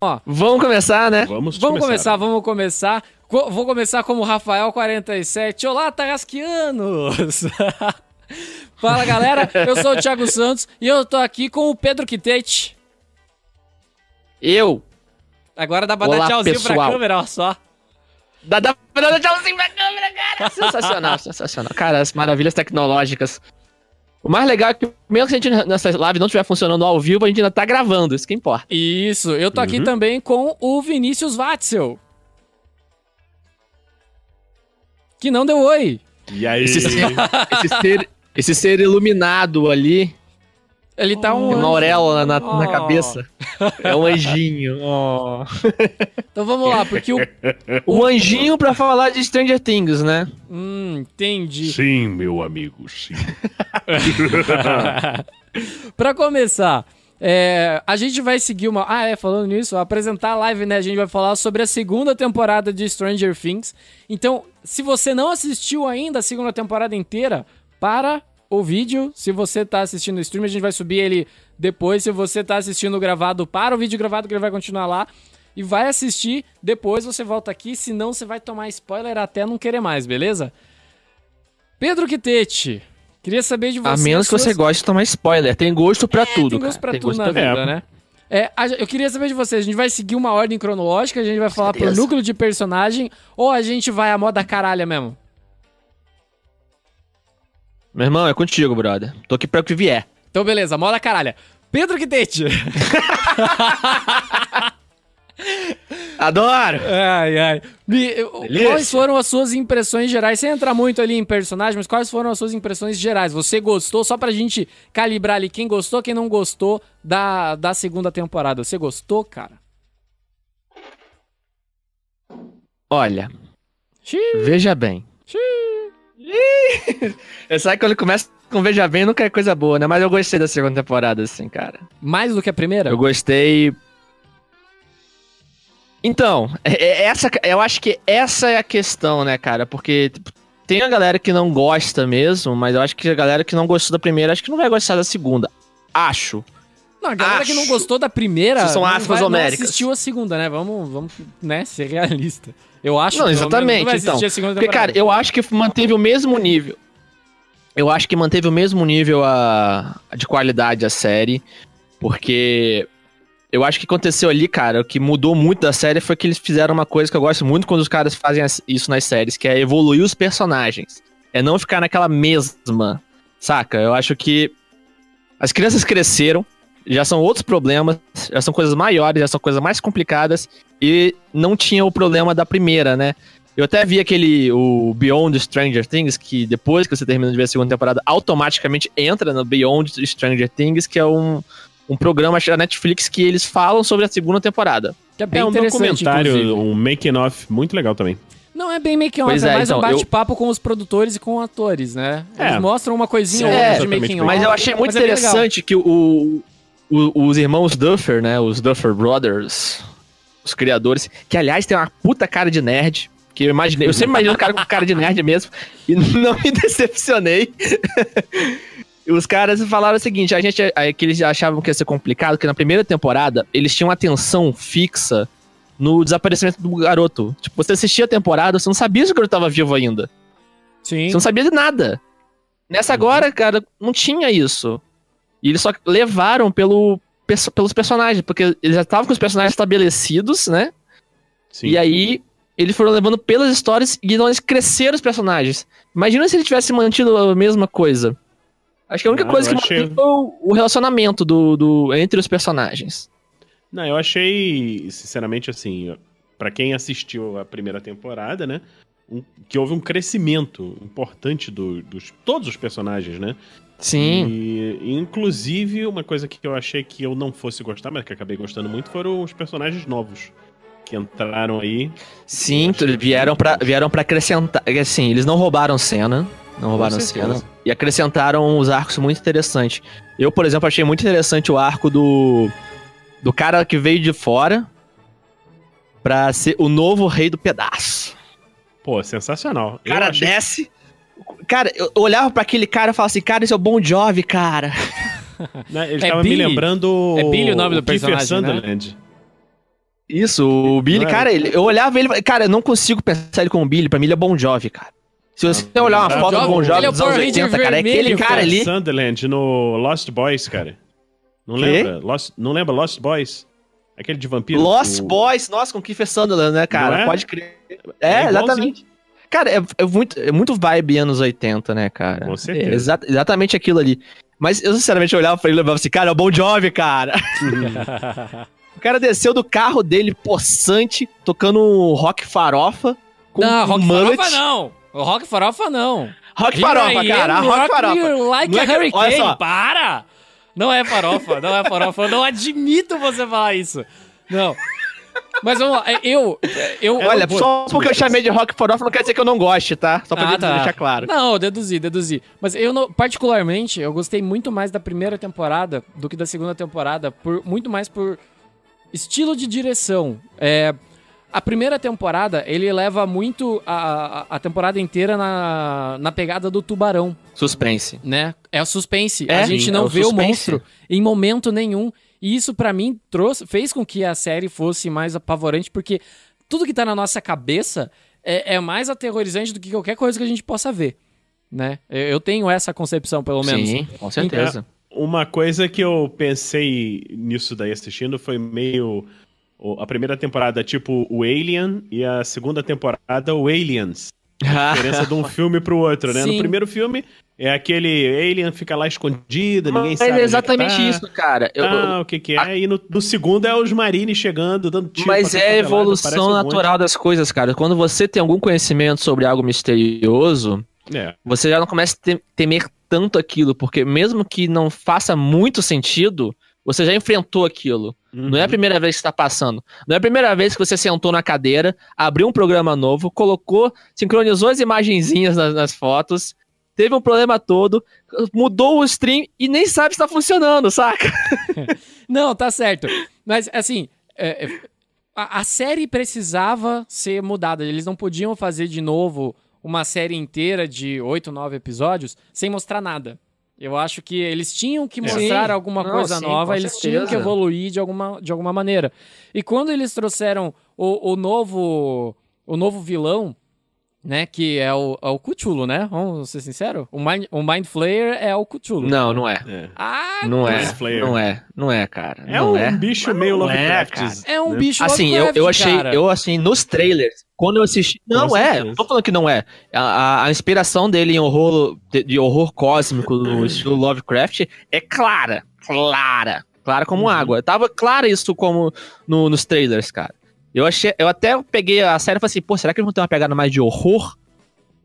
Ó, Vamos começar, né? Vamos, vamos começar, vamos começar. Co- Vou começar como Rafael47. Olá, Tarrasquianos! Fala, galera. Eu sou o Thiago Santos e eu tô aqui com o Pedro Quitete. Eu. Agora dá pra Olá, dar tchauzinho pra pessoal. câmera, ó só. Dá, dá pra dar tchauzinho pra câmera, cara. Sensacional, sensacional. Cara, as maravilhas tecnológicas. O mais legal é que, mesmo que a gente nessa live não estiver funcionando ao vivo, a gente ainda tá gravando, isso que importa. Isso, eu tô aqui Uhum. também com o Vinícius Watzel. Que não deu oi. E aí? Esse ser, esse ser, esse ser iluminado ali, Ele tá um. tem uma auréola na, Oh. na cabeça. É um anjinho. ó. Então vamos lá, porque o. Um anjinho pra falar de Stranger Things, né? Hum, entendi. Sim, meu amigo, sim. pra começar, é, a gente vai seguir uma. Ah, é, falando nisso, apresentar a live, né? A gente vai falar sobre a segunda temporada de Stranger Things. Então, se você não assistiu ainda a segunda temporada inteira, para o vídeo. Se você tá assistindo o stream, a gente vai subir ele depois. Se você tá assistindo gravado, para o vídeo gravado que ele vai continuar lá. E vai assistir, depois você volta aqui, senão você vai tomar spoiler até não querer mais, beleza? Pedro Quitete, queria saber de você. A menos que você goste de tomar spoiler. Tem gosto pra tudo, tem gosto cara. pra Tem tudo gosto na pra vida, tudo. né? É, eu queria saber de vocês, a gente vai seguir uma ordem cronológica, a gente vai falar por certeza. núcleo de personagem, ou a gente vai a moda caralha mesmo? Meu irmão, é contigo, brother. Tô aqui pra o que vier. Então beleza, moda caralha. Pedro Quitete! Adoro! ai, ai. Me- quais foram as suas impressões gerais? Sem entrar muito ali em personagem, mas quais foram as suas impressões gerais? Você gostou? Só pra gente calibrar ali quem gostou, quem não gostou da, da segunda temporada. Você gostou, cara? Olha, Xiii, veja bem. xiii. Eu sabe que quando começa com Veja Bem nunca é coisa boa, né? Mas eu gostei da segunda temporada, assim, cara. Mais do que a primeira? Eu gostei. Então, é- é essa, eu acho que essa é a questão, né, cara? Porque tipo, tem a galera que não gosta mesmo, mas eu acho que a galera que não gostou da primeira, acho que não vai gostar da segunda. Acho. Não, a galera que não Acho. gostou da primeira. Isso são aspas vai- homéricas. assistiu a segunda, né? Vamos, vamos né, ser realista. Eu acho Não, exatamente, assistir então. Porque, cara, eu acho que manteve o mesmo nível. Eu acho que manteve o mesmo nível a, a de qualidade a série. Porque eu acho que aconteceu ali, cara, o que mudou muito da série foi que eles fizeram uma coisa que eu gosto muito quando os caras fazem isso nas séries, que é evoluir os personagens. É não ficar naquela mesma, saca? Eu acho que as crianças cresceram, já são outros problemas, já são coisas maiores, já são coisas mais complicadas, e não tinha o problema da primeira, né? Eu até vi aquele, o Beyond Stranger Things, que depois que você termina de ver a segunda temporada, automaticamente entra no Beyond Stranger Things, que é um, um programa da Netflix que eles falam sobre a segunda temporada. Que é bem É um interessante, documentário, inclusive. um making off muito legal também. Não é bem making off, é, é, mais um então, eu- bate-papo com os produtores e com atores, né? Eles É. mostram uma coisinha ou outra de making off. Mas eu achei muito é interessante que o, o- os irmãos Duffer, né, os Duffer Brothers, os criadores, que aliás tem uma puta cara de nerd, que eu imaginei, eu sempre imaginei um cara com cara de nerd mesmo, e não me decepcionei. Os caras falaram o seguinte, a gente, é, que eles achavam que ia ser complicado, que na primeira temporada eles tinham atenção fixa no desaparecimento do garoto. Tipo, você assistia a temporada, você não sabia se o garoto tava vivo ainda. Sim. Você não sabia de nada. Nessa agora, cara, não tinha isso. E eles só levaram pelo, pelos personagens, porque eles já estavam com os personagens estabelecidos, né? Sim. E aí, eles foram levando pelas histórias e então eles cresceram os personagens. Imagina se ele tivesse mantido a mesma coisa. Acho que a única Ah, coisa que achei- manteve foi o- relacionamento do, do- entre os personagens. Não, eu achei, sinceramente, assim, pra quem assistiu a primeira temporada, né? um- que houve um crescimento importante do- dos todos os personagens, né? Sim. E, inclusive, uma coisa que eu achei que eu não fosse gostar, mas que acabei gostando muito, foram os personagens novos que entraram aí. Sim, vieram pra, vieram pra acrescentar. Assim, eles não roubaram cena. Não roubaram cena. E acrescentaram os arcos muito interessantes. Eu, por exemplo, achei muito interessante o arco do. Do cara que veio de fora pra ser o novo rei do pedaço. Pô, sensacional. O cara achei... desce. Cara, eu olhava pra aquele cara e falava assim: Cara, esse é o Bon Jovi, cara. né, ele É tava me Billy. lembrando. É Billy o nome do Kiefer personagem, né? Sutherland. Isso, o Billy, Não, cara, ele, eu olhava ele. Cara, eu não consigo pensar ele como Billy. Pra mim, ele é Bon Jovi, cara. Se você Ah, olhar uma foto do Bon Jovi ele é o dos anos Power Ranger 80, cara, é aquele vermelho, cara cara. ali. Sunderland no Lost Boys, cara. Não Quê? lembra? Lost, não lembra Lost Boys? Aquele de vampiro? Lost O- Boys, nossa, com Kiefer Sutherland, né, cara? É? Pode crer. É É, exatamente. Cara, é, é muito, é muito vibe anos 80, né, cara? Com certeza. É exa- exatamente aquilo ali. Mas eu, sinceramente, olhava pra ele e lembrava assim, cara, é o Bon Jovi, cara. O cara desceu do carro dele, possante, tocando um rock farofa. Com não, um Rock mullet. Farofa não. O Rock Farofa não. Rock farofa, cara. am, Rock rock farofa. Like Não é a olha hurricane, só. para! Não é farofa, não é farofa. Eu não admito você falar isso. Não. Mas vamos lá, é, eu... eu Olha, eu só porque eu chamei de rock farofa não quer dizer que eu não goste, tá? Só pra Ah, tá. deixar claro. Não, eu deduzi, deduzi. Mas eu, não- particularmente, eu gostei muito mais da primeira temporada do que da segunda temporada, por muito mais por estilo de direção. É, a primeira temporada, ele leva muito a, a, a temporada inteira na, na pegada do tubarão, Suspense. né? É o suspense. É, a gente sim, não é o vê o monstro em momento nenhum. E isso, pra mim, trouxe, fez com que a série fosse mais apavorante, porque tudo que tá na nossa cabeça é, é mais aterrorizante do que qualquer coisa que a gente possa ver. Né? Eu, eu tenho essa concepção, pelo menos. Sim, com certeza. Uma coisa que eu pensei nisso daí assistindo foi meio. A primeira temporada, tipo, o Alien, e a segunda temporada, o Aliens. A diferença de um filme pro outro, né? Sim. No primeiro filme, é aquele alien fica lá escondido, ninguém Mas sabe. é exatamente tá, isso, cara. Eu- Ah, o que que é? E no, no segundo é os marines chegando, dando tiro. Mas é a parece evolução um natural das coisas, cara. Quando você tem algum conhecimento sobre algo misterioso, É. você já não começa a te- temer tanto aquilo, porque mesmo que não faça muito sentido, você já enfrentou aquilo. Não é a primeira vez que está passando. Não é a primeira vez que você sentou na cadeira, abriu um programa novo, colocou, sincronizou as imagenzinhas nas, nas fotos, teve um problema todo, mudou o stream e nem sabe se está funcionando, saca? Não, tá certo. Mas, assim, é, é, a, a série precisava ser mudada. Eles não podiam fazer de novo uma série inteira de oito, nove episódios sem mostrar nada. Eu acho que eles tinham que mostrar Sim. alguma Não, coisa sim, nova, eles tinham que certeza. evoluir de alguma, de alguma maneira. E quando eles trouxeram o, o novo o novo vilão, né, que é o, é o Cthulhu, né? Vamos ser sinceros? O Mind, o Mind Flayer é o Cthulhu. Não, não é. É. Ah, Não é. Flayer. Não é. Não é, cara. É não um é. bicho meio é, Lovecraft. cara. é um né? bicho Assim, eu, eu achei, cara. eu assim, nos trailers, quando eu assisti. Não é, não tô falando que não é. A, a- a inspiração dele em horror, de, de horror cósmico no estilo Lovecraft é clara. Clara. Clara como Uhum. água. Tava clara isso como no- nos trailers, cara. Eu achei. Eu até peguei a série e falei assim, pô, será que eles vão ter uma pegada mais de horror?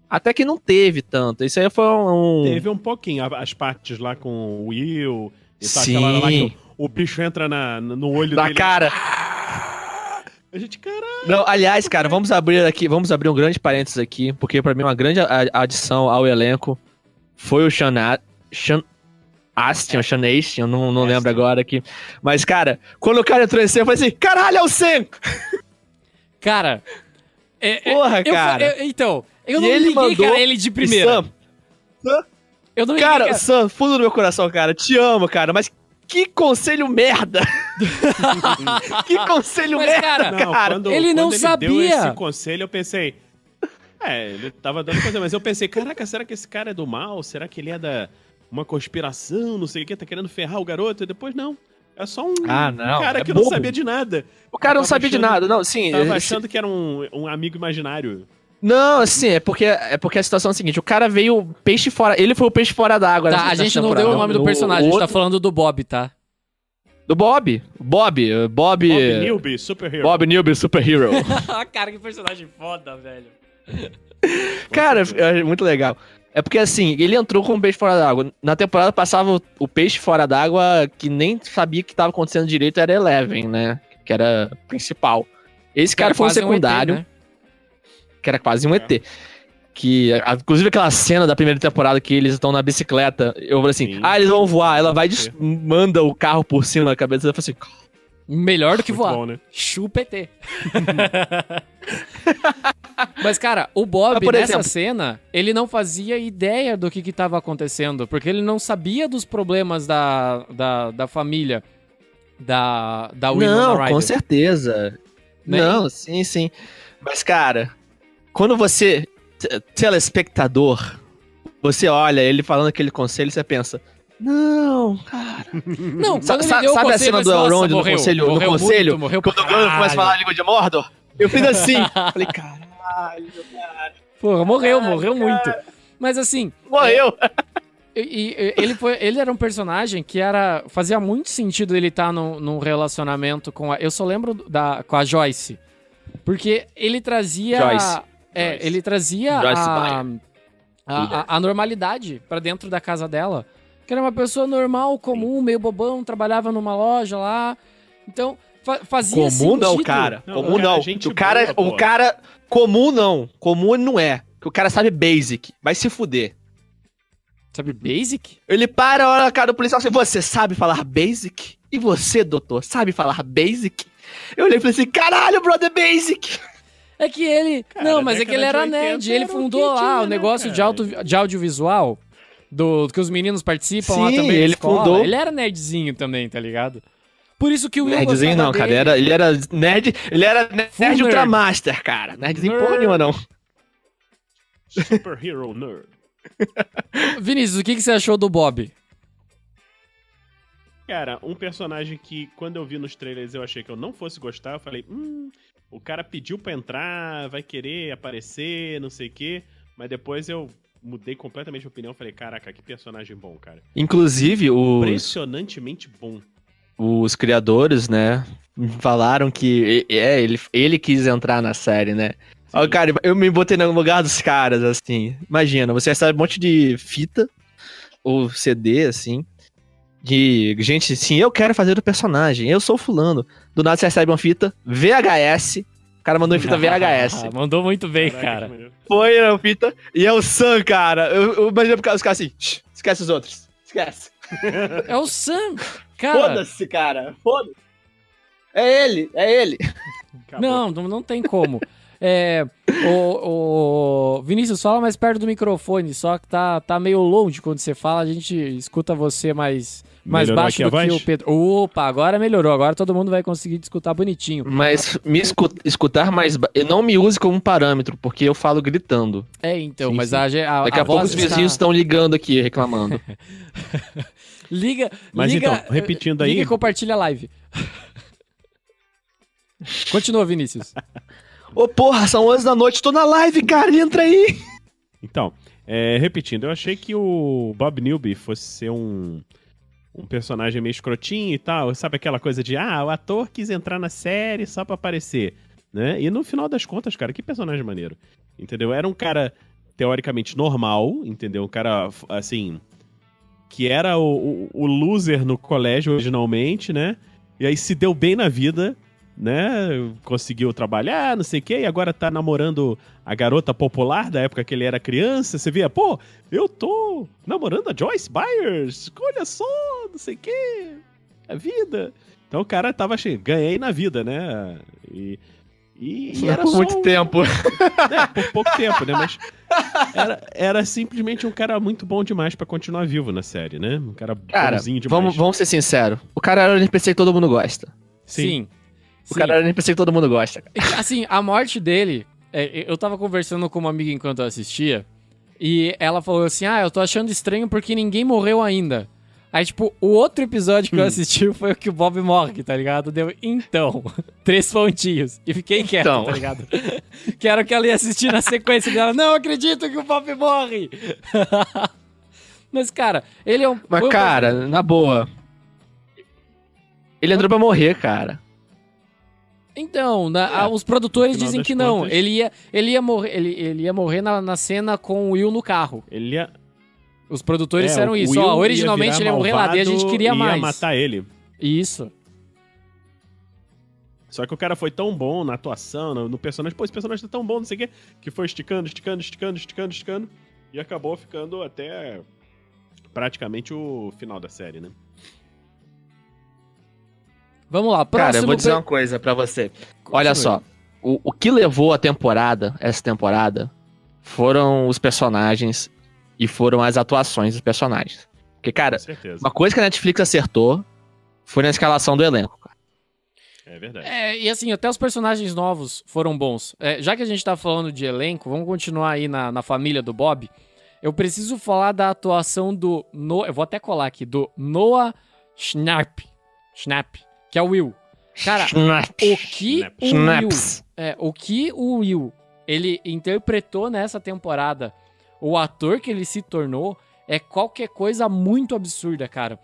Até que não teve tanto. Isso aí foi um. Teve um pouquinho, as partes lá com o Will. E tá Sim. lá que o, o bicho entra na, no olho Da dele. cara. A gente, caralho. Não, aliás, cara, vamos abrir aqui, vamos abrir um grande parênteses aqui, porque pra mim uma grande adição ao elenco foi o Sean, A- Sean Astin, ou Sean Astin, eu não, não Astin. lembro agora aqui. Mas, cara, quando o cara entrou em cena, eu falei assim, caralho, é o Sam! Cara. é- é- Porra, eu cara. eu- então, eu E não ele liguei, mandou cara, ele de primeira. Sam, Eu não liguei, cara, cara. Sam, fundo do meu coração, cara, te amo, cara, mas que conselho merda! que conselho Mas, merda, cara, cara! quando, ele não quando sabia. Ele deu esse conselho, eu pensei. É, ele tava dando coisa, mas eu pensei, caraca, será que esse cara é do mal? Será que ele é da uma conspiração? Não sei o que, tá querendo ferrar o garoto? E depois não. É só um Ah, não, cara é que não bobo. sabia de nada. O cara não sabia de achando- nada, não, sim. Tava achando que era um, um amigo imaginário. Não, assim, é porque, é porque a situação é a seguinte: o cara veio peixe fora. Ele foi o peixe fora d'água. Tá, a gente não temporada. deu o nome do personagem, a gente tá falando do Bob, tá? Do Bob. Bob. eh, Bob. Bob Newby, superhero. Bob Newby, Superhero. cara, que personagem foda, velho. cara, é muito legal. É porque assim, ele entrou com o peixe fora d'água. Na temporada passava o, o peixe fora d'água que nem sabia o que tava acontecendo direito era Eleven, né? Que era principal. Esse cara, foi um quase secundário. ET, né? que era quase um ET. Que, inclusive, aquela cena da primeira temporada que eles estão na bicicleta, eu falei assim: Sim. ah, eles vão voar. Ela vai, manda o carro por cima da cabeça. Eu falei assim: Melhor do que Muito voar. bom, né? Chupa ET. Mas, cara, o Bob, nessa exemplo- cena, ele não fazia ideia do que que tava acontecendo, porque ele não sabia dos problemas da, da, da família da, da Winona não, com certeza. Né? Não, sim, sim. Mas, cara, quando você, telespectador, você olha ele falando aquele conselho, você pensa, não, cara. Não, Sa- sabe a conselho, cena eu do Elrond "Nossa, no morreu, conselho, no morreu conselho, muito, morreu quando o Gandalf começa a caralho." falar a língua de Mordor? Eu fiz assim. Falei, caralho, cara. Porra, morreu, morreu muito. Mas assim, Morreu. E, e- ele, foi, ele era um personagem que era. Fazia muito sentido ele estar num, num relacionamento com a. Eu só lembro da, com a Joyce. Porque ele trazia. Joyce. É, Joyce. ele trazia Joyce a, a, a- a normalidade pra dentro da casa dela. Que era uma pessoa normal, comum, meio bobão, trabalhava numa loja lá. Então, fa- fazia Comum sentido. não, cara. Não, comum cara, não. gente o cara, boa, o pô. cara comum não. Comum ele não é. Que o cara sabe basic. Vai se fuder. Sabe, basic? Ele para, olha a cara do policial assim, você sabe falar basic? E você, doutor, sabe falar basic? Eu olhei e falei assim, caralho, brother, basic! É que ele. Cara, não, mas é que ele era de 80 nerd. Ele o fundou lá o né, negócio de, auto, de audiovisual. Do, que os meninos participam lá Sim, também. da ele escola. fundou. Ele era nerdzinho também, tá ligado? Por isso que o Will Nerdzinho não, cara, dele. era, ele era nerd, ele era nerd Full nerd. Ultramaster, cara. Nerdzinho Nerd. porra nenhuma, não. Superhero Nerd. Vinícius, o que, que você achou do Bob? Cara, um personagem que quando eu vi nos trailers eu achei que eu não fosse gostar, eu falei, hum, o cara pediu pra entrar, vai querer aparecer, não sei o quê, mas depois eu mudei completamente a opinião, falei, caraca, que personagem bom, cara. Inclusive, os, Impressionantemente bom. os criadores, né, falaram que é, ele, ele quis entrar na série, né? Ó, cara, eu me botei no lugar dos caras, assim. Imagina, você recebe um monte de fita ou CD, assim, de gente assim, eu quero fazer o personagem, eu sou fulano. Do nada você recebe uma fita VHS, o cara mandou uma fita VHS. Mandou muito bem, Caraca, cara. Foi a fita, e é o Sam, cara. Eu, eu imagino os caras assim, "Shh, esquece os outros, esquece. É o Sam. Cara, Foda-se, cara, foda-se. É ele, é ele. Acabou. não, não tem como. É, o, o Vinícius, fala mais perto do microfone, só que tá, tá meio longe quando você fala, a gente escuta você mais, mais Melhorou baixo do que voz? o Pedro. Opa, agora melhorou, agora todo mundo vai conseguir te escutar bonitinho. Mas me escu- escutar mais. ba- Não me use como um parâmetro, porque eu falo gritando. É, então, Sim, mas sim. a, a, Daqui a, a pouco voz os vizinhos está... estão ligando aqui, reclamando. Liga, Mas liga, então, repetindo aí- Liga e compartilha a live. Continua, Vinícius. Ô, porra, são 11 da noite, tô na live, cara, entra aí. Então, é, repetindo, eu achei que o Bob Newby fosse ser um, um personagem meio escrotinho e tal. Sabe aquela coisa de, ah, o ator quis entrar na série só pra aparecer, né? E no final das contas, cara, que personagem maneiro, entendeu? Era um cara teoricamente normal, entendeu? Um cara, assim, que era o, o, o loser no colégio originalmente, né? E aí se deu bem na vida, né? Conseguiu trabalhar, não sei o quê, e agora tá namorando a garota popular da época que ele era criança. Você via, pô, eu tô namorando a Joyce Byers, olha só, não sei o quê, a vida. Então o cara tava cheio, ganhei na vida, né? E, e, e era Por muito um- tempo. é, por pouco tempo, né? Mas era, era simplesmente um cara muito bom demais pra continuar vivo na série, né? Um cara Cara, bonzinho demais. vamos, vamos ser sinceros. O cara era o NPC que todo mundo gosta. Sim. O cara era o NPC que todo mundo gosta. cara. Assim, a morte dele. é, eu tava conversando com uma amiga enquanto eu assistia. E ela falou assim: Ah, eu tô achando estranho porque ninguém morreu ainda. Aí, tipo, o outro episódio que eu assisti foi o que o Bob morre, tá ligado? Deu, então, três pontinhos. E fiquei quieto, Então. tá ligado? que era o que ela ia assistir na sequência dela. Não acredito que o Bob morre! Mas, cara, ele é um. Mas, um cara, na boa. Ele entrou pra morrer, cara. Então, na- É, os produtores dizem que não. contas- Ele ia, ele ia morrer, ele, ele ia morrer na, na cena com o Will no carro. Ele ia, Os produtores é, disseram isso. Ó, originalmente virar ele ia morrer lá, daí a gente queria e mais. Ia matar ele. Isso. Só que o cara foi tão bom na atuação, no, no personagem. Pô, esse personagem tá tão bom, não sei o quê. Que foi esticando, esticando, esticando, esticando, esticando. E acabou ficando até praticamente o final da série, né? Vamos lá, Cara, próximo. eu vou dizer uma coisa pra você. Olha Continue. só. O, o que levou a temporada, essa temporada, foram os personagens e foram as atuações dos personagens. Porque, cara, uma coisa que a Netflix acertou foi na escalação do elenco. cara. É verdade. É, e assim, até os personagens novos foram bons. É, já que a gente tá falando de elenco, vamos continuar aí na, na família do Bob. Eu preciso falar da atuação do. No, eu vou até colar aqui, do Noah Schnapp. Schnapp, que é o Will. Cara, o que Schnapp. o Will. Snaps. É, o que o Will ele interpretou nessa temporada, o ator que ele se tornou, é qualquer coisa muito absurda, cara.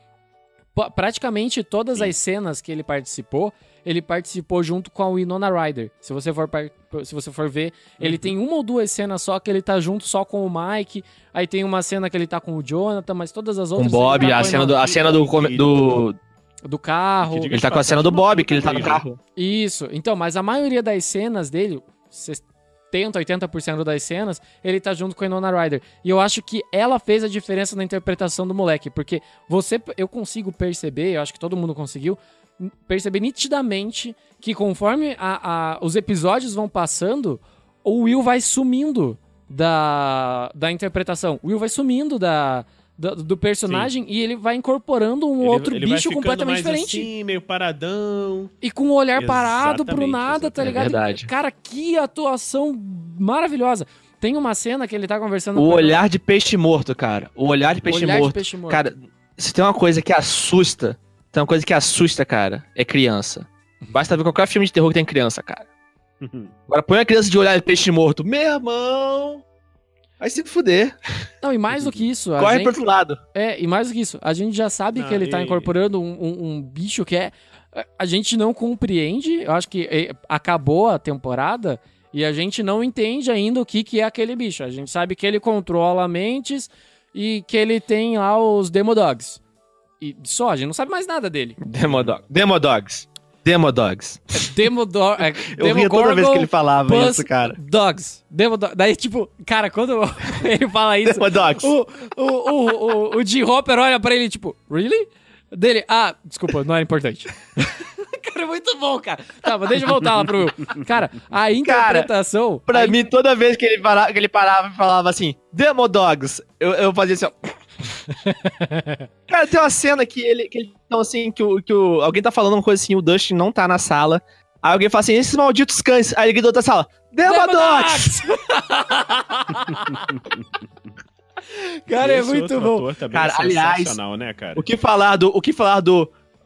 P- praticamente todas Sim. as cenas que ele participou, ele participou junto com a Winona Ryder. Se você for, se você for ver, ele Uhum. tem uma ou duas cenas só que ele tá junto só com o Mike. Aí tem uma cena que ele tá com o Jonathan, mas todas as Com outras. o Bob, ele tá a com cena do, a cena do, do. Do carro. Ele tá com a cena do Bob, que ele tá no carro. Isso. Então, mas a maioria das cenas dele, 70, 80% das cenas, ele tá junto com a Winona Ryder. E eu acho que ela fez a diferença na interpretação do moleque, porque você eu consigo perceber, eu acho que todo mundo conseguiu perceber nitidamente que conforme a- a- os episódios vão passando, o Will vai sumindo da, da interpretação. O Will vai sumindo da, do, do personagem e ele vai incorporando um Ele- outro ele bicho completamente mais diferente. Assim, meio paradão. E com o olhar parado pro Exatamente, nada, tá exatamente. ligado? É verdade. Cara, que atuação maravilhosa. Tem uma cena que ele tá conversando O com olhar de peixe morto, cara. O olhar de o peixe olhar de morto. peixe morto. Cara, se tem uma coisa que assusta, tem uma coisa que assusta, cara, é criança. Basta ver qualquer filme de terror que tem criança, cara. Agora põe a criança de olhar de peixe morto. Meu irmão! Vai se fuder. Não, e mais do que isso, a Corre gente, pro outro lado. é, e mais do que isso, a gente já sabe Não, que ele tá e- incorporando um, um- um bicho que é a gente não compreende, eu acho que é, acabou a temporada e a gente não entende ainda o que que é aquele bicho. A gente sabe que ele controla mentes e que ele tem lá os Demodogs. E só, a gente não sabe mais nada dele. Demodog. Demodogs. Demodogs. Demodog. É, Eu ria toda vez que ele falava isso, cara. Dogs. Demodog. Daí, tipo, cara, quando ele fala isso, Demodogs. o, o, o, o, o Jim Hopper olha pra ele, tipo, really? Dele, ah, desculpa, não era importante. cara, é muito bom, cara. Tá, mas deixa eu voltar lá pro. Cara, a interpretação. Pra a in- mim, toda vez que ele, para, que ele parava e falava assim, Demodogs, eu, eu fazia assim, ó. Cara, tem uma cena que ele. Que ele então, assim, que, o, que o, alguém tá falando uma coisa assim, o Dustin não tá na sala. Aí alguém fala assim, esses malditos cães. Aí ele grita da outra sala, Demodogs! Cara, é muito bom. Cara, é aliás, né, cara? O que falar do. O que falar do.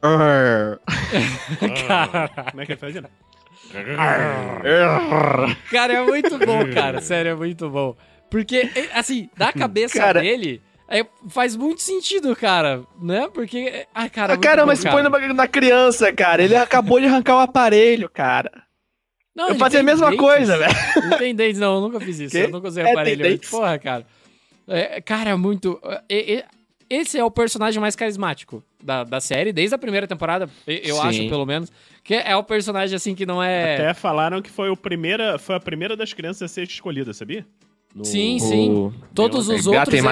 Cara, Como é que ele fazia? cara, é muito bom, cara. Sério, é muito bom. Porque, é, assim, da cabeça Cara- dele, é, faz muito sentido, cara. Né? Porque. Ai, cara. Ah, cara. põe na, na criança, cara. Ele acabou de arrancar o aparelho, cara. Não, eu fazia a mesma dentes. coisa, velho. Não tem dentes, não. Eu nunca fiz isso. Quê? Eu nunca usei É, aparelho. tem mas. Porra, cara. É, cara, é muito. é- é- esse é o personagem mais carismático da, da série, desde a primeira temporada, eu Sim. acho, pelo menos. Que é o personagem, assim, que não é. Até falaram que foi, o primeira, foi a primeira das crianças a ser escolhida, sabia? No- Sim, sim. O- Todos os Gato outros. em eles-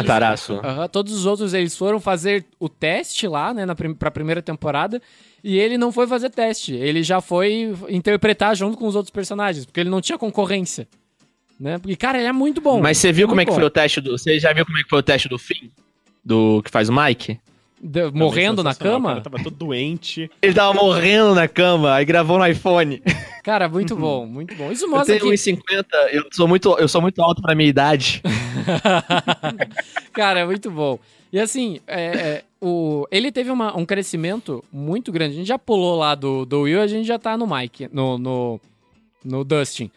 todos os outros eles foram fazer o teste lá, né, na prim pra primeira temporada, e ele não foi fazer teste, ele já foi interpretar junto com os outros personagens, porque ele não tinha concorrência, né? Porque, cara, ele é muito bom. Mas você viu como é que bom. foi o teste do. Você já viu como é que foi o teste do fim? Do que faz o Mike? De- morrendo na cama? cara tava todo doente. Ele tava morrendo na cama, aí gravou no iPhone. Cara, muito bom, muito bom. Isso Eu mostra tenho que... 1,50, eu sou muito, eu sou muito alto pra minha idade. Cara, muito bom. E assim, é, é, o, ele teve uma- um crescimento muito grande. A gente já pulou lá do, do Will, a gente já tá no Mike, no, no, no Dustin.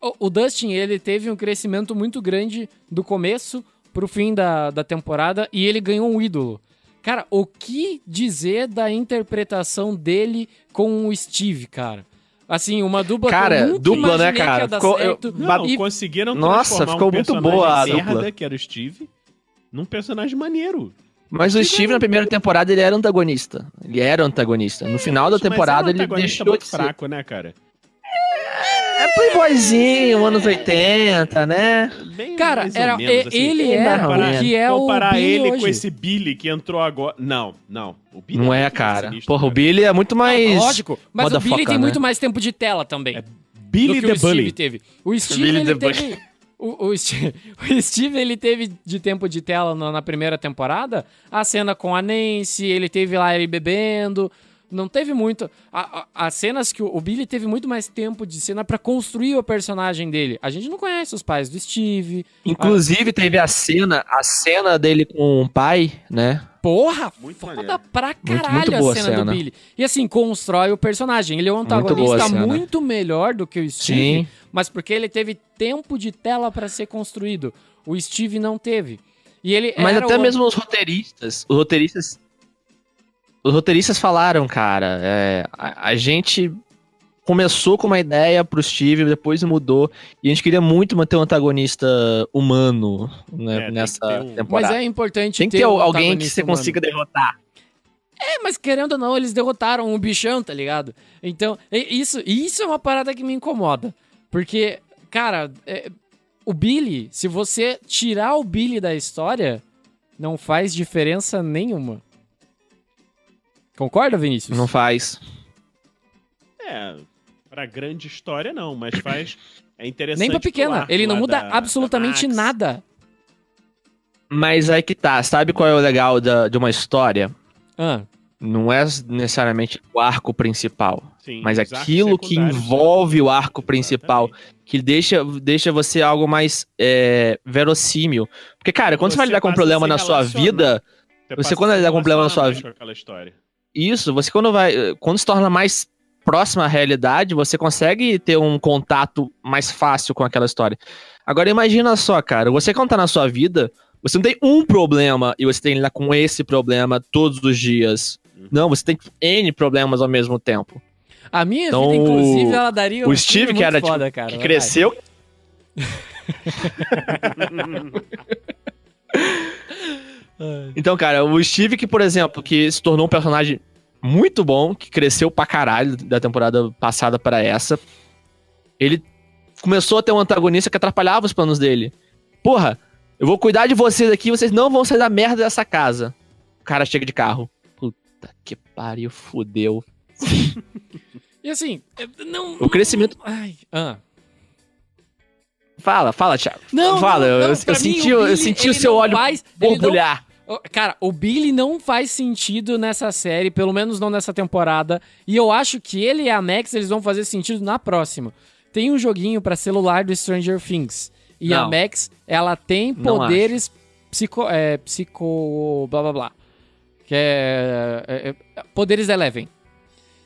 O, o Dustin, ele teve um crescimento muito grande do começo pro fim da, da temporada e ele ganhou um ídolo. Cara, o que dizer da interpretação dele com o Steve, cara? Assim, uma dupla que Cara, eu nunca dupla, né, que cara? Ficou- eu-. Não, E- conseguiram Nossa, ficou um muito personagem boa a merda, dupla. que era o Steve, num personagem maneiro. Mas o Steve na primeira temporada ele era antagonista. Ele era antagonista. No final da Mas temporada era um ele deixou muito de ser. fraco, né, cara? É playboyzinho, anos 80, né? Bem Cara, era, menos, assim. ele Comparar- era o que é o Comparar Billy ele hoje. com esse Billy que entrou agora. Não, não. O Billy Não é, mais cara. sinistro, Porra, o cara. Billy é muito mais. Lógico, mas o Billy tem né? muito mais tempo de tela também. É Billy do que the o Steve Bully. teve. O Steve, Billy ele Bully. teve... O, o Steve, o Steve, ele teve de tempo de tela na, na primeira temporada a cena com a Nancy, ele teve lá ele bebendo, não teve muito. a- a- As cenas que o, o Billy teve muito mais tempo de cena pra construir o personagem dele. A gente não conhece os pais do Steve. Inclusive, teve a cena, a cena dele com o pai, né? Porra, Muito foda maneiro. pra Muito- caralho muito boa a cena, a do cena. Billy. E assim, constrói o personagem. Ele é um Muito a antagonista muito melhor do que o Steve, Sim. mas porque ele teve tempo de tela pra ser construído. O Steve não teve. E ele Mas era até o- mesmo os roteiristas, os roteiristas, os roteiristas falaram, cara, é, a, a gente começou com uma ideia pro Steve, depois mudou, e a gente queria muito manter um antagonista humano né, É, tem nessa ter um- Mas temporada. é importante Tem que ter ter um alguém que você humano. consiga derrotar. É, mas querendo ou não, eles derrotaram o bichão, tá ligado? Então, isso, isso é uma parada que me incomoda. Porque, cara, é, o Billy, se você tirar o Billy da história, não faz diferença nenhuma. Concorda, Vinícius? Não faz. É, pra grande história não, mas faz. É interessante. Nem pra pequena. Ele não muda da- absolutamente da nada. Mas aí que tá, sabe qual é o legal da- de uma história? Ah, Não é necessariamente o arco principal, Sim, mas aquilo que envolve o arco principal. Exatamente. que deixa, deixa você algo mais é, verossímil. Porque, cara, quando você, vai Você lidar com um problema na sua vida, Você passa quando se lidar com um problema na sua relacionar isso, você quando vai. Quando se torna mais próxima à realidade, você consegue ter um contato mais fácil com aquela história. Agora imagina só, cara, você quando tá na sua vida, você não tem um problema e você tem que lidar com esse problema todos os dias. Uhum. Não, você tem N problemas ao mesmo tempo. a minha Então, vida, inclusive, ela daria o um Steve, que era, foda, tipo, cara. que vai. cresceu. Então, cara, o Steve que, por exemplo, que se tornou um personagem muito bom, que cresceu pra caralho da temporada passada pra essa, ele começou a ter um antagonista que atrapalhava os planos dele. Porra, eu vou cuidar de vocês aqui, vocês não vão sair da merda dessa casa. O cara chega de carro. Puta que pariu, fudeu. E assim, é, não... O crescimento- Ai, ah. Fala, fala, Thiago. Não, fala, não, eu, não, eu mim, senti, o eu Billy, senti o seu não olho faz- não- borbulhar. Ô, Cara, o Billy não faz sentido nessa série, pelo menos não nessa temporada. E eu acho que ele e a Max eles vão fazer sentido na próxima. Tem um joguinho pra celular do Stranger Things. E a Não. Max, ela tem Não poderes psico. É, psico. blá blá blá. Que é. é, é, poderes Eleven.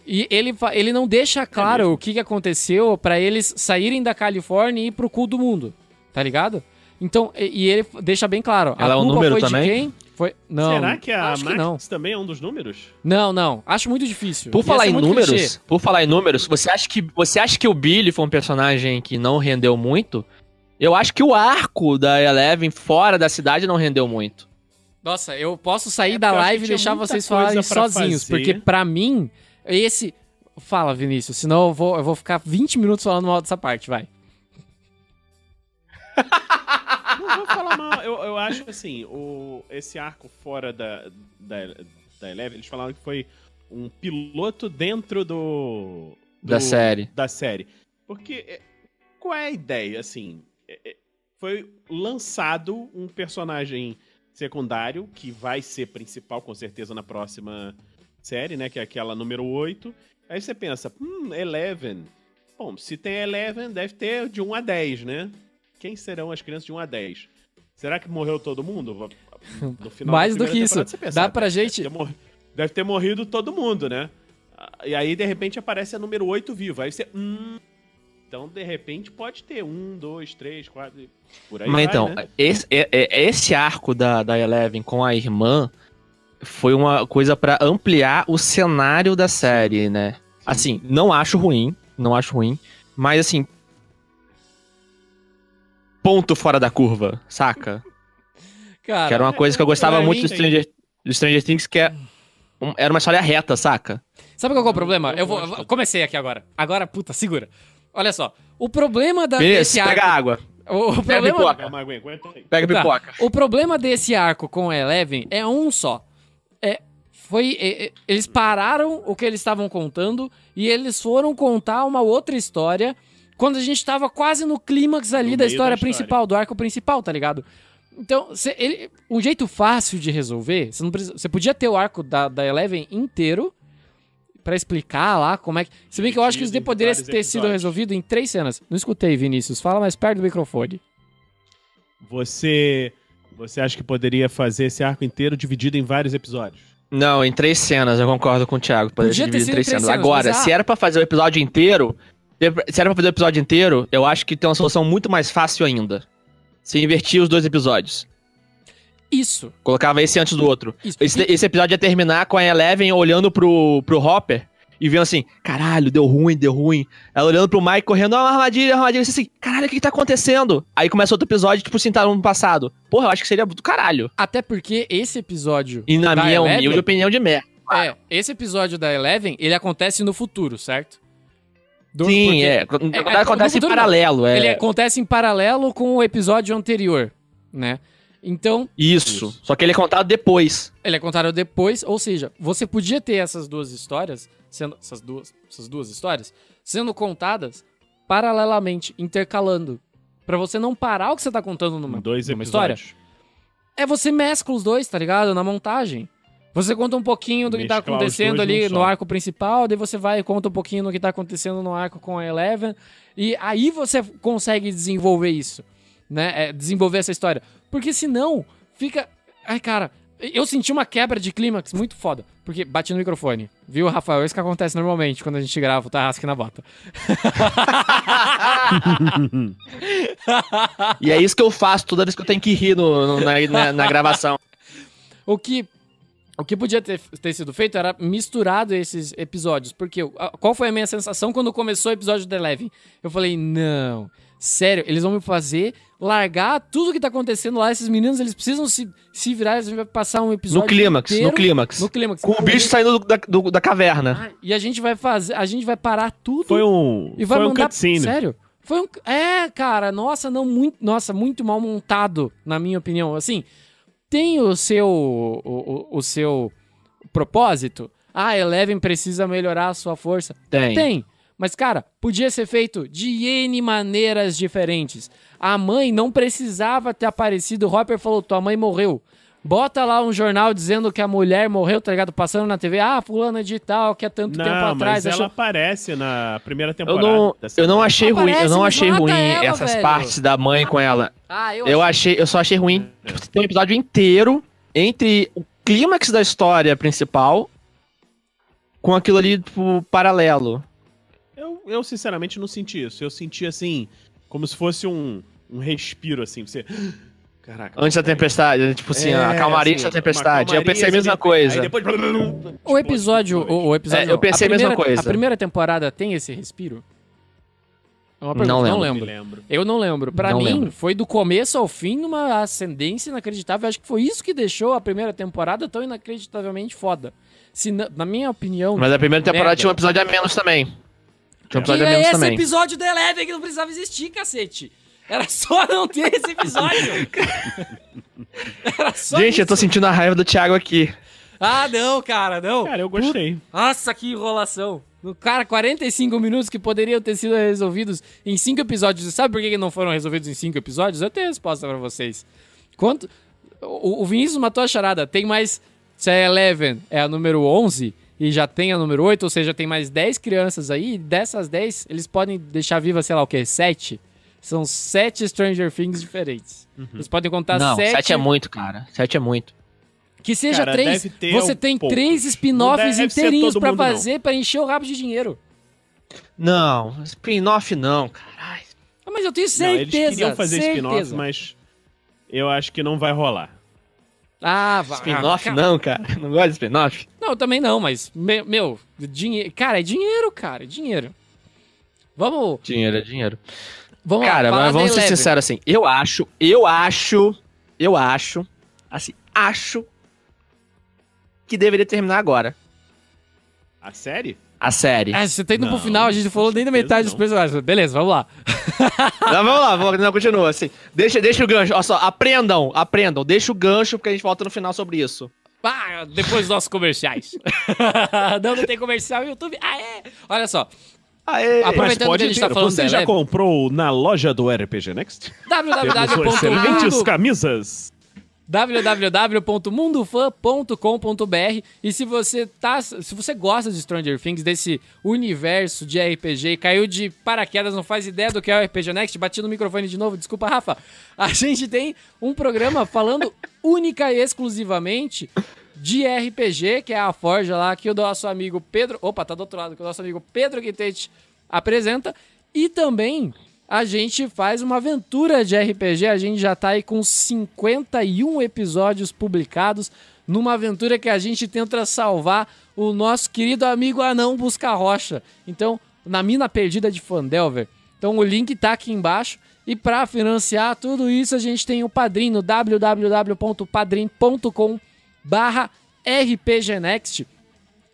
E ele, ele não deixa claro mesmo? o que, que aconteceu pra eles saírem da Califórnia e ir pro cu do mundo. Tá ligado? Então, e, e ele deixa bem claro. Ela é a um culpa número foi também? de quem? Foi. Não. Será que a acho Max que não. também é um dos números? Não, não. Acho muito difícil. Por Ia falar em números, clichê. por falar em números, você acha que você acha que o Billy foi um personagem que não rendeu muito? Eu acho que o arco da Eleven fora da cidade não rendeu muito. Nossa, eu posso sair É da live e deixar vocês falarem sozinhos, fazer. porque pra mim, esse. Fala, Vinícius, senão eu vou, eu vou ficar 20 minutos falando mal dessa parte, vai. Não vou falar mal. Eu, eu acho assim, o, esse arco fora da, da, da Eleven, eles falaram que foi um piloto dentro do. do- Da série. Da série. Porque. é, Qual é a ideia, assim? é, é, Foi lançado um personagem secundário que vai ser principal, com certeza, na próxima série, né? Que é aquela número 8. Aí você pensa, hum, Eleven. Bom, se tem Eleven, deve ter de 1 a 10, né? Quem serão as crianças de 1 a 10? Será que morreu todo mundo? No final Mais do que isso. pensa, Dá pra deve gente- ter morri- Deve ter morrido todo mundo, né? E aí, de repente, aparece a número 8 viva. Aí você. Hum, então, de repente, pode ter um, dois, três, quatro. e Por aí Mas vai, então, né? esse, é- é- esse arco da, da Eleven com a irmã foi uma coisa pra ampliar o cenário da série, né? Assim, não acho ruim, não acho ruim, mas assim. Ponto fora da curva, saca? Cara, Que era uma coisa que eu gostava muito do Stranger, do Stranger Things, que é um- era uma história reta, saca? Sabe qual é o problema? eu vou, eu comecei aqui agora. Agora, puta, segura. Olha só. O problema da, Beleza, desse arco. pega água, O, o pega problema, pipoca, aguenta, aguenta aí. pega Tá. pipoca. O problema desse arco com a Eleven é um só. É, foi, é, é, eles pararam o que eles estavam contando e eles foram contar uma outra história quando a gente tava quase no clímax ali No da história da história. principal, do arco principal, tá ligado? Então, cê- ele, um jeito fácil de resolver, você, não precisa- você podia ter o arco da, da Eleven inteiro, pra explicar lá como é que. Se bem que eu acho que isso poderia ter sido episódios. resolvido em três cenas. Não escutei, Vinícius. Fala mais perto do microfone. Você, você acha que poderia fazer esse arco inteiro dividido em vários episódios? Não, em três cenas, eu concordo com o Thiago. Poderia Podia dividido em três em três cenas. cenas, Agora, se era pra fazer o episódio inteiro, se era pra fazer o episódio inteiro, eu acho que tem uma solução muito mais fácil ainda. Se invertir os dois episódios. Isso. Colocava esse antes do outro. Isso. Esse, esse episódio ia terminar com a Eleven olhando pro, pro Hopper e vendo assim, caralho, deu ruim, deu ruim. Ela olhando pro Mike correndo, ó, uma armadilha, armadilha, assim, caralho, o que que tá acontecendo? Aí começa outro episódio, tipo assim, tá no passado. Porra, eu acho que seria do caralho. Até porque esse episódio. E na minha Eleven- humilde opinião de merda. É, esse episódio da Eleven, ele acontece no futuro, certo? Do- Sim, porque é. é, Acontece em futuro não. paralelo, é. Ele acontece em paralelo com o episódio anterior, né? Então, Isso. Isso. Só que ele é contado depois. ele é contado depois, ou seja, você podia ter essas duas histórias, sendo essas duas, essas duas histórias sendo contadas paralelamente, intercalando, Pra você não parar o que você tá contando numa, Dois numa história. É você mescla os dois, tá ligado? Na montagem. Você conta um pouquinho do que tá acontecendo ali no arco principal, daí você vai e conta um pouquinho do que tá acontecendo no arco com a Eleven, e aí você consegue desenvolver isso, né? É, desenvolver essa história. Porque senão, fica. Ai, cara, eu senti uma quebra de clímax muito foda. Porque bati no microfone. Viu, Rafael? É isso que acontece normalmente quando a gente grava o Tarrasque na Bota. E é isso que eu faço toda vez que eu tenho que rir no, no- na, na- na gravação. O que, o que podia ter, ter sido feito era misturado esses episódios. Porque a- qual foi a minha sensação quando começou o episódio da Eleven? Eu falei, não, sério, eles vão me fazer largar tudo que tá acontecendo lá. Esses meninos, eles precisam se, se virar, eles vão passar um episódio No clímax, inteiro no clímax. No clímax. Com o bicho saindo do- da, do- da caverna. Ah, e a gente vai fazer, a gente vai parar tudo Foi um, e vai foi um mandar. cutscene. Sério? Foi um. É, cara, nossa, não muito. Nossa, muito mal montado, na minha opinião. Assim, tem o seu. O, o, o seu propósito. Ah, Eleven precisa melhorar a sua força. Tem. Tem. Mas, cara, podia ser feito de N maneiras diferentes. A mãe não precisava ter aparecido. O Hopper falou: tua mãe morreu. Bota lá um jornal dizendo que a mulher morreu, tá ligado? Passando na TV. Ah, fulana de tal, que há tanto Não, tempo atrás. mas ela achou- aparece na primeira Eu temporada. não, da eu não achei ruim, eu Aparece, não achei ruim ela, essas velho. partes da mãe com ela. Ah, eu, Eu achei, eu só achei ruim É. tipo, ter um episódio inteiro entre o clímax da história principal com aquilo ali, tipo, paralelo. Eu, eu, sinceramente, não senti isso. Eu senti, assim, como se fosse um, um respiro, assim. Você... Caraca. Antes da tempestade, tipo assim, a É, calmaria assim, antes da tempestade. Eu pensei a calmaria, mesma assim, coisa. Aí depois... O episódio. O, o episódio É, eu não, pensei a mesma primeira- coisa. A primeira temporada tem esse respiro? É uma pergunta, Não não lembro. lembro. lembro. Eu não lembro. Pra Não mim, lembro. foi do começo ao fim uma ascendência inacreditável. Acho que foi isso que deixou a primeira temporada tão inacreditavelmente foda. Se na, na minha opinião. Mas a primeira temporada Merda. tinha um episódio a menos também. Tinha um que episódio a é menos esse também. episódio da Eleven que não precisava existir, cacete. Era só não ter esse episódio. Era só Gente, eu tô isso. sentindo a raiva do Thiago aqui. Ah, não, cara, não. Cara, eu gostei. Nossa, que enrolação. No cara, 45 minutos que poderiam ter sido resolvidos em 5 episódios. E sabe por que que não foram resolvidos em 5 episódios? Eu tenho a resposta pra vocês. Quanto. O, o Vinícius matou a charada. Tem mais. Se a Eleven é a número 11 e já tem a número 8, ou seja, tem mais 10 crianças aí. E dessas 10, eles podem deixar viva, sei lá o quê? 7? São 7 Stranger Things diferentes. Eles podem contar não, 7. sete é muito, cara. Sete é muito. Que seja Cara, três. deve ter Você um tem poucos. três Não spin-offs deve ser inteirinhos todo pra mundo, não. fazer pra encher o rabo de dinheiro. Não, spin-off não, caralho. Ah, Mas eu tenho Não, certeza. eles queriam fazer spin-off, certeza. mas eu acho que não vai rolar. Ah, vai. Spin-off ah, não, cara. Não gosto de spin-off. Não, eu também não, mas, me- meu, dinheiro. Cara, é dinheiro, cara, é dinheiro. Vamos. Dinheiro é dinheiro. Vamos Cara, lá, mas vamos ser Eleven. sinceros assim. Eu acho, eu acho, eu acho, assim, acho que deveria terminar agora. A série? A série. Ah, você tá indo pro Não, final, a gente não falou nem da metade dos personagens. Beleza, vamos lá. Não, vamos lá, vamos, não, continua, assim. Deixa, deixa o gancho, olha só, aprendam, aprendam. Deixa o gancho, porque a gente volta no final sobre isso. Ah, depois dos nossos comerciais. não, não tem comercial no YouTube. Ah, é. Olha só. Aê! Aproveitando Mas que a gente tá ter. falando Você da já Eleven. comprou na loja do RPG Next? Temos excelentes camisas. www.mundofan.com.br e se você tá, se você gosta de Stranger Things, desse universo de RPG e caiu de paraquedas, não faz ideia do que é o RPG Next, bati no microfone de novo, desculpa, Rafa. A gente tem um programa falando única e exclusivamente de RPG, que é a Forja lá, que o nosso amigo Pedro. Opa, tá do outro lado, que o nosso amigo Pedro Quintete apresenta. E também a gente faz uma aventura de RPG. A gente já tá aí com 51 episódios publicados numa aventura que a gente tenta salvar o nosso querido amigo Anão Busca Rocha. Então, na mina perdida de Fandelver. Então, o link tá aqui embaixo. E para financiar tudo isso, a gente tem o padrinho www.padrim.com barra rpgnext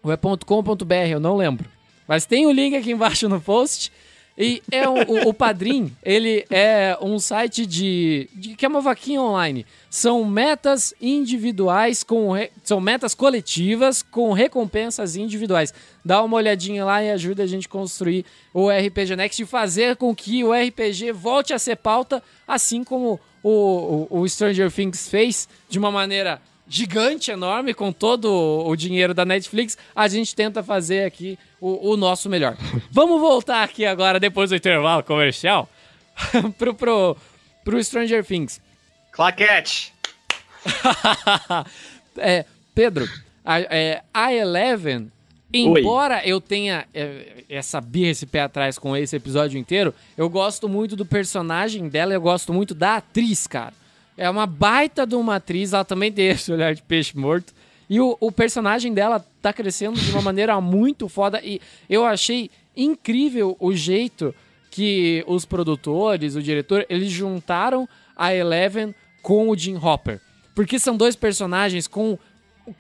ou é .com.br, eu não lembro. Mas tem o link aqui embaixo no post. E é o, o Padrim, ele é um site de, de, que é uma vaquinha online. São metas individuais com re, são metas coletivas com recompensas individuais. Dá uma olhadinha lá e ajuda a gente a construir o RPG Next e fazer com que o RPG volte a ser pauta, assim como o, o, o Stranger Things fez de uma maneira gigante, enorme, com todo o dinheiro da Netflix, a gente tenta fazer aqui o, o nosso melhor. Vamos voltar aqui agora, depois do intervalo comercial, pro, pro, pro Stranger Things. Claquete! é, Pedro, a, é, a Eleven, embora Oi. eu tenha é, essa birra, esse pé atrás com esse episódio inteiro, eu gosto muito do personagem dela, eu gosto muito da atriz, cara. É uma baita de uma atriz, ela também tem esse olhar de peixe morto. E o, o personagem dela tá crescendo de uma maneira muito foda. E eu achei incrível o jeito que os produtores, o diretor, eles juntaram a Eleven com o Jim Hopper. Porque são dois personagens com,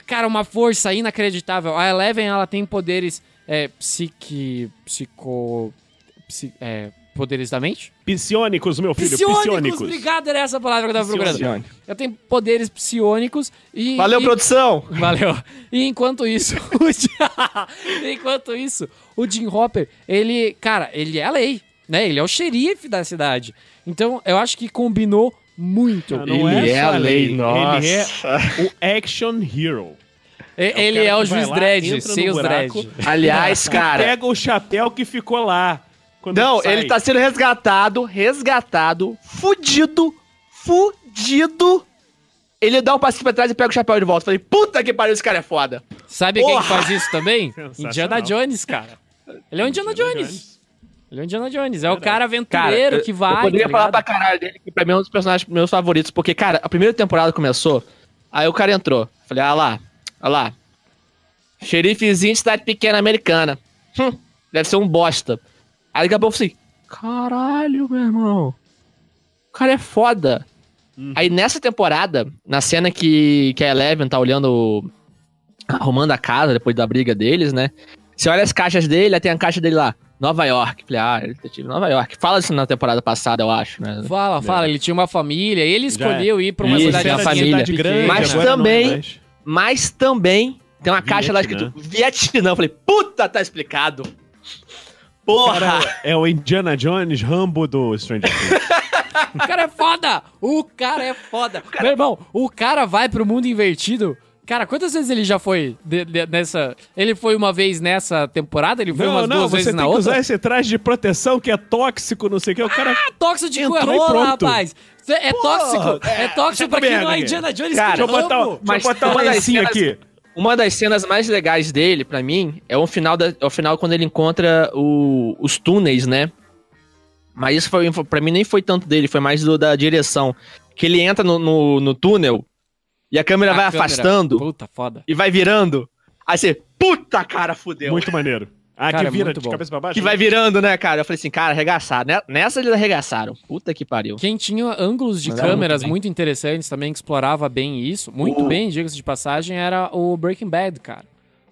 cara, uma força inacreditável. A Eleven, ela tem poderes é, psique... psico... Psi, é, poderes da mente? Psionicos, meu filho, psionicos. psionicos. Obrigado, era essa palavra que eu tava procurando. Eu tenho poderes psionicos e... Valeu, e, produção! Valeu. E enquanto isso... enquanto isso, o Jim Hopper, ele... Cara, ele é a lei, né? Ele é o xerife da cidade. Então, eu acho que combinou muito. Ah, ele é, é, a lei, lei. nossa. Ele é o action hero. É ele é o juiz dread, sem os dread. Aliás, cara... Pega o chapéu que ficou lá. Quando não, sai. ele tá sendo resgatado, resgatado, fudido, fudido. Ele dá um passinho pra trás e pega o chapéu de volta. Falei, puta que pariu, esse cara é foda. Sabe Porra. quem faz isso também? Indiana Jones, cara. Ele é o Indiana, Indiana Jones. Jones. Ele é o Indiana Jones. É o cara aventureiro cara, que vai. Eu poderia tá falar pra caralho dele, que pra mim é um dos personagens meus favoritos. Porque, cara, a primeira temporada começou, aí o cara entrou. Falei, ah lá, ah lá. Xerifezinho de cidade pequena americana. Hum, deve ser um bosta. Aí daqui a pouco eu falei, caralho, meu irmão. O cara é foda. Uhum. Aí nessa temporada, na cena que, que a Eleven tá olhando, arrumando a casa depois da briga deles, né? Você olha as caixas dele, aí tem a caixa dele lá. Nova York. Falei, ah, ele detetive Nova York. Fala isso na temporada passada, eu acho, né? Fala, fala. Ele tinha uma família, ele escolheu ir pra uma isso, cidade, uma família. grande. Mas também, mas também tem uma Vietnã. caixa lá escrito Vietnã. Eu falei, puta, tá explicado. Porra! Cara, é o Indiana Jones Rambo do Stranger Things. o cara é foda! O cara é foda! Cara... Meu irmão, o cara vai pro mundo invertido. Cara, quantas vezes ele já foi de, de, nessa. Ele foi uma vez nessa temporada? Ele foi não, umas não, duas vezes na outra? Não, você tem que usar esse traje de proteção que é tóxico, não sei o que. O cara. Ah, tóxico de rola, rapaz! É tóxico! É, é tóxico pra quem não é Indiana Jones. Cara, deixa eu botar, deixa eu botar um lencinho aqui. Uma das cenas mais legais dele, para mim, é o final, da, é o final quando ele encontra o, os túneis, né? Mas isso foi, pra mim nem foi tanto dele, foi mais do, da direção. Que ele entra no, no, no túnel e a câmera a vai câmera. afastando. Puta, foda. E vai virando. Aí você, puta cara, fudeu. Muito maneiro. Ah, cara, que vira de bom. cabeça pra baixo? Que vai virando, né, cara? Eu falei assim, cara, arregaçaram. Né, nessa eles arregaçaram. Puta que pariu. Quem tinha ângulos de Mas câmeras muito, muito, interessantes também, que explorava bem isso, muito uh. bem, diga-se de passagem, era o Breaking Bad, cara.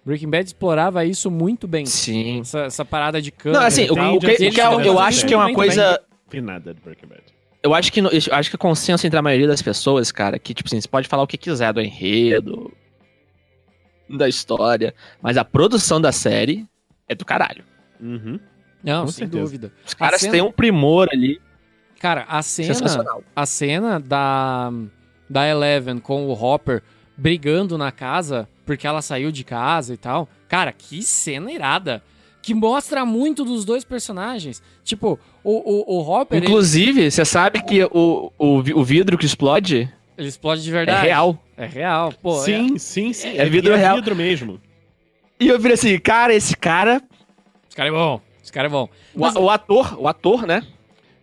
Breaking Bad explorava isso muito bem. Sim. Essa, essa parada de câmera. Não, assim, o, o, que, o que eu, eu acho que é uma coisa... Tem nada de Breaking Bad. Eu acho que eu acho que o consenso entre a maioria das pessoas, cara, que tipo assim, você pode falar o que quiser do enredo, da história, mas a produção da série é do caralho. Uhum. Não, Com sem certeza. dúvida. Os caras cena... têm um primor ali. Cara, a cena. A cena da. da Eleven com o Hopper brigando na casa porque ela saiu de casa e tal. Cara, que cena irada. Que mostra muito dos dois personagens. Tipo, o, o, o Hopper. Inclusive, você sabe que o, o, o vidro que explode. Ele explode de verdade. É real. É real, pô. Sim, é... sim, sim. É vidro real. vidro mesmo. E eu virei assim, cara, esse cara. Esse cara é bom. Esse cara é bom. Mas... O, o, ator, o ator, né?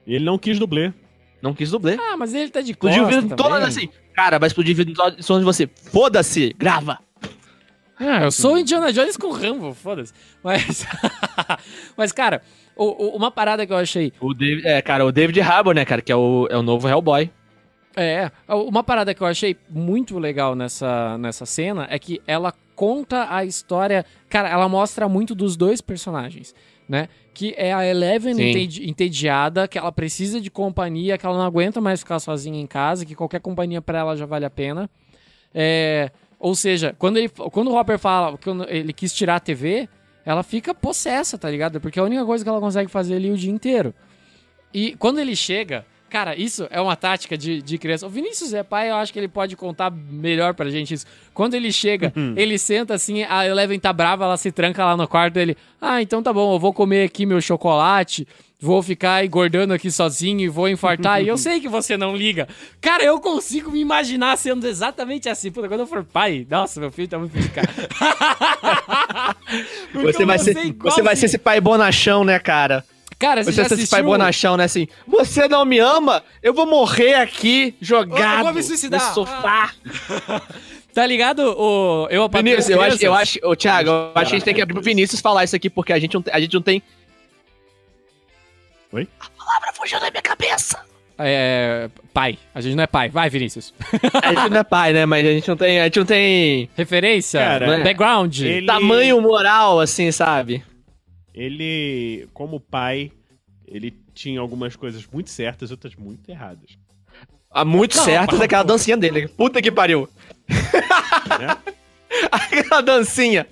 Ele não quis dublê. Não quis dublê. Ah, mas ele tá de Explodiu o vidro todo assim. Cara, vai explodir vidro em som de você. Foda-se, grava. Ah, eu sou o Indiana Jones com Rambo, foda-se. Mas, mas cara, o, o, uma parada que eu achei... O David, é, cara, o David Harbour, né, cara, que é o, é o novo Hellboy. É, uma parada que eu achei muito legal nessa, nessa cena é que ela conta a história... Cara, ela mostra muito dos dois personagens, né? Que é a Eleven entediada, que ela precisa de companhia, que ela não aguenta mais ficar sozinha em casa, que qualquer companhia para ela já vale a pena. É... Ou seja, quando, ele, quando o Hopper fala que ele quis tirar a TV, ela fica possessa, tá ligado? Porque é a única coisa que ela consegue fazer ali o dia inteiro. E quando ele chega, cara, isso é uma tática de, de criança. O Vinícius é pai, eu acho que ele pode contar melhor pra gente isso. Quando ele chega, uhum. ele senta assim, a Eleven tá brava, ela se tranca lá no quarto dele. Ah, então tá bom, eu vou comer aqui meu chocolate vou ficar engordando aqui sozinho e vou infartar. e eu sei que você não liga. Cara, eu consigo me imaginar sendo exatamente assim. Puta, quando eu for pai, nossa, meu filho tá muito complicado. você vai, ser, você vai ser esse pai bonachão, né, cara? Cara, você, você já assistiu... pai bonachão, né? Assim, você não me ama? Eu vou morrer aqui, jogado eu vou me suicidar. no sofá. Tá ligado? O, eu Vinícius, eu acho, eu acho, o Thiago, eu acho que a gente tem que abrir pro Vinícius falar isso aqui, porque a gente não, a gente não tem Oi? A palavra fugiu da minha cabeça. É. Pai. A gente não é pai. Vai, Vinícius. a gente não é pai, né? Mas a gente não tem. A gente não tem. Referência? Cara, né? Background. Ele... Tamanho moral, assim, sabe? Ele, como pai, ele tinha algumas coisas muito certas, outras muito erradas. Ah, muito não, certas daquela dancinha dele. Puta que pariu. É? Aquela dancinha.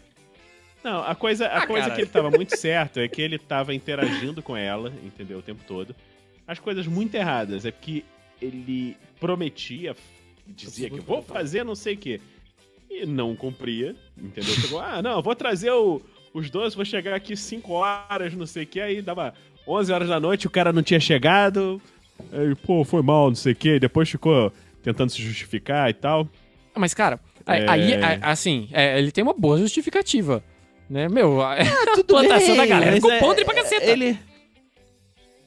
Não, a coisa, a ah, coisa que ele tava muito certo é que ele tava interagindo com ela, entendeu? O tempo todo. As coisas muito erradas é que ele prometia, dizia que vou fazer não sei o quê. E não cumpria, entendeu? Chegou, ah, não, vou trazer o, os dois, vou chegar aqui 5 horas, não sei o quê. Aí dava 11 horas da noite, o cara não tinha chegado. Aí, pô, foi mal, não sei o quê. Depois ficou tentando se justificar e tal. Mas, cara, é... aí, assim, é, ele tem uma boa justificativa. Né, meu, a ah, plantação bem, da galera ficou é, podre pra caceta. Ele,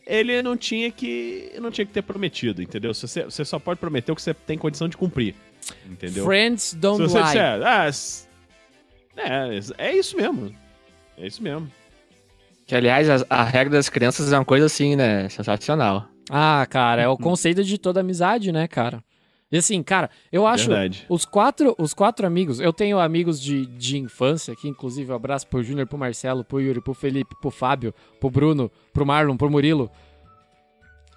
ele não tinha que não tinha que ter prometido, entendeu? Você, você só pode prometer o que você tem condição de cumprir, entendeu? Friends don't Se você lie. Disser, ah, é, é isso mesmo. É isso mesmo. Que, aliás, a, a, regra das crianças é uma coisa assim, né? Sensacional. Ah, cara, é o conceito de toda amizade, né, cara? E assim, cara, eu acho Verdade. os quatro, os quatro amigos, eu tenho amigos de, de infância, que inclusive um abraço pro Júnior, pro Marcelo, pro Yuri, pro Felipe, pro Fábio, pro Bruno, pro Marlon, pro Murilo,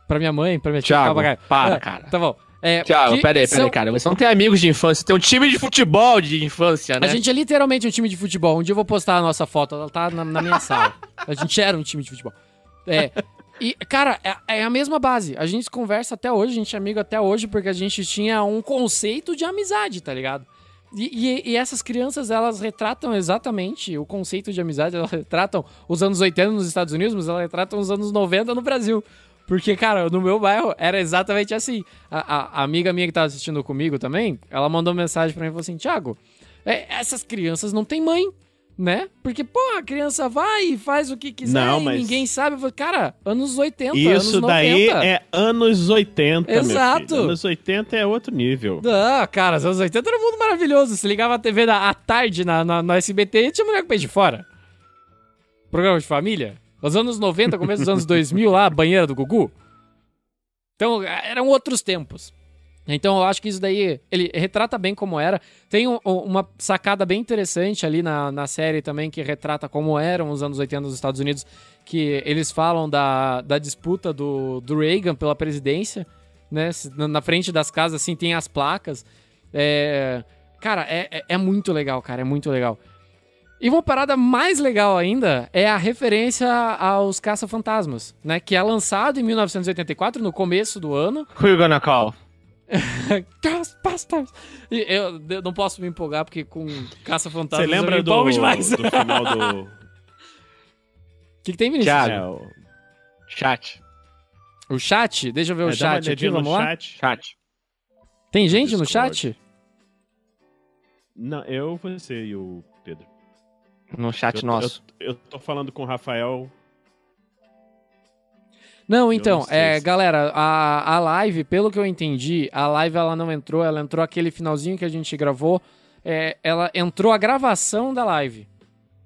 pra minha mãe, pra minha tia. Thiago, para, ah, cara. Tá bom. É, Tiago, peraí, peraí, são... cara. Você não tem amigos de infância, tem um time de futebol de infância, né? A gente é literalmente um time de futebol. Um dia eu vou postar a nossa foto, ela tá na, na minha sala. A gente era um time de futebol. É, e, cara, é, é, a mesma base. A gente conversa até hoje, a gente é amigo até hoje, porque a gente tinha um conceito de amizade, tá ligado? E, e, e, essas crianças, elas retratam exatamente o conceito de amizade, elas retratam os anos 80 nos Estados Unidos, mas elas retratam os anos 90 no Brasil. Porque, cara, no meu bairro era exatamente assim. A, a, a amiga minha que tava assistindo comigo também, ela mandou mensagem para mim e falou assim: Thiago, é, essas crianças não têm mãe né? Porque, pô, a criança vai e faz o que quiser não, mas... ninguém sabe. Cara, anos 80, Isso anos daí é anos 80, Exato. Anos 80 é outro nível. Ah, cara, os anos 80 era um mundo maravilhoso. Você ligava a TV da, à tarde na, na, no SBT e tinha mulher com o pé de fora. Programa de família. Os anos 90, começo dos anos 2000 lá, banheira do Gugu. Então, eram outros tempos. Então eu acho que isso daí, ele retrata bem como era. Tem um, uma sacada bem interessante ali na, na série também, que retrata como eram os anos 80 nos Estados Unidos, que eles falam da, da disputa do, do Reagan pela presidência, né? Na frente das casas, assim, tem as placas. É, cara, é, é, é muito legal, cara, é muito legal. E uma parada mais legal ainda é a referência aos Caça-Fantasmas, né? Que é lançado em 1984, no começo do ano. Who you gonna call? Ghostbusters! Eu, eu não posso me empolgar porque com Caça-Fantasmas Você lembra do, demais. do final do. O que, que tem, Vinícius? Thiago. O- Chat. O chat? Deixa eu ver o é, uma chat aqui, no vamos lá. chat. Chat. Tem gente no Discord. chat? Não, eu, você e o Pedro. No chat eu, nosso. Eu, eu tô falando com o Rafael. Não, então, não é, se- galera, a, a live, pelo que eu entendi, a live ela não entrou, ela entrou aquele finalzinho que a gente gravou, é, ela entrou a gravação da live.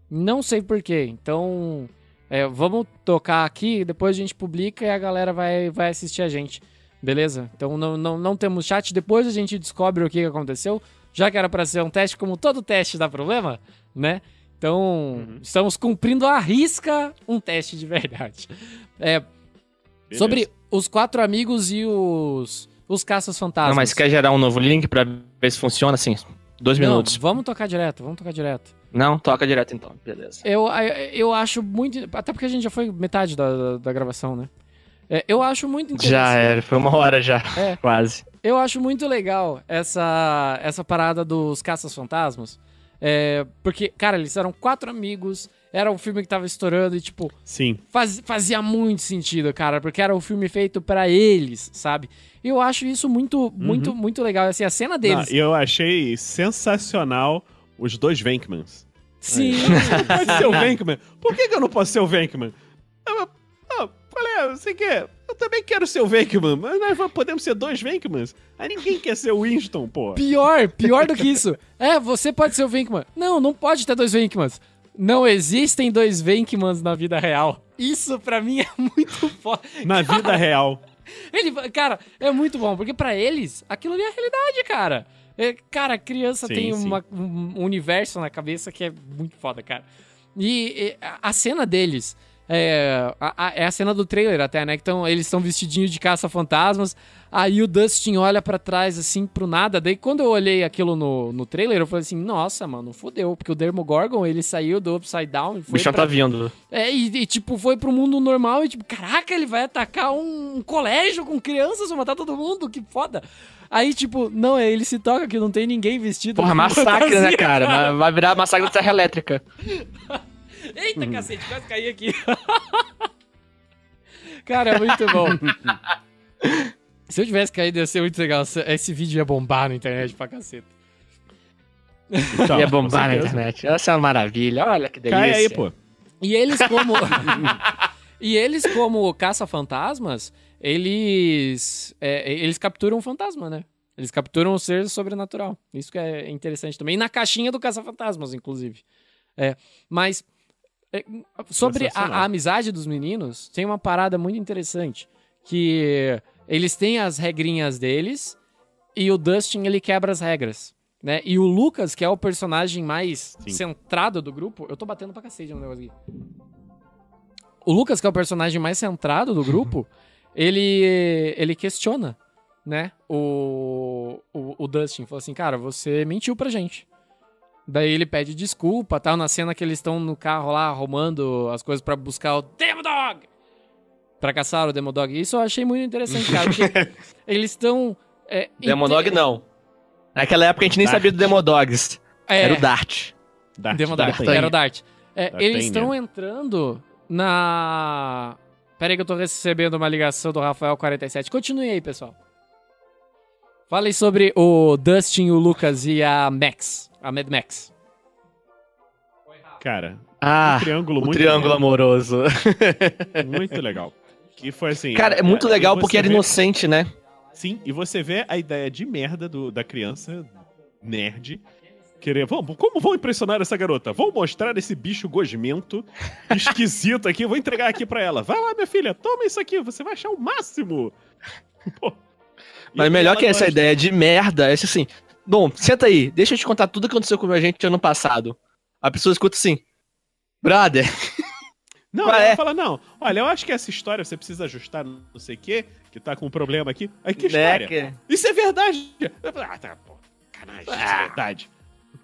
Não sei porquê, então é, vamos tocar aqui, depois a gente publica e a galera vai, vai assistir a gente, beleza? Então não, não, não temos chat, depois a gente descobre o que que aconteceu, já que era pra ser um teste, como todo teste dá problema, né? Então, estamos cumprindo à risca um teste de verdade. É. Sobre os quatro amigos e os, os caças fantasmas. Não, mas quer gerar um novo link pra ver se funciona assim? Dois Não, minutos. vamos tocar direto, vamos tocar direto. Não, toca direto então. Beleza. Eu, eu acho muito. Até porque a gente já foi metade da, da, da gravação, né? É, eu acho muito interessante. Já era, foi uma hora já. É. Quase. Eu acho muito legal essa, essa parada dos caças fantasmas. É, porque, cara, eles eram quatro amigos, era um filme que tava estourando e, tipo, Sim. faz- fazia muito sentido, cara, porque era um filme feito pra eles, sabe? Eu acho isso muito, muito, muito legal. Assim, a cena Não, deles. e eu achei sensacional os dois Venkmans. Sim. Pode ser o Venkman. Por que, que eu não posso ser o Venkman? Ah, ah, qual é? Você quer? Eu também quero ser o Venkman, mas nós podemos ser dois Venkmans. Aí ninguém quer ser o Winston, pô. Pior, pior do que isso. É, você pode ser o Venkman. Não, não pode ter dois Venkmans. Não existem dois Venkmans na vida real. Isso pra mim é muito foda. Na vida real. Ele, cara, é muito bom, porque pra eles, aquilo ali é a realidade, cara. É, cara, a criança Sim, tem sim. uma- um universo na cabeça que é muito foda, cara. E, e a cena deles é a, a- é a cena do trailer até, né? Que tão, eles estão vestidinhos de caça-fantasmas. Aí o Dustin olha pra trás, assim, pro nada. Daí quando eu olhei aquilo no, no trailer, eu falei assim: nossa, mano, fodeu. Porque o Demogorgon, ele saiu do Upside Down O bichão pra- tá vindo. é, e, e, tipo, foi pro mundo normal e, tipo, caraca, ele vai atacar um, um colégio com crianças, vai matar todo mundo, que foda. Aí, tipo, não, é, ele se toca que não tem ninguém vestido. Porra, massacre, né, cara? Vai- Vai virar massacre da Serra Elétrica. Eita, cacete, quase caí aqui. cara, é muito bom. Se eu tivesse caído, ia ser muito legal. Esse vídeo ia bombar na internet pra caceta. Então, Ia bombar na internet. Essa é uma maravilha. Olha que delícia. Cai aí, pô. E eles como E eles como caça-fantasmas, eles é, eles capturam um fantasma, né? Eles capturam um ser sobrenatural. Isso que é interessante também. E na caixinha do caça-fantasmas, inclusive. É, mas sobre a, a amizade dos meninos, tem uma parada muito interessante que eles têm as regrinhas deles e o Dustin ele quebra as regras. Né? E o Lucas, que é o personagem mais Sim. centrado do grupo. Eu tô batendo pra cacete no negócio aqui. O Lucas, que é o personagem mais centrado do grupo, ele, ele questiona, né? O, o, o Dustin. Falou assim, cara, você mentiu pra gente. Daí ele pede desculpa, tal, na cena que eles estão no carro lá arrumando as coisas pra buscar o Demodog. Pra caçar o Demodog. Isso eu achei muito interessante, cara, porque eles estão... É, Demodog inte- não. Naquela época a gente nem Dart. sabia do Demodogs. É, Era o Dart. Dart, Demodog, D'Artagnan. era o Dart. É, eles estão entrando na... Pera aí que eu tô recebendo uma ligação do Rafael47. Continue aí, pessoal. Falem sobre o Dustin, o Lucas e a Max. A Mad Max. Cara, Ah, um triângulo o muito triângulo amoroso. muito legal. Que foi assim. Cara, é muito e legal porque era vê- inocente, né? Sim, e você vê a ideia de merda do, da criança nerd. Querer, vamos, como vão impressionar essa garota? Vou mostrar esse bicho gosmento, esquisito aqui, vou entregar aqui pra ela. Vai lá, minha filha, toma isso aqui, você vai achar o máximo. Pô. E Mas melhor que essa gosta. ideia de merda é assim. Bom, senta aí, deixa eu te contar tudo que aconteceu com a gente ano passado. A pessoa escuta assim. Brother, Não, ela fala, não, olha, eu acho que essa história você precisa ajustar não sei o quê, que tá com um problema aqui. Aí que né? história? que- Isso é verdade! Ah, tá, pô, canagem, isso é verdade.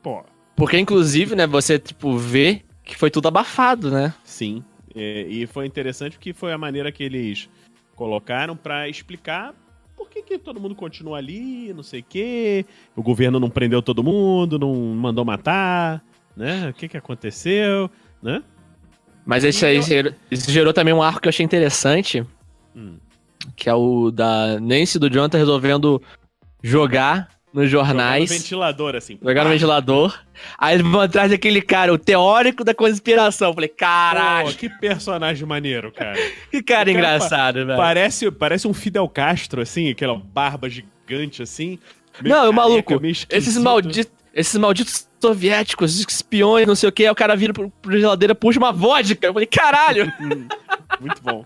Pô, Porque, inclusive, né, você, tipo, vê que foi tudo abafado, né? sim. É, e foi interessante porque foi a maneira que eles colocaram pra explicar por que, que todo mundo continua ali, não sei o quê? O governo não prendeu todo mundo, não mandou matar, né? O que que aconteceu, né? Mas esse aí gerou, isso gerou também um arco que eu achei interessante, Hum. que é o da Nancy do Jonathan resolvendo jogar nos Jogar no jornais, ventilador, assim. jogar no ventilador. Aí eles vão atrás daquele cara, o teórico da conspiração. Eu falei, caralho, Pô, que personagem maneiro, cara. que cara cara engraçado, velho. Parece, parece um Fidel Castro, assim, aquela barba gigante, assim. meio Não, o careca, maluco, esses malditos, esses malditos soviéticos, espiões, não sei o que, aí o cara vira pro, pro geladeira, puxa uma vodka. Eu falei, caralho! Muito bom.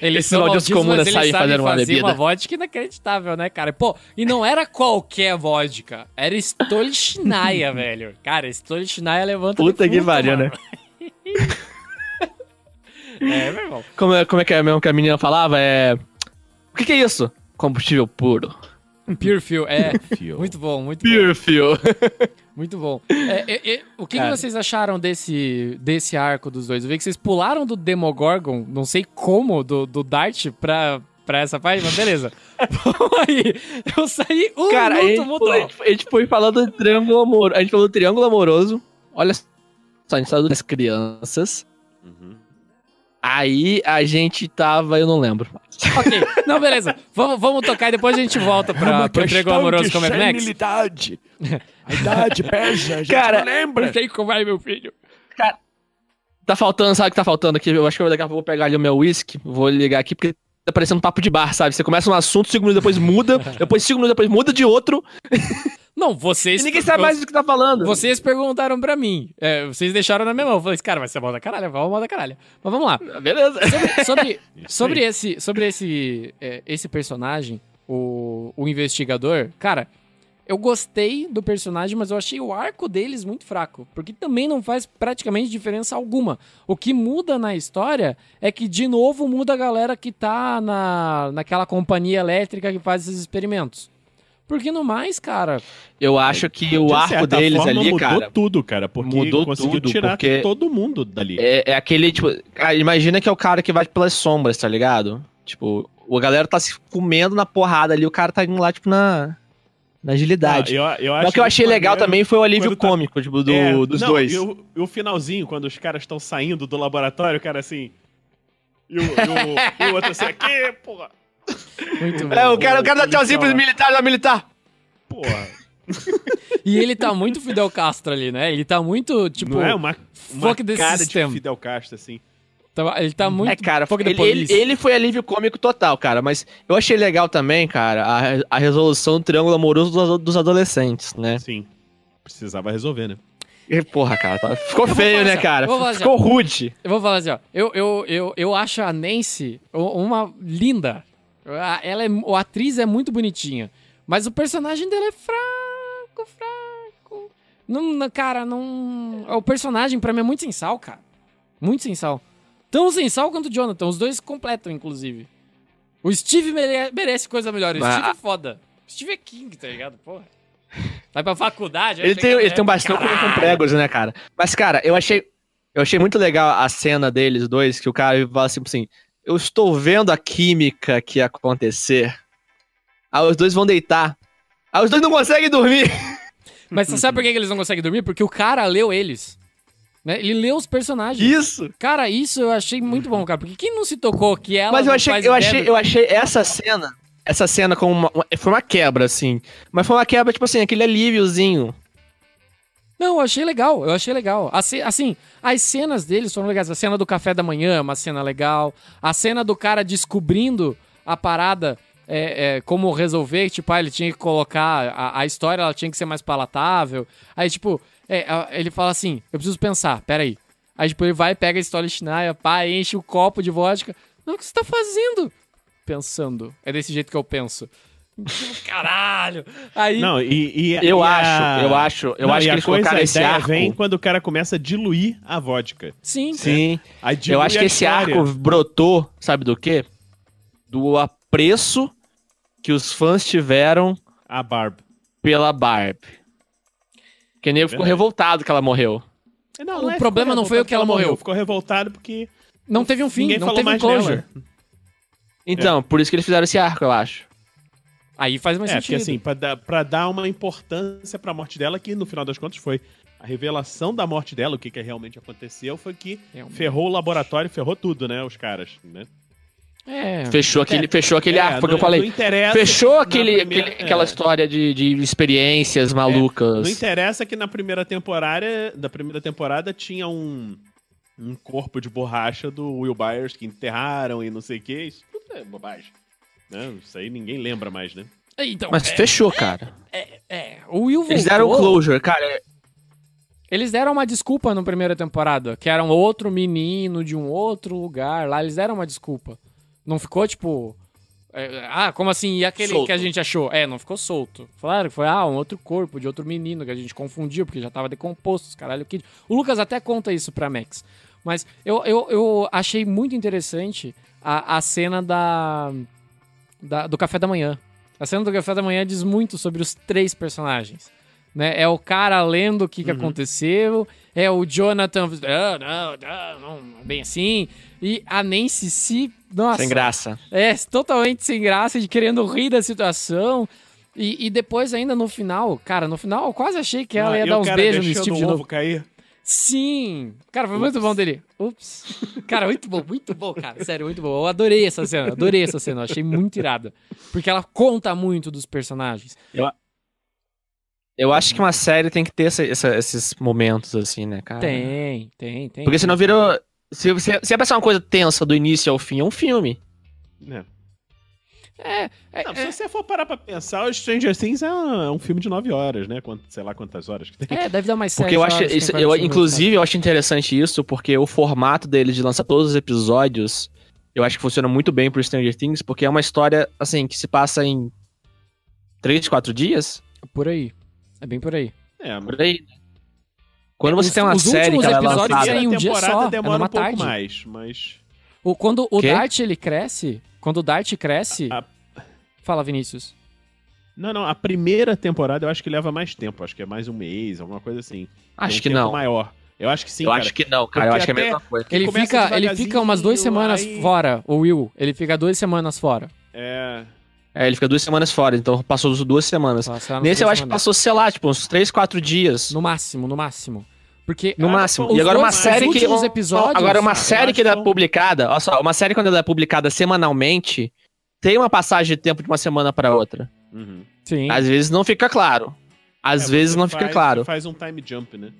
Eles Esses são malditos comunas saem fazendo uma fazer bebida. uma vodka inacreditável, né, cara? Pô, e não era qualquer vodka. Era Stolichnaya, velho. Cara, Stolichnaya levanta Puta que pariu, né? É, meu irmão. Como é, como é que é mesmo que a menina falava? É. O que, que é isso? Combustível puro. Pure Fuel, é. Fio. Muito bom, muito bom. Pure fuel. Muito bom. É, é, é, o que, que Cara. vocês acharam desse, desse arco dos dois? Eu vi que vocês pularam do Demogorgon, não sei como, do, do Dart pra, pra essa parte, mas beleza. Vamos aí. Eu saí um Cara, a minuto, gente, mudou. foi, a gente foi- a gente foi falando do triângulo amoroso. A gente falou do triângulo amoroso. Olha só, a gente falou das crianças. Uhum. Aí a gente tava, eu não lembro. Ok, não, beleza. Vamos, vamos tocar e depois a gente volta pra, pro Triângulo Amoroso com o Mad Max. A idade pesa, Cara, não lembra. Não tem como vai, meu filho. Tá faltando, sabe o que tá faltando aqui? Eu acho que eu daqui a pouco vou pegar ali o meu whisky, vou ligar aqui, porque tá parecendo um papo de bar, sabe? Você começa um assunto, cinco minutos depois muda, depois cinco minutos depois muda de outro, Não, vocês. e ninguém sabe mais do que tá falando. Vocês perguntaram pra mim. É, vocês deixaram na minha mão. Eu falei, cara, vai ser mal da caralho, vai mal da caralho. Mas vamos lá. Beleza. Sobre, sobre aí. esse, sobre esse, é, esse personagem, o, o investigador, cara, eu gostei do personagem, mas eu achei o arco deles muito fraco. Porque também não faz praticamente diferença alguma. O que muda na história é que, de novo, muda a galera que tá na, naquela companhia elétrica que faz esses experimentos. Porque no mais, cara. Eu acho que o De arco certa deles forma, ali, mudou cara, tudo, cara, porque mudou conseguiu tudo, tirar porque- todo mundo dali. é, é aquele, tipo, cara, imagina que é o cara que vai pelas sombras, tá ligado? Tipo, a galera tá se comendo na porrada ali, o cara tá indo lá, tipo, na, na agilidade. Ah, eu, eu Mas acho o que eu achei legal também foi o alívio tá- cômico, tipo, do, É, dos não, dois. E o, e o finalzinho, quando os caras estão saindo do laboratório, o cara assim. E o, e o- e o outro assim, aqui, porra. Muito bom. É, o cara, o cara dá tchauzinho pros lá. militares, da militar. Porra. E ele tá muito Fidel Castro ali, né? Ele tá muito, tipo. não é uma, uma fuck this cara system. de Fidel Castro, assim. Ele tá muito. É, cara, ele, ele, ele foi alívio cômico total, cara. Mas eu achei legal também, cara, a, a resolução do triângulo amoroso dos, dos adolescentes, né? Sim. Precisava resolver, né? E, porra, cara, tá- ficou feio, né, assim, cara? falar assim, Ficou rude. Eu vou falar assim, ó. Eu, eu, eu, eu acho a Nancy uma linda. A- Ela é, a atriz é muito bonitinha. Mas o personagem dela é fraco, fraco. Não, não- cara, não. O personagem pra mim é muito sem sal, cara. Muito sem sal. Tão sem sal quanto o Jonathan. Os dois completam, inclusive. O Steve mere- merece coisa melhor. O Mas- Steve é foda. O Steve é king, tá ligado? Porra. Vai pra faculdade. vai Ele tem, ele tem um bastão com, pregos, né, cara? Mas, cara, eu achei. Eu achei muito legal a cena deles dois, que o cara fala assim, assim, eu estou vendo a química que ia acontecer. Aí os dois vão deitar. Aí os dois não conseguem dormir. Mas você sabe por que eles não conseguem dormir? Porque o cara leu eles. Né? Ele leu os personagens. Isso. Cara, isso eu achei muito bom, cara. Porque quem não se tocou que ela. Mas eu não achei, eu achei, do- eu achei essa cena, essa cena como uma, uma- foi uma quebra, assim. Mas foi uma quebra, tipo assim, aquele alíviozinho. Não, eu achei legal, eu achei legal. Assim, assim, as cenas deles foram legais. A cena do café da manhã é uma cena legal. A cena do cara descobrindo a parada, é, é, como resolver, tipo, ah, ele tinha que colocar. A, a história ela tinha que ser mais palatável. Aí, tipo, é, ele fala assim: eu preciso pensar, peraí. Aí, tipo, ele vai, pega a história chinaia, pá, enche o copo de vodka. Não, o que você tá fazendo? Pensando. É desse jeito que eu penso. Caralho! Aí. Não, e. e Eu e acho, a- eu acho, eu Não, acho que eles coisa, colocaram a esse arco. vem quando o cara começa a diluir a vodka. Sim. Sim. Aí Eu acho a que esse história. arco brotou, sabe do quê? Do apreço que os fãs tiveram A Barb. pela Barb. Que nem eu ficou Verdade. revoltado que ela morreu. Não, O é, problema ficou não foi o que ela morreu. Ficou revoltado porque Não teve um fim, ninguém não falou teve um mais closure. Então, por isso que eles fizeram esse arco, eu acho. Aí faz mais é, porque sentido. assim, pra dar, pra dar uma importância pra morte dela, que no final das contas foi a revelação da morte dela, o que, que realmente aconteceu, foi que Realmente. ferrou o laboratório, ferrou tudo, né, os caras, né? É. Fechou aquele, fechou aquele É, arco, porque não- eu falei. Não Fechou aquele, primeira- aquele- aquela é. história de, de experiências Não malucas. interessa que na primeira temporada, da primeira temporada tinha um, um corpo de borracha do Will Byers que enterraram e não sei o que. Isso tudo é bobagem. Né? Isso aí ninguém lembra mais, né? Então, Mas é, fechou, cara. é, o Will voltou. Eles deram closure, cara. Eles deram uma desculpa na primeira temporada, que era um outro menino de um outro lugar lá. Eles deram uma desculpa. Não ficou tipo. é, ah, como assim? E aquele Solto. que a gente achou? É, não ficou solto. Falaram que foi ah, um outro corpo de outro menino que a gente confundiu porque já tava decomposto, os caralho. Que... O Lucas até conta isso pra Max. Mas eu, eu, eu achei muito interessante a, a cena da, da- do café da manhã. A cena do café da manhã diz muito sobre os três personagens. Né? É o cara lendo o que, que aconteceu, é o Jonathan. Ah, não, não, não, é bem assim. E a Nancy se. Nossa, Sem graça. é, totalmente sem graça, de querendo rir da situação. E, e depois, ainda no final, cara, no final eu quase achei que ela Ah, ia dar uns beijos no Steve de ovo novo. cair. Sim! Cara, foi muito bom dele. Ups. Cara, muito bom, muito bom, cara. Sério, muito bom. Eu adorei essa cena, adorei essa cena. Eu achei muito irada. Porque ela conta muito dos personagens. Eu acho que uma série tem que ter essa- essa- esses momentos, assim, né, cara? Tem, tem, tem. Porque senão virou. Se, se, se é pra ser uma coisa tensa do início ao fim, é um filme. né? É, é, Não, é, se você for parar pra pensar, o Stranger Things é um, é um filme de nove horas, né? Quanto, sei lá quantas horas que tem. é, deve dar mais Porque eu acho. Isso, eu, 40 minutos, inclusive, eu acho interessante isso, porque o formato dele de lançar todos os episódios, eu acho que funciona muito bem pro Stranger Things, porque é uma história, assim, que se passa em 3, 4 dias. Por aí. É bem por aí. É, Por aí. Quando Os- você tem uma os série últimos que ela é episódios lançada... saem em um dia só, é demora numa um pouco tarde. mais, mas... O, quando o Quê? Dart ele cresce, quando o Dart cresce. A- Fala, Vinícius. Não, não, a primeira temporada eu acho que leva mais tempo, acho que é mais um mês, alguma coisa assim. Acho um que tempo não. maior. Eu acho que sim, eu cara. acho que não, cara. Eu Porque acho que é a mesma coisa. Ele fica, ele fica umas duas semanas aí- fora, o Will. Ele fica duas semanas fora. É, É, ele fica duas semanas fora, então passou duas semanas. Passa umas Nesse eu acho que semanas. passou, sei lá, tipo, uns 3, 4 dias. No máximo, no máximo. Porque No máximo. E agora uma série os que. últimos episódios- Agora, uma série que é que- publicada. Olha só, uma série quando ela é publicada semanalmente, tem uma passagem de tempo de uma semana pra outra. uhum. Sim. Às vezes não fica claro. Às É, vezes não fica faz- claro. você faz um time jump, né?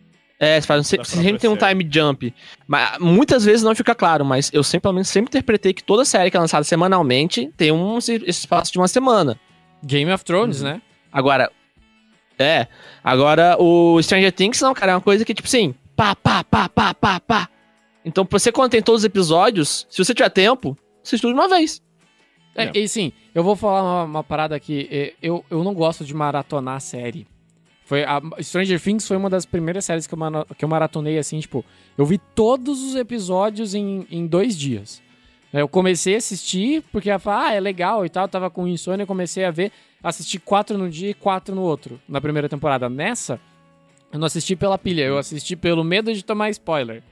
É, você faz um, você sempre tem um série. time jump. Mas muitas vezes não fica claro, mas eu sempre, pelo menos, sempre interpretei que toda série que é lançada semanalmente tem um esse espaço de uma semana. Game of Thrones, Uhum. né? Agora. É. Agora, o Stranger Things, não, cara, é uma coisa que, tipo assim, pá, pá, pá, pá, pá, pá. Então, pra você quando tem todos os episódios, se você tiver tempo, você estuda de uma vez. É, É. E sim, eu vou falar uma, uma parada aqui. é, Eu, eu não gosto de maratonar série. Foi a Stranger Things foi uma das primeiras séries que eu, que eu maratonei assim, tipo, eu vi todos os episódios em, em dois dias. Eu comecei a assistir, porque ela falou, ah, é legal e tal, eu tava com insônia, comecei a ver, assisti quatro no dia e quatro no outro, na primeira temporada. Nessa, eu não assisti pela pilha, eu assisti pelo medo de tomar spoiler.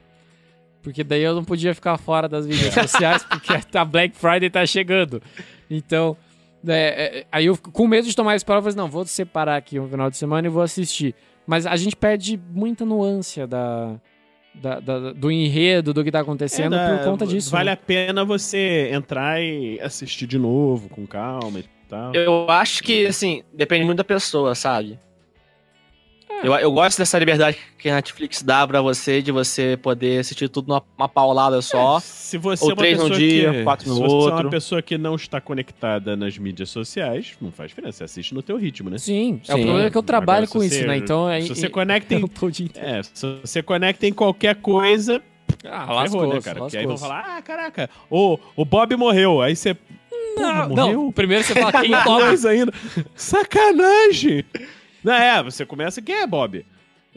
Porque daí eu não podia ficar fora das mídias sociais, porque a Black Friday tá chegando. Então, é, é, aí eu, com medo de tomar eu falei, assim, não, vou separar aqui um final de semana e vou assistir. Mas a gente perde muita nuance da, da- da- do enredo, do que tá acontecendo É, por conta disso. Vale né? a pena você entrar e assistir de novo, com calma e tal. Eu acho que, assim, depende muito da pessoa, sabe? Eu, eu gosto dessa liberdade que a Netflix dá pra você, de você poder assistir tudo numa uma paulada só. Se você Ou é uma três num pessoa dia, que, quatro no se você é outro. uma pessoa que não está conectada nas mídias sociais, não faz diferença. Você assiste no teu ritmo, né? Sim, é o Sim. problema é que eu trabalho Agora, com isso, você- né? Então é. Se você é- conecta em, é, se você conecta em qualquer coisa, Ah, lascou, né, cara? Porque aí vão falar, ah, caraca, o, o Bob morreu. Aí você, Não, morreu? não, primeiro você fala quem mais ainda. Sacanagem! Não, é, você começa, quem é Bob?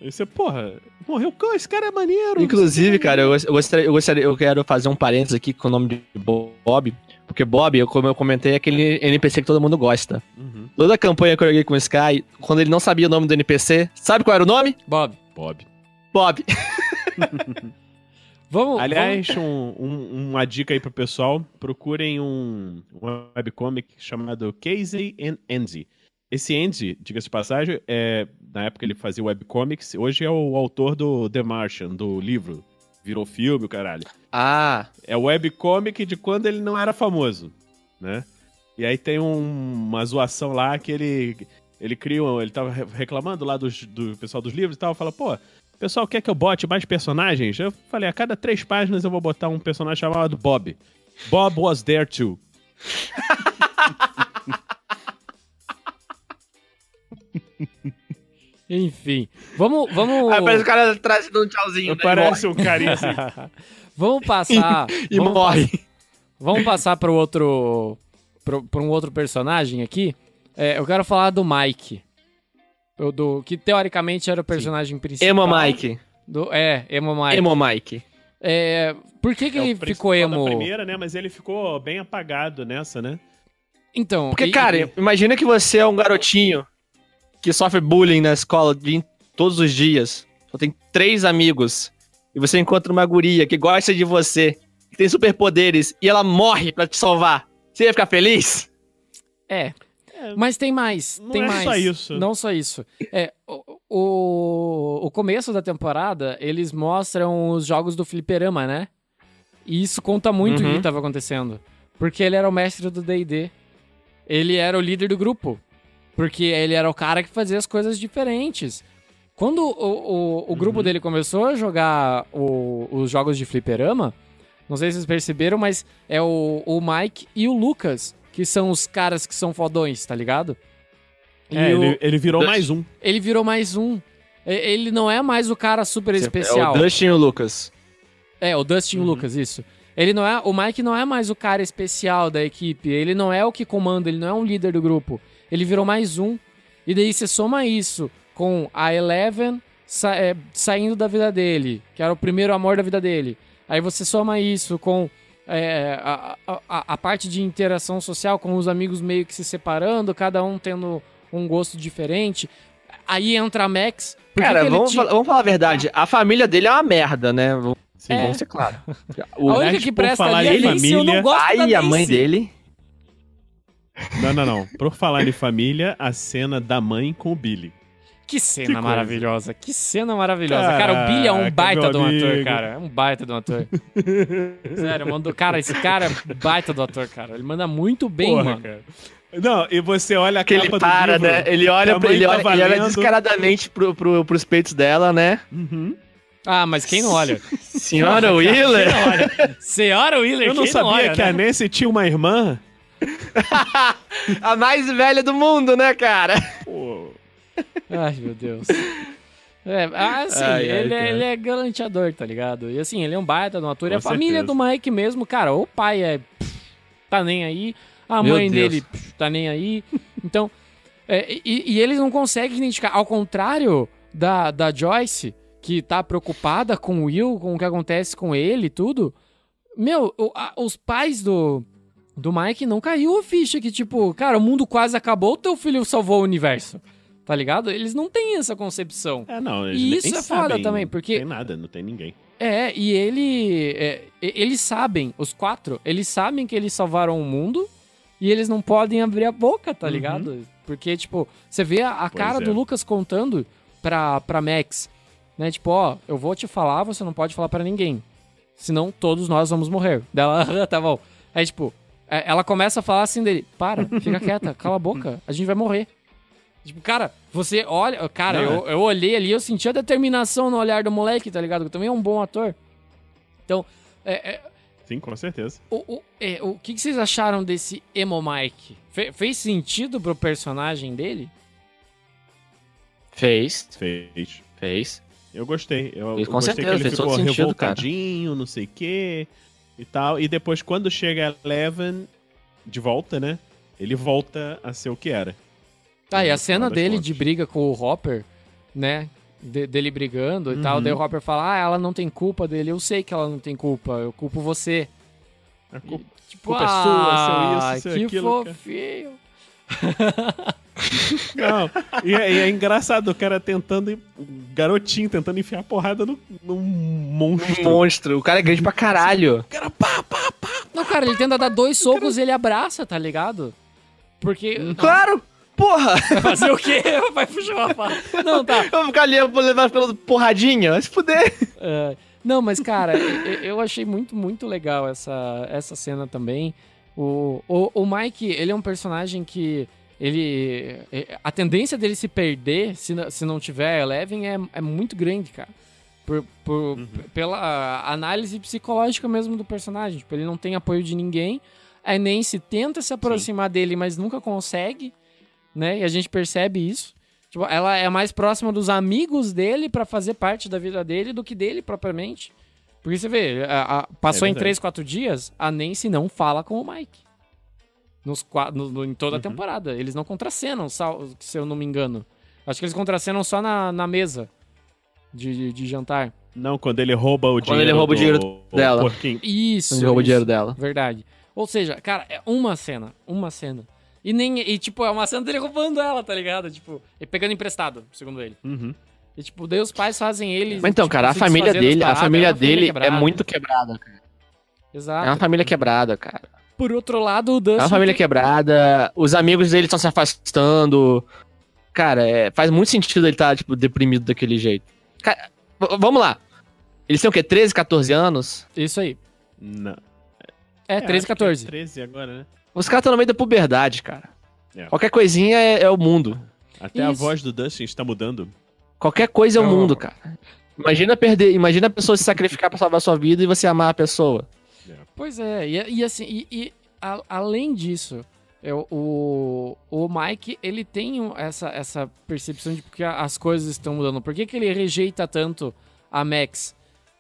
Aí você, porra, morreu, Pô, esse cara é maneiro. Inclusive, cara, eu, eu gostaria, eu gostaria, eu quero fazer um parênteses aqui com o nome de Bob, porque Bob, eu- como eu comentei, é aquele NPC que todo mundo gosta. Uhum. Toda a campanha que eu joguei com o Sky, quando ele não sabia o nome do NPC, sabe qual era o nome? Bob. Bob. Bob. Vamos, Aliás, um, um, uma dica aí pro pessoal: procurem um, um webcomic chamado Casey and Andy. Esse Andy, diga-se de passagem, é, na época ele fazia webcomics, hoje é o autor do The Martian, do livro. Virou filme, o caralho. Ah. É webcomic de quando ele não era famoso, né? E aí tem um, uma zoação lá que ele ele cria, ele tava reclamando lá dos, do pessoal dos livros e tal, fala, pô, pessoal quer que eu bote mais personagens? Eu falei, a cada três páginas eu vou botar um personagem chamado Bob. Bob was there too. Enfim, vamos. vamos... Aí parece o cara atrás dando um tchauzinho. Né? Parece um carinha assim. vamos passar. e vamos morre. Vamos passar para outro. Para um outro personagem aqui. É, eu quero falar do Mike. Do, que teoricamente era o personagem Sim. principal. Emo Mike. Do, é, Emo Mike. Emo Mike. É, por que, que é ele ficou emo? Da primeira, né? Mas ele ficou bem apagado nessa, né? Então. Porque, e, cara, e... imagina que você é um garotinho que sofre bullying na escola de, todos os dias. Só tem três amigos. E você encontra uma guria que gosta de você, que tem superpoderes, e ela morre para te salvar. Você ia ficar feliz? É. É, Mas tem mais, não tem é mais. só isso. Não só isso. É, o, o, o começo da temporada, eles mostram os jogos do fliperama, né? E isso conta muito uhum. o que estava acontecendo. Porque ele era o mestre do D&D. Ele era o líder do grupo. Porque ele era o cara que fazia as coisas diferentes. Quando o, o, o grupo uhum. dele começou a jogar o, os jogos de fliperama, não sei se vocês perceberam, mas é o, o Mike e o Lucas que são os caras que são fodões, tá ligado? É, o... ele, ele, virou mais um. Ele virou mais um. Ele não é mais o cara super especial. É o Dustin e o Lucas. É, o Dustin e o uhum. Lucas, isso. Ele não é, o Mike não é mais o cara especial da equipe, ele não é o que comanda, ele não é um líder do grupo. Ele virou mais um. E daí você soma isso com a Eleven sa é, saindo da vida dele, que era o primeiro amor da vida dele. Aí você soma isso com é, a, a, a, parte de interação social com os amigos meio que se separando, cada um tendo um gosto diferente. Aí entra a Max. Cara, vamos, tinha... vamos falar a verdade. A família dele é uma merda, né? Sim, é. vamos ser claro. O a única que presta ali é a família, eu não gosto Aí a mãe dele. Não, não, não. Por falar em família, a cena da mãe com o Billy. Que cena que maravilhosa, que cena maravilhosa. Caraca, cara, o Billy é um baita de um ator, cara. É um baita de um ator. Sério, mandou. Cara, esse cara é baita do ator, cara. Ele manda muito bem, Porra, mano. Cara. Não, e você olha a que ele para, livro, né? Ele olha, pra, ele, tá olha, ele olha descaradamente pro, pro, pros peitos dela, né? Uhum. Ah, mas quem não olha? Senhora Wheeler? Senhora Wheeler, Eu não sabia não olha, que né? a Nancy tinha uma irmã. a mais velha do mundo, né, cara? Pô. Ai, meu Deus. É, assim, ai, ele, ai, é, ele é galanteador, tá ligado? E assim, ele é um baita de um ator. Com e a certeza. família do Mike mesmo, cara, o pai é. Pff, tá nem aí. A Meu mãe Deus. dele pff, tá nem aí. Então. É, e, e, eles não conseguem identificar. Ao contrário da, da Joyce, que tá preocupada com o Will, com o que acontece com ele e tudo. Meu, o, a, os pais do, do Mike não caiu a ficha que, tipo, cara, o mundo quase acabou, teu filho salvou o universo. Tá ligado? Eles não têm essa concepção. É, não. Eles e isso é foda sabem, também, porque. Não tem nada, não tem ninguém. É, e ele. É, eles sabem, os quatro, eles sabem que eles salvaram o mundo e eles não podem abrir a boca, tá uhum. ligado? Porque, tipo, você vê a, a cara é. do Lucas contando pra, pra Max, né? Tipo, ó, eu vou te falar, você não pode falar para ninguém. Senão todos nós vamos morrer. Dela, tá bom. Aí, tipo, ela começa a falar assim dele: para, fica quieta, cala a boca, a gente vai morrer. Tipo, cara, você olha. Cara, eu, é. eu olhei ali, eu senti a determinação no olhar do moleque, tá ligado? Que também é um bom ator. Então, é, é, Sim, com certeza. O, o, é, o que, que, vocês acharam desse Emo Mike? Fe, fez sentido pro personagem dele? Fez. Fez. Fez. Eu gostei. Eu, fez, com eu certeza, que ele ficou sentido, revoltadinho, cara. não sei o quê e tal. E depois, quando chega Eleven de volta, né? Ele volta a ser o que era. Ah, e a cena dele de briga com o Hopper, né? De, dele brigando uhum. e tal. Daí o uhum. Hopper fala: Ah, ela não tem culpa dele. Eu sei que ela não tem culpa. Eu culpo você. A culpa, e, tipo, culpa ah, é sua, seu isso, seu que aquilo. fofinho. Não, e é, e é engraçado o cara tentando, garotinho tentando enfiar porrada no, num monstro. Monstro. O cara é grande pra caralho. O cara pá, pá, pá. Não, cara, ele tenta dar dois socos e ele abraça, tá ligado? Porque. Claro! Porra! Vai fazer o quê? Vai puxar uma faca. Não, tá. Eu vou ficar ali, eu vou levar pela porradinha, vai se fuder. É, não, mas, cara, eu, eu achei muito, muito legal essa, essa cena também. O, o, o Mike, ele é um personagem que. Ele. A tendência dele se perder, se, não- se não tiver Eleven, é, é muito grande, cara. Por, por- p- Pela análise psicológica mesmo do personagem. Tipo, ele não tem apoio de ninguém. A Nancy tenta se aproximar dele, mas nunca consegue, né? E a gente percebe isso. Tipo, ela é mais próxima dos amigos dele pra fazer parte da vida dele do que dele propriamente. Porque você vê, a- a- passou É em verdade. 3, 4 dias, a Nancy não fala com o Mike. Nos, no- no- em toda a temporada. Eles não contracenam, se eu não me engano. Acho que eles contracenam só na, na mesa de, de, de jantar. Não, quando ele rouba o Quando dinheiro. ele rouba o do- dinheiro do dela. porquinho. Isso. Ele rouba o isso. dinheiro dela. Verdade. Ou seja, cara, é uma cena. Uma cena. E nem. E, tipo, é uma cena dele roubando ela, tá ligado? Tipo, e pegando emprestado, segundo ele. Uhum. E, tipo, daí os pais fazem ele. Mas então, tipo, cara, a se família dele, a família é dele é quebrada. muito quebrada, cara. Exato. É uma família quebrada, cara. Por outro lado, o Dustin. É uma família tem- quebrada, os amigos dele estão se afastando. Cara, é, faz muito sentido ele estar, tipo, deprimido daquele jeito. Cara, vamos lá. Eles têm o quê? 13, 14 anos? Isso aí. Não. É, 13, acho que 14. É 13 agora, né? Os caras estão no meio da puberdade, cara. É. Qualquer coisinha é, é o mundo. Até a Isso. voz do Dustin está mudando. Qualquer coisa é o mundo, cara. Imagina perder, imagina a pessoa se sacrificar pra salvar a sua vida e você amar a pessoa. Pois é, e, e assim, e, e a- além disso, eu- o, o Mike, ele tem essa, essa percepção de que as coisas estão mudando. Por que, que ele rejeita tanto a Max?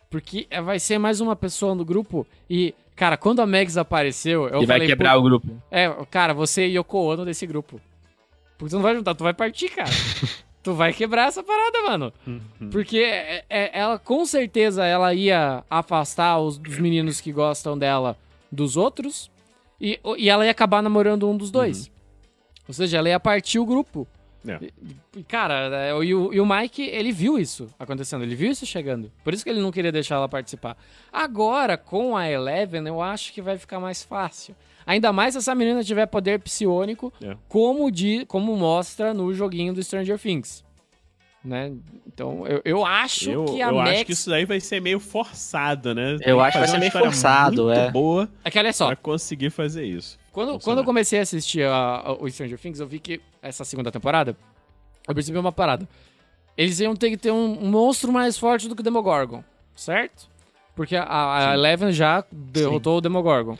Porque é- vai ser mais uma pessoa no grupo e, cara, quando a Max apareceu, eu e vai falei, quebrar "Pô, o grupo. É, cara, você e Yoko Ono desse grupo. Porque tu não vai juntar, tu vai partir, cara. tu vai quebrar essa parada, mano. Porque é- é- ela, com certeza, ela ia afastar os dos meninos que gostam dela dos outros. E, e ela ia acabar namorando um dos dois. Ou seja, ela ia partir o grupo. É. E, cara, é, e o, e o Mike, ele viu isso acontecendo, ele viu isso chegando. Por isso que ele não queria deixar ela participar. Agora, com a Eleven, eu acho que vai ficar mais fácil. Ainda mais se essa menina tiver poder psiônico, É. como, de, como mostra no joguinho do Stranger Things. Né? Então, eu, eu acho Eu, que a eu Max... acho que isso daí vai ser meio forçado, né? Tem Eu acho que vai ser meio forçado, muito é. boa É que olha só, pra conseguir fazer isso. Quando, Funcionar. quando eu comecei a assistir a- a- o Stranger Things, eu vi que essa segunda temporada, eu percebi uma parada. Eles iam ter que ter um, um monstro mais forte do que o Demogorgon, certo? Porque a, a Eleven já derrotou o Demogorgon.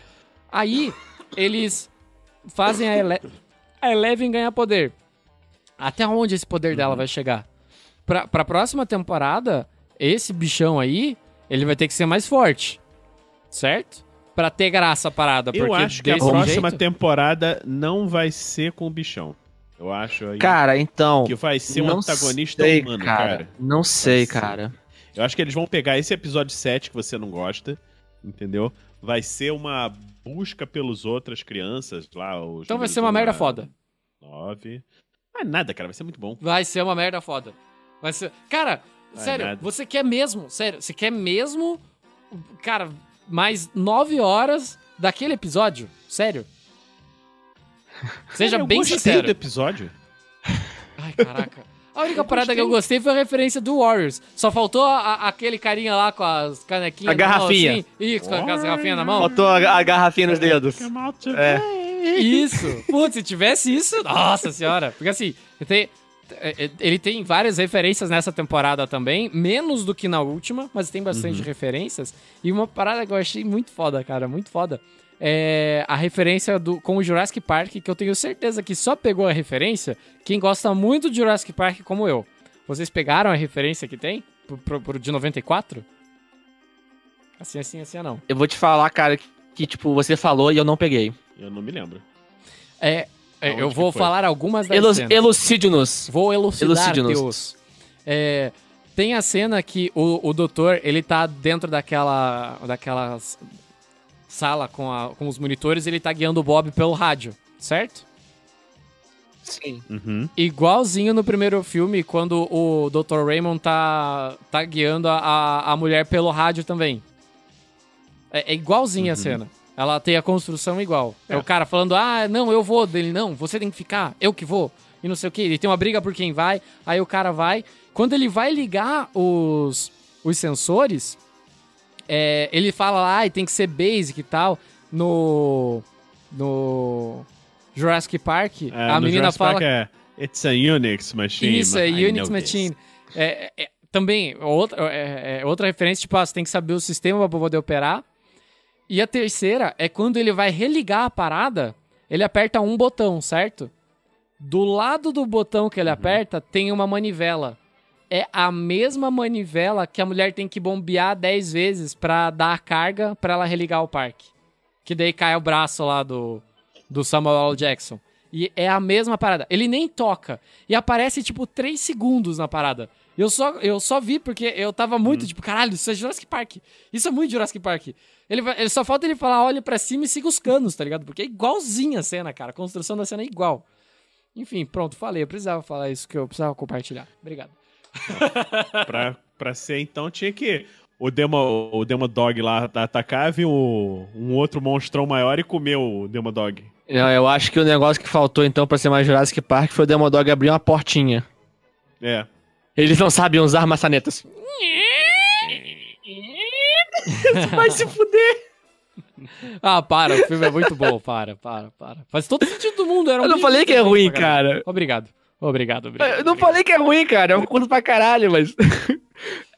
Aí, eles fazem a, Ele a Eleven ganhar poder. Até onde esse poder Uhum. dela vai chegar? Pra, pra próxima temporada, esse bichão aí, ele vai ter que ser mais forte. Certo? Pra ter graça a parada. Eu porque acho que a próxima jeito- temporada não vai ser com o bichão. Eu acho aí Cara, então. que vai ser um antagonista sei, humano, cara. Não sei, Vai ser. cara. Eu acho que eles vão pegar esse episódio 7 que você não gosta, entendeu? Vai ser uma busca pelos outras crianças lá. Então vai ser uma um merda foda. Nove. Ah, nada, cara, vai ser muito bom. Vai ser uma merda foda. Vai ser. Cara, Vai sério, nada. você quer mesmo, sério, você quer mesmo, cara, mais nove horas daquele episódio? Sério? Seja Cara, eu bem sincero. do episódio. Ai, caraca. A única Eu parada que eu gostei foi a referência do Warriors. Só faltou a- a- aquele carinha lá com as canequinhas A na mão, garrafinha. assim. Isso, com as garrafinhas na mão. Botou a, a garrafinha nos dedos. É. Isso. Putz, se tivesse isso, nossa senhora. Porque assim, tem, é, ele tem várias referências nessa temporada também, menos do que na última, mas tem bastante referências. E uma parada que eu achei muito foda, cara, muito foda. É a referência do, com o Jurassic Park, que eu tenho certeza que só pegou a referência quem gosta muito de Jurassic Park como eu. Vocês pegaram a referência que tem? Pro, pro, pro de 94? Assim, assim, assim, não. Eu vou te falar, cara, que, que, tipo, você falou e eu não peguei. Eu não me lembro. É, é, Aonde eu vou falar algumas das Elu cenas. Vou elucidar. Deus. É, tem a cena que o, o doutor, ele tá dentro daquela, daquela s- sala com, a- com os monitores, ele tá guiando o Bob pelo rádio, certo? Sim. Uhum. Igualzinho no primeiro filme, quando o Dr. Raymond tá, tá guiando a, a mulher pelo rádio também. É, é igualzinha a cena. Ela tem a construção igual. É. É. o cara falando, ah, não, eu vou dele. Não, você tem que ficar, eu que vou. E não sei o que. Ele tem uma briga por quem vai. Aí o cara vai. Quando ele vai ligar os, os sensores, é, ele fala lá, ah, tem que ser basic e tal. No. No. Jurassic Park, É, a menina Jurassic fala. Park é It's a Unix machine. Isso, é I Unix Machine. this." É, é, também, outra, é, é, outra referência, tipo, ah, você tem que saber o sistema pra poder operar. E a terceira é quando ele vai religar a parada, ele aperta um botão, certo? Do lado do botão que ele aperta, tem uma manivela. É a mesma manivela que a mulher tem que bombear 10 vezes pra dar a carga pra ela religar o parque. Que daí cai o braço lá do, do Samuel L. Jackson. E é a mesma parada. Ele nem toca. E aparece, tipo, 3 segundos na parada. Eu só, eu só vi porque eu tava muito, tipo, caralho, isso é Jurassic Park. Isso é muito Jurassic Park. Ele, ele só falta ele falar, olha pra cima e siga os canos, tá ligado? Porque é igualzinha a cena, cara. A construção da cena é igual. Enfim, pronto, falei. Eu precisava falar isso que eu precisava compartilhar. Obrigado. Pra, pra ser, então, tinha que. O Demo, o Demo Dog lá atacar, vir um, um outro monstrão maior e comer o Demo Dog. Não, eu acho que o negócio que faltou, então, pra ser mais Jurassic Park foi o Demodog abrir uma portinha. É. Eles não sabem usar maçanetas. Vai se fuder. Ah, para, o filme é muito bom. Para, para, para. Faz todo sentido do mundo. Era um Eu não falei que é ruim, cara. Obrigado. Obrigado, obrigado. Eu não falei que é ruim, cara. É um curto pra caralho, mas.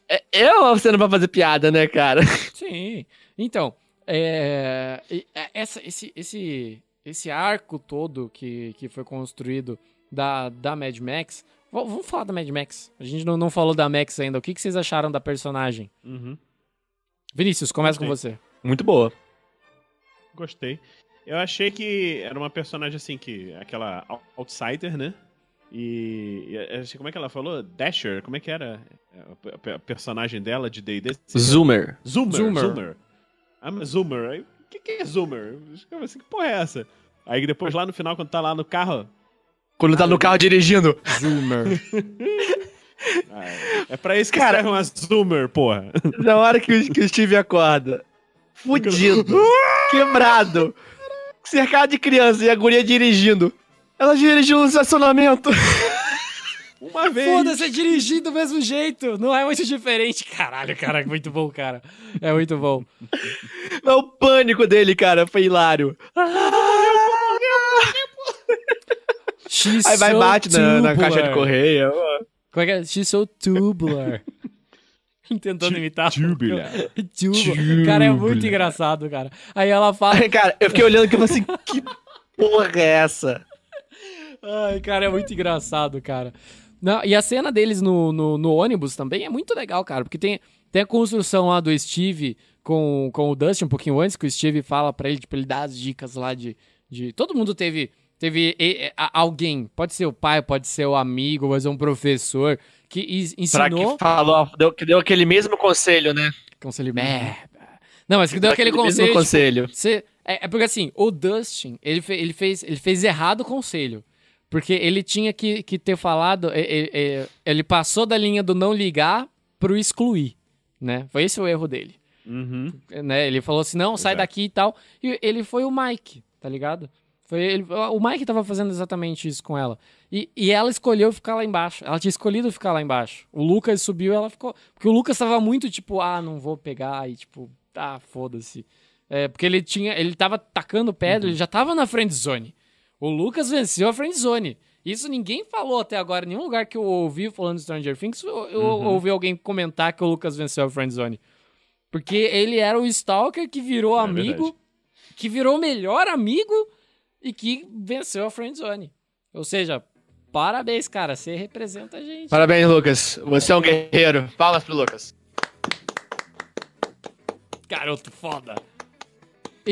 É- É uma cena pra fazer piada, né, cara? Sim. Então, é, é, essa, esse, esse, esse arco todo que, que foi construído da, da Mad Max. v- Vamos falar da Mad Max. A gente não, não falou da Max ainda. O que, que vocês acharam da personagem? Uhum. Vinícius, começa com você. Muito boa. Gostei. Eu achei que era uma personagem assim que. aquela out- outsider, né? E. e eu achei- como é que ela falou? Dasher? Como é que era a, pe- a personagem dela de DD? Zoomer. Zoomer. Zoomer. Zoomer. I'm a Zoomer. Aí, O que, que é Zoomer? Eu assim, que porra é essa? Aí depois lá no final, quando tá lá no carro. Quando tá no carro dirigindo. Zoomer. ah, é- é pra isso que Cara- serve uma Zoomer, porra. Na hora que o, que o Steve acorda. Fudido. quebrado. Cercado de criança e a guria dirigindo. Ela dirigiu no estacionamento. Uma vez. Foda-se, é dirigir do mesmo jeito. Não é muito diferente. Caralho, cara, é muito bom, cara. É muito bom. Mas o pânico dele, cara, foi hilário. She's Aí vai so bate na, na caixa de correio. Como é que é? She's so tubular. Tentando imitar. Tubular. Tubular. Cara, é muito engraçado, cara. Aí ela fala. Cara, eu fiquei olhando aqui e falei assim, que porra é essa? Ai, cara, é muito engraçado, cara. Não, e a cena deles no, no, no ônibus também é muito legal, cara, porque tem, tem a construção lá do Steve com, com o Dustin um pouquinho antes, que o Steve fala pra ele, tipo, ele dá as dicas lá de. de todo mundo teve. Teve alguém, pode ser o pai, pode ser o amigo, pode ser um professor, que is- Pra ensinou. que falou, deu, que deu aquele mesmo conselho, né? Conselho. Meh. Não, mas que deu aquele Aquele conselho. mesmo tipo, conselho. Você- é, é porque assim, o Dustin, ele, fe- ele, fez, ele fez errado o conselho. Porque ele tinha que, que ter falado. é, ele passou da linha do não ligar pro excluir. Né? Foi esse o erro dele. Uhum. Né? Ele falou assim: não, sai Exato. daqui e tal. E ele foi o Mike, tá ligado? Foi ele, o Mike tava fazendo exatamente isso com ela. E, e ela escolheu ficar lá embaixo. Ela tinha escolhido ficar lá embaixo. O Lucas subiu ela ficou. Porque o Lucas tava muito tipo, ah, não vou pegar. E tipo, ah, foda-se. É, porque ele tinha. Ele tava tacando pedra, ele já tava na friend zone. O Lucas venceu a friend zone. Isso ninguém falou até agora. Em nenhum lugar que eu ouvi falando de Stranger Things, eu, eu ouvi alguém comentar que o Lucas venceu a friend zone. Porque ele era o Stalker que virou É amigo, verdade. que virou melhor amigo e que venceu a friendzone. Ou seja, parabéns, cara. Você representa a gente. Parabéns, Lucas. Você é um guerreiro. Palmas pro Lucas. Garoto foda.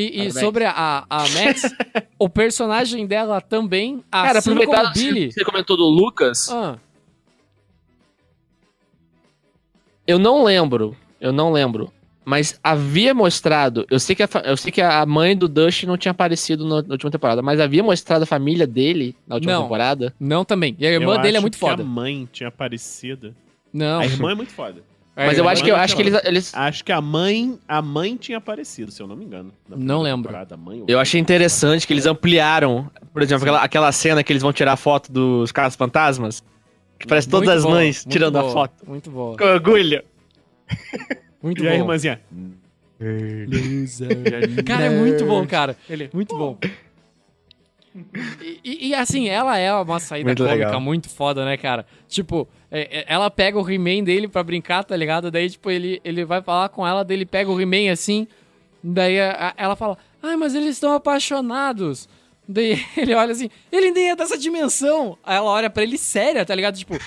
E, e sobre a, a Max, o personagem dela também, Cara, assim como o Billy. você comentou do Lucas, Ah, eu não lembro, eu não lembro mas havia mostrado. Eu sei que a, eu sei que a mãe do Dustin não tinha aparecido na, na última temporada, mas havia mostrado a família dele na última Não. temporada. Não também. E a irmã Eu dele é muito que foda. A mãe tinha aparecido. Não. A irmã é muito foda. A mas eu irmã- acho que eu acho que eles, eles. Acho que a mãe, a mãe tinha aparecido, se eu não me engano. Não lembro. a mãe Eu achei interessante que eles ampliaram. Por exemplo, aquela, aquela cena que eles vão tirar foto dos caras fantasmas. Que parece todas Muito as boa, mães tirando a foto. Muito boa. Com orgulho. Muito E a bom. irmãzinha. Cara, é muito bom, cara. Ele. Muito bom. E, e- e, assim, ela é uma saída Muito cômica legal. muito foda, né, cara? Tipo, é- é- ela pega o He-Man dele pra brincar, tá ligado? Daí, tipo, ele, ele vai falar com ela, daí ele pega o He-Man assim. Daí a- a- ela fala, ai, mas eles estão apaixonados. Daí ele olha assim, ele nem é dessa dimensão. Aí ela olha pra ele séria, tá ligado? Tipo,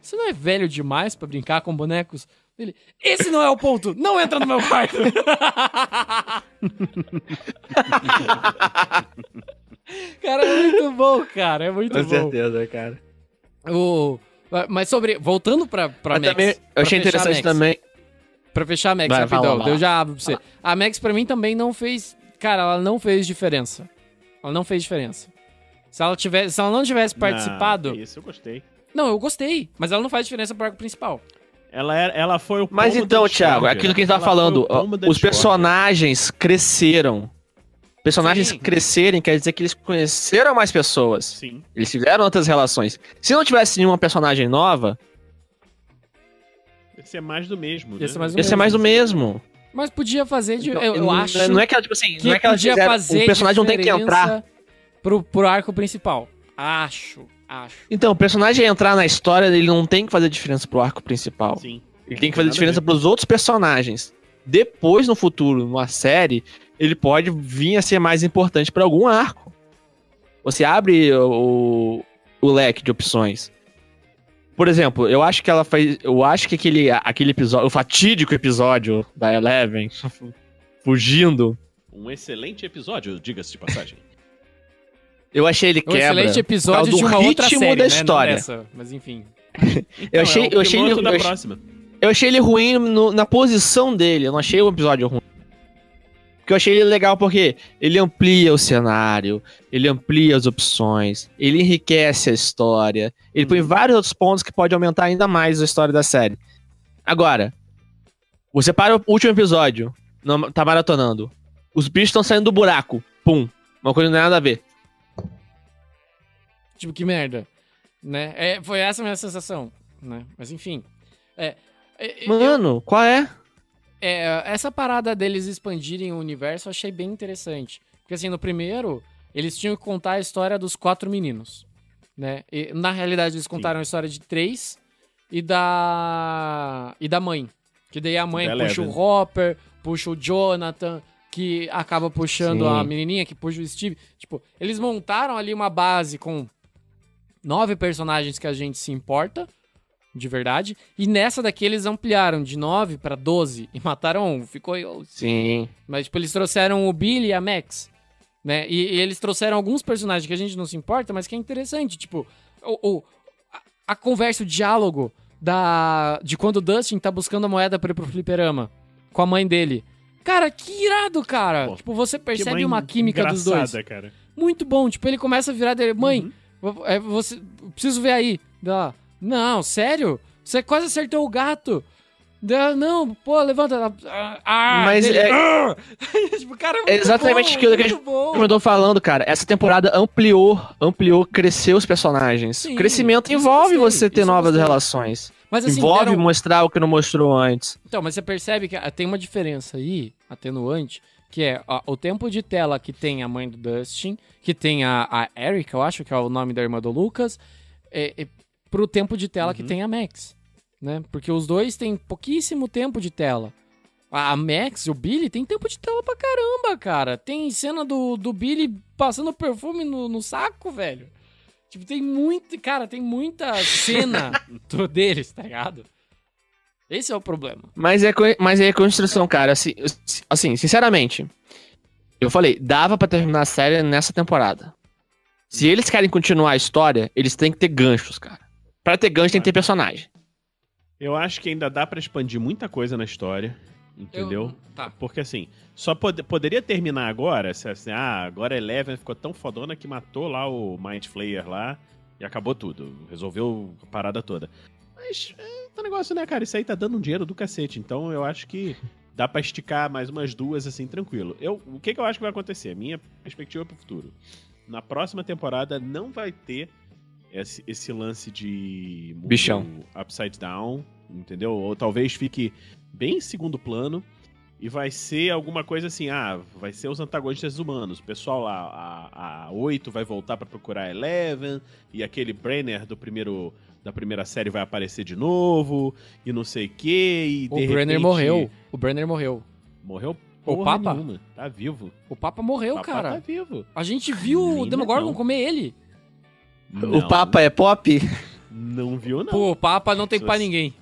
você não é velho demais pra brincar com bonecos? Ele, esse não é o ponto, não entra no meu quarto. cara, é muito bom, cara, é muito Com bom. certeza, cara. O, mas sobre, voltando pra, pra Mas Max. também, eu pra achei interessante Max. também. Pra fechar a Max, Vai, rapidão, fala, eu já abro pra você. A Max pra mim também não fez. Cara, ela não fez diferença. Ela não fez diferença. Se ela, tivesse, se ela não tivesse participado. Não, isso eu gostei. Não, eu gostei, mas ela não faz diferença pro arco principal. Ela, era, ela foi o Mas então, da Thiago, discórdia. aquilo que a gente tava Ela falando, os personagens cresceram. Personagens Sim. crescerem quer dizer que eles conheceram mais pessoas. Sim. Eles tiveram outras relações. Se não tivesse nenhuma personagem nova, Ia ser mais do mesmo. Ia né? ser mais do ia ser mais do mesmo. Mas podia fazer de. Então, eu, eu não- acho. Não é que ela, tipo assim, que não é que ela podia fizeram- fazer o personagem não tem que entrar. Pro, pro arco principal. Acho, acho. Então, o personagem entrar na história, ele não tem que fazer diferença pro arco principal. Sim. Ele tem que fazer diferença pros outros personagens. Depois, no futuro, numa série, ele pode vir a ser mais importante pra algum arco. Você abre o, o leque de opções. Por exemplo, eu acho que ela fez. Eu acho que aquele, aquele episódio, o fatídico episódio da Eleven, fugindo, Um excelente episódio, diga-se de passagem. eu achei ele Um quebra. excelente por episódio causa de do uma outra ritmo série, da né? História. dessa, mas enfim. Eu achei, Então, é eu achei ele, da eu achei- próxima. Eu achei ele ruim no- na posição dele, eu não achei o episódio ruim. Porque eu achei ele legal porque ele amplia o cenário, ele amplia as opções, ele enriquece a história, ele põe vários outros pontos que pode aumentar ainda mais a história da série. Agora, você para o último episódio, não- tá maratonando, os bichos estão saindo do buraco, pum, uma coisa não tem nada a ver. Tipo, que merda. Né? É, foi essa a minha sensação. Né? Mas enfim. É, é, eu- Mano, qual é? É, essa parada deles expandirem o universo eu achei bem interessante. Porque assim, no primeiro, eles tinham que contar a história dos quatro meninos. Né? E, na realidade, eles contaram a história de três e da. e da mãe. Que daí a mãe puxa o. Hopper, puxa o Jonathan, que acaba puxando Sim. a menininha, que puxa o Steve. Tipo, eles montaram ali uma base com nove personagens que a gente se importa, de verdade. E nessa daqui eles ampliaram de nove pra 12 e mataram um. Ficou. Sim. Mas, tipo, eles trouxeram o Billy e a Max. Né? E, e eles trouxeram alguns personagens que a gente não se importa, mas que é interessante. Tipo, o, o- a, a conversa, o diálogo da, de quando o Dustin tá buscando a moeda pra ir pro fliperama com a mãe dele. Cara, que irado, cara. Pô, tipo, você percebe uma química dos dois. cara. Muito bom. Tipo, ele começa a virar dele, mãe, Uhum. é, você, preciso ver aí. Dá, não, sério? Você quase acertou o gato. Não, pô, levanta. Ah, ah, Mas dele, é- "Ah!" tipo, cara, é exatamente aquilo que a eu tô falando, cara, essa temporada ampliou, ampliou, cresceu os personagens. Sim, Crescimento envolve você ter novas gostei. relações. Mas assim, envolve deram- mostrar o que não mostrou antes. Então, mas você percebe que ah, tem uma diferença aí, atenuante, que é ó, o tempo de tela que tem a mãe do Dustin, que tem a, a Erika, eu acho que é o nome da irmã do Lucas, é, é pro tempo de tela que Uhum. tem a Max, né? Porque os dois têm pouquíssimo tempo de tela. A Max e o Billy tem tempo de tela pra caramba, cara. Tem cena do, do Billy passando perfume no, no saco, velho. Tipo, tem muito. Cara, tem muita cena deles, tá ligado? Esse é o problema. Mas é, mas é construção, cara. Assim, assim, sinceramente, eu falei, dava pra terminar a série nessa temporada. Se eles querem continuar a história, eles têm que ter ganchos, cara. Pra ter gancho, tem que ter personagem. Eu acho que ainda dá pra expandir muita coisa na história. Entendeu? Eu- tá. Porque assim, só pod- poderia terminar agora, se assim, ah, agora a Eleven ficou tão fodona que matou lá o Mind Flayer lá e acabou tudo. Resolveu a parada toda. Mas é tá negócio, né, cara? Isso aí tá dando um dinheiro do cacete. Então eu acho que dá pra esticar mais umas duas, assim, tranquilo. Eu, o que, que eu acho que vai acontecer? Minha perspectiva pro futuro. Na próxima temporada não vai ter esse, esse lance de Bichão. upside down, entendeu? Ou talvez fique bem em segundo plano e vai ser alguma coisa assim, ah, vai ser os antagonistas humanos. O pessoal lá, a, a 8 vai voltar pra procurar a Eleven e aquele Brenner do primeiro da primeira série vai aparecer de novo e não sei o que O Brenner repente- morreu. O Brenner morreu. Morreu O Papa? nenhuma. Tá vivo. O Papa morreu, o Papa cara. tá vivo. A gente viu o Demogorgon não. comer ele. O Papa é pop? Não viu, não. Pô, o Papa não tem Se pra você- ninguém.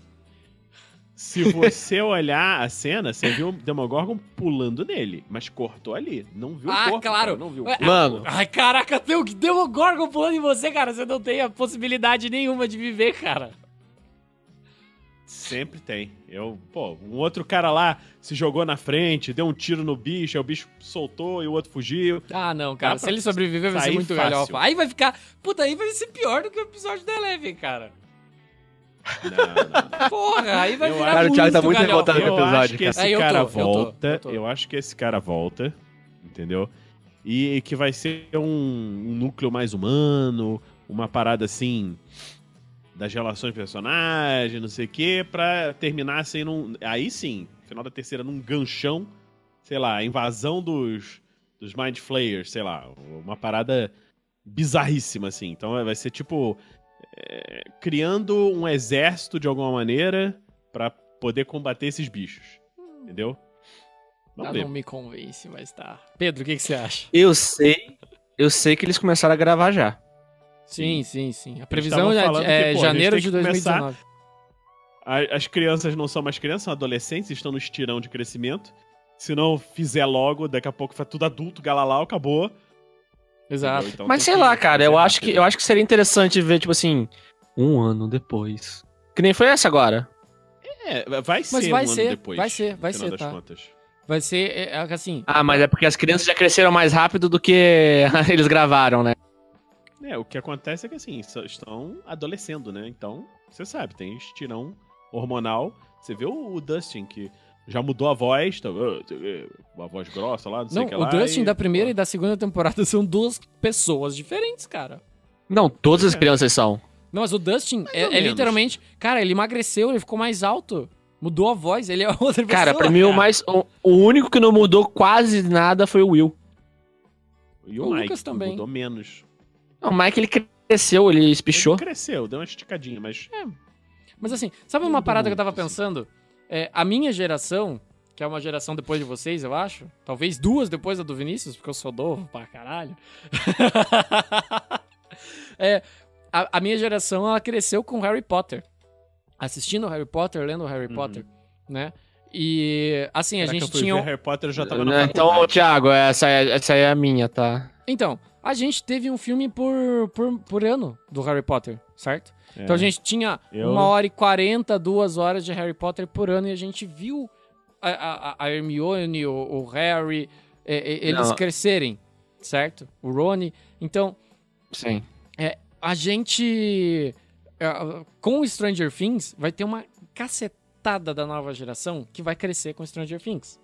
Se você olhar a cena, você viu o Demogorgon pulando nele, mas cortou ali. Não viu Ah, o corpo, claro. cara, não viu o corpo. Mano, Ai, caraca, tem o Demogorgon pulando em você, cara. Você não tem a possibilidade nenhuma de viver, cara. Sempre tem. Eu, pô, um outro cara lá se jogou na frente, deu um tiro no bicho, aí o bicho soltou e o outto fugiu. Ah, não, cara. Dá Se pra ele sobreviver, vai ser muito fácil. galhofa. Aí vai ficar. Puta, aí vai ser pior do que o episódio da Eleven, cara. Não, não. Porra, aí vai Eu virar acho- Cara, o Thiago tá muito galhofa. revoltado com o Eu episódio, acho que cara. esse É, eu tô, cara eu tô, volta. eu tô. Eu acho que esse cara volta, entendeu? E que vai ser um, um núcleo mais humano, uma parada assim das relações de personagem, não sei o quê, pra terminar assim num. Aí sim, final da terceira, num ganchão, sei lá, invasão dos, dos Mind Flayers, sei lá, uma parada bizarríssima, assim. Então vai ser tipo. é, criando um exército de alguma maneira pra poder combater esses bichos. Entendeu? Vamos ver. não me convence, mas tá. Pedro, o que, que você acha? Eu sei. Eu sei que eles começaram a gravar já. Sim, sim, sim. A previsão é, é que, pô, a gente janeiro de que começar- 2019. A- As crianças não são mais crianças, são adolescentes, estão no estirão de crescimento. Se não fizer logo, daqui a pouco vai tudo adulto, galalau, acabou. Exato. Então Mas sei que lá, cara, eu acho que eu acho que seria interessante ver tipo assim, um ano depois. Que nem foi essa agora. É, vai ser Mas vai um ano ser, depois. vai ser, vai no final ser, tá. contas. Vai ser é, é, assim. Ah, mas é porque as crianças já cresceram mais rápido do que eles gravaram, né? É, o que acontece é que assim, estão adolescendo, né? Então, você sabe, tem estirão hormonal. Você vê o, o Dustin, que já mudou a voz, tá, uh, uma voz grossa lá, não sei o que o lá. Dustin e- da primeira e da segunda temporada são duas pessoas diferentes, cara. Não, todas as É. crianças são. Não, mas o Dustin é, é literalmente. Cara, ele emagreceu, ele ficou mais alto. Mudou a voz, ele é outra pessoa. Cara, pra mim o cara. mais o, o único que não mudou quase nada foi o Will. E o, O Mike, Lucas também. mudou menos. Não, o Mike ele cresceu, ele espichou. Ele cresceu, deu uma esticadinha, mas Mas assim, sabe uma parada que eu tava assim. pensando? É, a minha geração, que é uma geração depois de vocês, eu acho. Talvez duas depois da do Vinícius, porque eu sou novo pra caralho. É, a, a minha geração, ela cresceu com Harry Potter. Assistindo Harry Potter, lendo Harry Uhum. Potter, né? E, assim, a Será que gente eu fui tinha... ver Harry Potter eu já tava na Então, faculdade. Thiago, essa, é- essa aí é a minha, tá? Então, a gente teve um filme por, por, por ano do Harry Potter, certo? Então a gente tinha É. Eu- uma hora e quarenta, duas horas de Harry Potter por ano e a gente viu a, a, a Hermione, o, o Harry, é, é, eles Não. crescerem, certo? O Rony. Então, Sim. a gente. é, Com o Stranger Things, vai ter uma cacetada da nova geração que vai crescer com Stranger Things.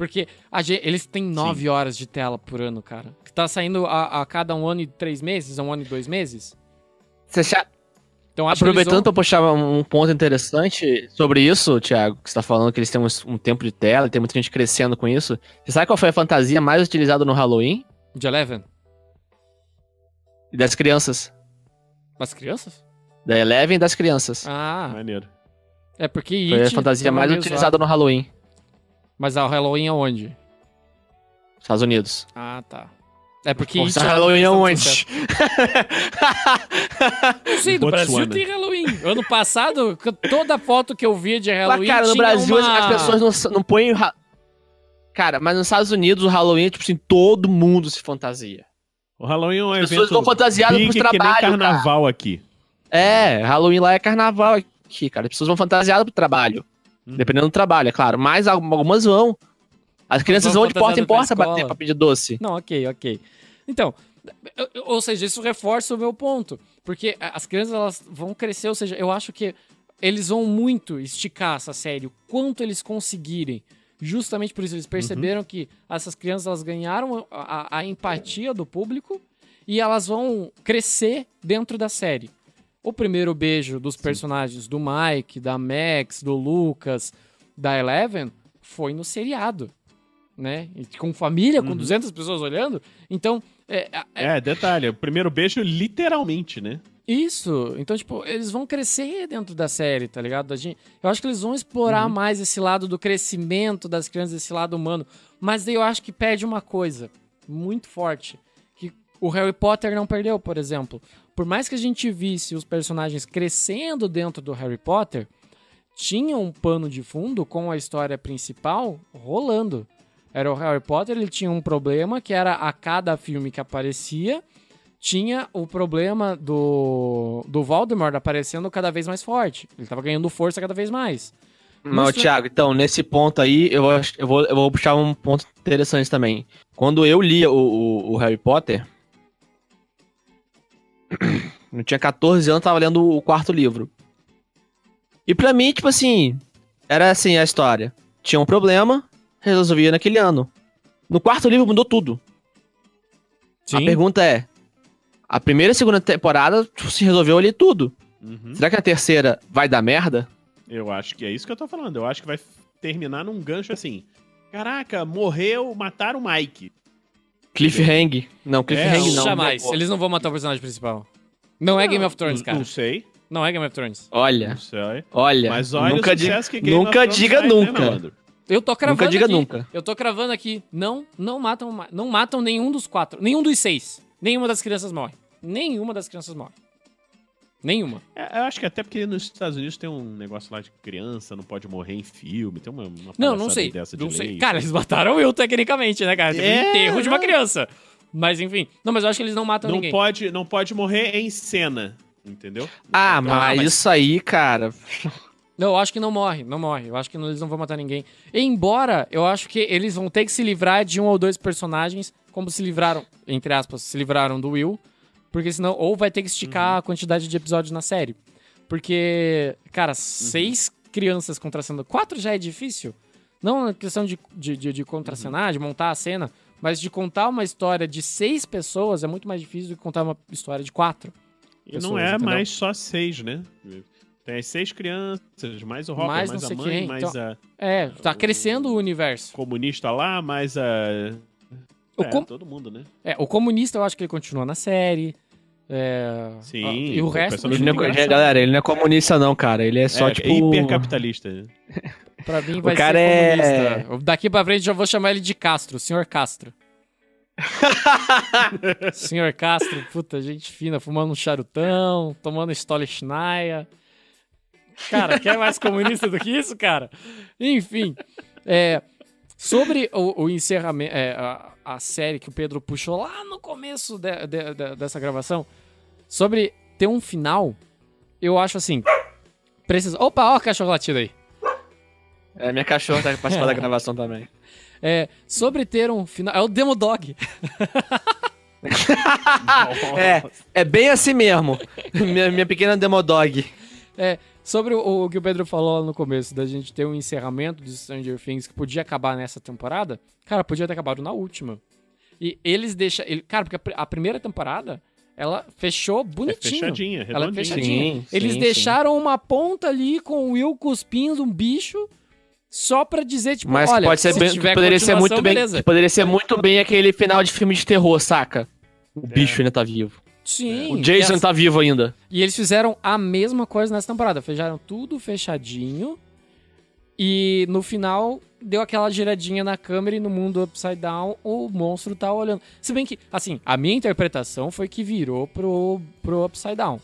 Porque a gen- eles têm nove horas de tela por ano, cara. Que tá saindo a, a cada um ano e três meses, um ano e dois meses. Você cha- Então Aproveitando vão- pra puxar um ponto interessante sobre isso, Thiago, que você tá falando que eles têm um, um tempo de tela e tem muita gente crescendo com isso. Você sabe qual foi a fantasia mais utilizada no Halloween? De Eleven? E das crianças. Das crianças? Da Eleven e das crianças. Ah, Maneiro. é porque foi a fantasia mais utilizada no Halloween. Mas a Halloween aonde? Estados Unidos. Ah, tá. É porque Pô, é uma Halloween questão de aonde? sucesso. Não sei, do Botsuana. Brasil tem Halloween. Ano passado, toda foto que eu via de Mas, Halloween cara, no Brasil uma... as pessoas não, não põem. o ra- Cara, mas nos Estados Unidos o Halloween é tipo assim, todo mundo se fantasia. O Halloween é um As evento pessoas vão fantasiadas big pros que nem carnaval aqui. É, Halloween lá é carnaval aqui, cara. As pessoas vão fantasiadas pro trabalho. Uhum. Dependendo do trabalho, é claro. Mas algumas vão. As crianças vão de porta em porta bater pra pedir doce. Não, ok, ok. Então, ou seja, isso reforça o meu ponto. Porque as crianças elas vão crescer, ou seja, eu acho que eles vão muito esticar essa série, o quanto eles conseguirem. Justamente por isso, eles perceberam uhum. que essas crianças elas ganharam a, a, empatia do público e elas vão crescer dentro da série. O primeiro beijo dos Sim. personagens do Mike, da Max, do Lucas, da Eleven foi no seriado, né? Com família, com uhum. 200 pessoas olhando. Então, é, é, é, detalhe, o primeiro beijo literalmente, né? Isso. Então, tipo, eles vão crescer dentro da série, tá ligado? Eu acho que eles vão explorar uhum. mais esse lado do crescimento das crianças, esse lado humano. Mas daí eu acho que perde uma coisa muito forte. O Harry Potter não perdeu, por exemplo. Por mais que a gente visse os personagens crescendo dentro do Harry Potter, tinha um pano de fundo com a história principal rolando. Era o Harry Potter, ele tinha um problema que era a cada filme que aparecia tinha o problema do, do Voldemort aparecendo cada vez mais forte. Ele tava ganhando força cada vez mais. Não, Thiago, então, nesse ponto aí, eu, eu, vou, eu vou puxar um ponto interessante também. Quando eu lia o, o, o Harry Potter, eu tinha 14 anos, tava lendo o quarto livro. E pra mim, tipo assim, era assim a história. Tinha um problema, resolvia naquele ano. No quarto livro mudou tudo. Sim. A pergunta é, a primeira e segunda temporada tipo, se resolveu ali tudo. Uhum. Será que a terceira vai dar merda? Eu acho que é isso que eu tô falando. Eu acho que vai terminar num gancho assim. Caraca, morreu, mataram o Mike. Cliffhanger. Não, Cliffhanger é, não. Jamais. Eles não vão matar o personagem principal. Não, não é Game of Thrones, cara. Não sei. Não é Game of Thrones. Olha. Não sei. Olha. Mas olha nunca, di nunca diga nunca. Né, eu tô cravando nunca diga aqui. nunca. Eu tô cravando aqui. Não, não matam, não matam nenhum dos quatro. Nenhum dos seis. Nenhuma das crianças morre nenhuma das crianças morre. Nenhuma. É, eu acho que até porque nos Estados Unidos tem um negócio lá de criança não pode morrer em filme, tem uma, uma Não, não sei. Dessa não de sei. Lei. Cara, eles mataram eu tecnicamente, né, cara? Teve é, um enterro não. de uma criança. Mas enfim. Não, mas eu acho que eles não matam não ninguém. Pode, não pode morrer em cena, entendeu? Ah, mas, ah, mas isso aí, cara. Não, eu acho que não morre, não morre. Eu acho que eles não vão matar ninguém. Embora eu acho que eles vão ter que se livrar de um ou dois personagens, como se livraram, entre aspas, se livraram do Will porque senão, ou vai ter que esticar uhum. a quantidade de episódios na série. Porque, cara, uhum. seis crianças contracenando. Quatro já é difícil. Não na questão de, de, de, de contracenar, uhum. de montar a cena, mas de contar uma história de seis pessoas é muito mais difícil do que contar uma história de quatro. E pessoas, não é entendeu? mais só seis, né? Tem as seis crianças, mais o Hopper, mais, mais a mãe, mais então, a. É, tá crescendo o, o universo. Comunista lá, mais a o é, com... todo mundo, né? É, o comunista eu acho que ele continua na série. É... Sim. e o resto. Ele não é, galera, ele não é comunista, não, cara. Ele é só é, tipo. É hipercapitalista. pra mim vai o cara ser comunista. É... Daqui pra frente eu vou chamar ele de Castro, senhor Castro. senhor Castro, puta, gente fina, fumando um charutão, tomando Stolichnaya. Cara, quer mais comunista do que isso, cara? Enfim, é, sobre o, o encerramento, é, a, a série que o Pedro puxou lá no começo de, de, de, dessa gravação, sobre ter um final, eu acho assim. Precisa. Opa, ó a cachorro latido aí. É, minha cachorra tá participando da gravação também. É, sobre ter um final. É o Demo Dog. é, é bem assim mesmo. minha, minha pequena Demo Dog. É, Sobre o, o, que o Pedro falou no começo, da gente ter um encerramento de Stranger Things que podia acabar nessa temporada, cara, podia ter acabado na última. E eles deixam. Ele, cara, porque a, a primeira temporada ela fechou bonitinho. É fechadinha, ela é fechadinha. Sim, Eles sim, deixaram sim. uma ponta ali com o Will cuspindo um bicho só pra dizer, tipo, Mas olha, pode ser bem, poderia ser muito bem, poderia ser muito bem aquele final de filme de terror, saca? O é. bicho ainda tá vivo. Sim. O Jason tá vivo ainda. E eles fizeram a mesma coisa nessa temporada. Fecharam tudo fechadinho. E no final deu aquela giradinha na câmera e no mundo upside down o monstro tá olhando. Se bem que, assim, a minha interpretação foi que virou pro, pro upside down.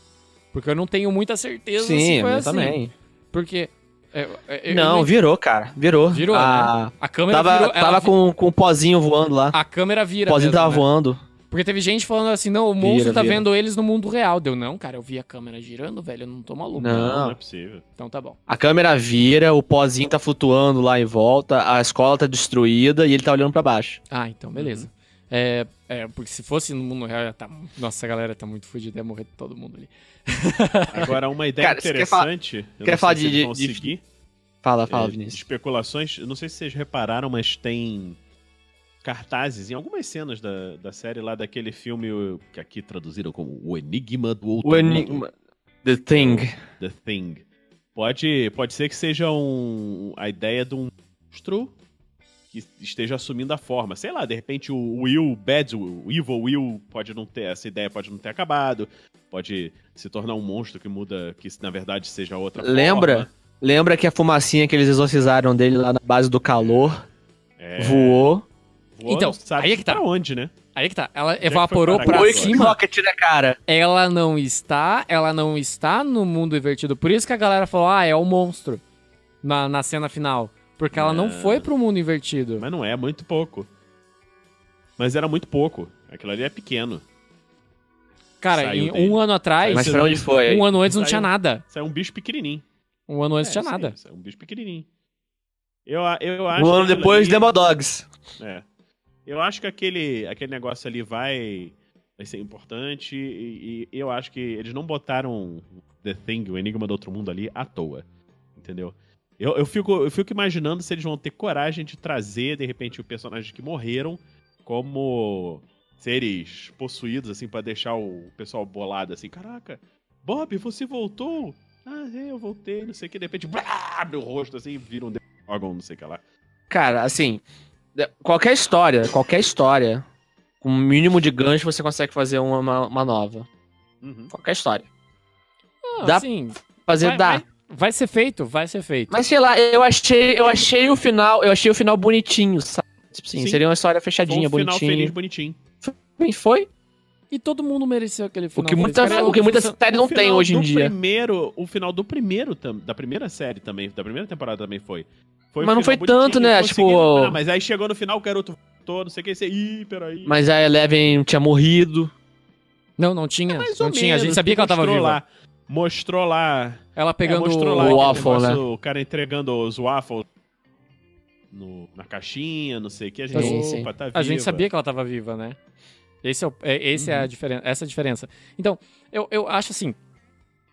Porque eu não tenho muita certeza Sim, se foi assim. também. Porque. É, é, não, virou, cara. Virou. Virou, a, né? A câmera tava, virou. Tava com, com um pozinho voando lá. A câmera vira. O pozinho mesmo, tava né? voando. Porque teve gente falando assim, não, o monstro Vira, tá vira. vendo eles no mundo real. Deu, não, cara, eu vi a câmera girando, velho, eu não tô maluco. Não. Não, não é possível. Então tá bom. A câmera vira, o pozinho tá flutuando lá em volta, a escola tá destruída e ele tá olhando pra baixo. Ah, então beleza. Uhum. É, é, porque se fosse no mundo real, ia tá, nossa, a galera tá muito fodida, ia morrer todo mundo ali. Agora, uma ideia Cara, você quer falar- interessante. eu quer não falar de- de- seguir, Fala, fala, é, Vinícius. especulações. Eu não sei se vocês repararam, mas tem cartazes em algumas cenas da, da série lá daquele filme que aqui traduziram como O Enigma do Outro O Enigma. The Thing. The Thing. Pode, pode ser que seja um, a ideia de um monstro que esteja assumindo a forma. Sei lá, de repente o Will Bad, o Evil Will pode não ter, essa ideia pode não ter acabado. Pode se tornar um monstro que muda, que na verdade seja outra Lembra? forma. Lembra que a fumacinha que eles exorcizaram dele lá na base do calor É, voou? Voou, Então, não sabe aí é que tá. pra onde, né? Aí que tá, ela foi evaporou pra? Oi, cima. Rocket na cara. Ela não está, ela não está no mundo invertido. Por isso que a galera falou, ah, é o monstro. Na, na cena final. Porque ela não É. foi pro mundo invertido. Mas não é, muito pouco. Mas era muito pouco. Aquilo ali é pequeno. Cara, um ano atrás, Mas pra onde foi? um ano antes não Saiu. tinha nada. Isso é um bicho pequenininho. Um ano antes é, tinha sim, nada. isso é um bicho pequenininho. Eu, eu acho Um ano depois, ali- Demodogs. É. Eu acho que aquele, aquele negócio ali vai, vai ser importante e, e eu acho que eles não botaram The Thing, o Enigma do Outro Mundo ali, à toa. Entendeu? Eu, eu, fico, eu fico imaginando se eles vão ter coragem de trazer, de repente, os personagens que morreram como seres possuídos, assim, pra deixar o pessoal bolado, assim, caraca, Bob, você voltou? Ah, é, eu voltei, não sei o que, de repente, abre o rosto, assim, vira um órgão, não sei o que lá. Cara, assim, qualquer história, qualquer história, com um mínimo de gancho, você consegue fazer uma, uma, nova. Uhum. Qualquer história. Ah, Dá- sim, Fazer vai, dá. vai, vai ser feito, vai ser feito. Mas sei lá, eu achei, eu achei o final, eu achei o final bonitinho, sabe? Tipo assim, Sim. seria uma história fechadinha, Foi um final feliz, bonitinha. bonitinho. Bem, foi. E todo mundo mereceu aquele final. que feliz. muita- Cara, o que muita eu- série não O tem hoje em dia. Primeiro, o final do primeiro, da primeira série também, da primeira temporada também foi. Foi um Mas não foi tanto, né? Tipo, Não, mas aí chegou no final, o garoto voltou, não sei o que, você, ih, peraí. Mas a Eleven tinha morrido. Não, não tinha. Mais não tinha. A gente menos, sabia que ela tava mostrou viva. Lá, mostrou lá. Ela pegando é, mostrou lá o waffle, negócio, O cara entregando os waffles no- na caixinha, não sei o que. A gente, Sim, sim. opa, tá A gente sabia que ela tava viva, né? Esse é, o- é- esse é a Uhum. diferença, essa é a diferença. Então, eu, eu acho assim,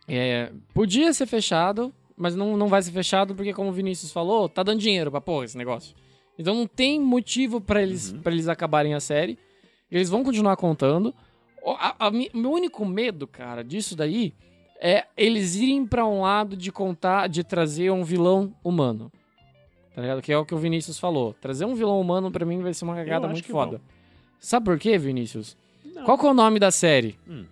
é, podia ser fechado, mas não, não vai ser fechado porque, como o Vinícius falou, tá dando dinheiro pra porra esse negócio. Então não tem motivo pra eles, Uhum. pra eles acabarem a série. Eles vão continuar contando. O a- a meu único medo, cara, disso daí é eles irem pra um lado de contar, de trazer um vilão humano. Tá ligado? Que é o que o Vinícius falou. Trazer um vilão humano pra mim vai ser uma cagada muito foda. Sabe por quê, Vinícius? Não. Qual que é o nome da série? Hum.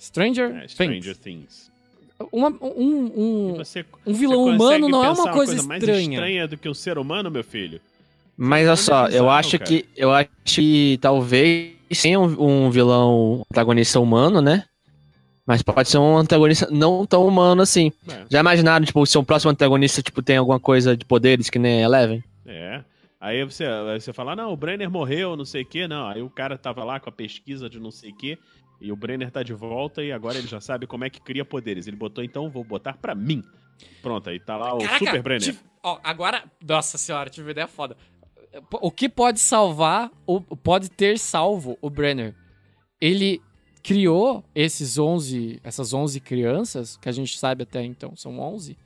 Stranger, É, Stranger Things. Things. Uma- um, um, você, um vilão você humano não é uma coisa, mais estranha. estranha do que um ser humano, meu filho? Mas olha é só, eu acho cara. que. Eu acho que talvez tenha um, um vilão antagonista humano, né? Mas pode ser um antagonista não tão humano assim. É. Já imaginaram, tipo, se o próximo antagonista, tipo, tem alguma coisa de poderes que nem Eleven? É. Aí você, você fala, não, o Brenner morreu, não sei o quê. Não, aí o cara tava lá com a pesquisa de não sei o quê. E o Brenner tá de volta e agora ele já sabe como é que cria poderes. Ele botou, então, vou botar pra mim. Pronto, aí tá lá o Caraca, Super Brenner. tive- ó, agora, nossa senhora, tive uma ideia foda. O que pode salvar, ou pode ter salvo o Brenner? Ele criou esses 11, essas 11 crianças, que a gente sabe até então são 11,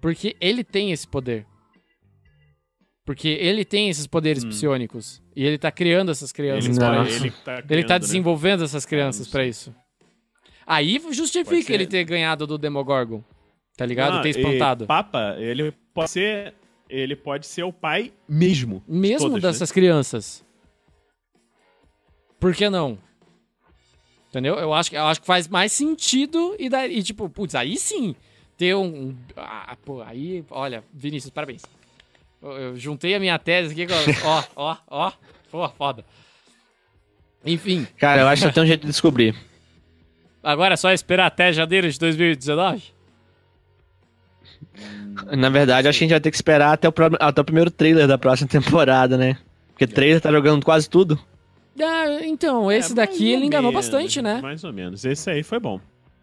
porque ele tem esse poder. Porque ele tem esses poderes Hum. psiônicos. E ele tá criando essas crianças Não. pra Nossa. isso. ele, tá Ele criando, tá né? desenvolvendo essas crianças não pra sei. isso. Aí justifica ele ter ganhado do Demogorgon. Tá ligado? Ah, ter espantado. Papa, ele pode ser. Ele pode ser o pai mesmo. de Mesmo todas, né? dessas crianças. Por que não? Entendeu? Eu acho, que- eu acho que faz mais sentido e, daí, e tipo, putz, aí sim, ter um... um- ah, pô, aí, olha, Vinícius, parabéns. Eu, juntei a minha tese aqui, ó, ó, ó, pô, foda. Enfim, Cara, eu acho que tem um jeito de descobrir. agora é só esperar até janeiro de 2019? Na verdade, acho que a gente vai ter que esperar até o, pro- até o primeiro trailer da próxima temporada, né? Porque trailer tá jogando quase tudo. Ah, então, É, esse daqui mais ele ou enganou menos, bastante, né? Mais ou menos. Esse aí foi bom.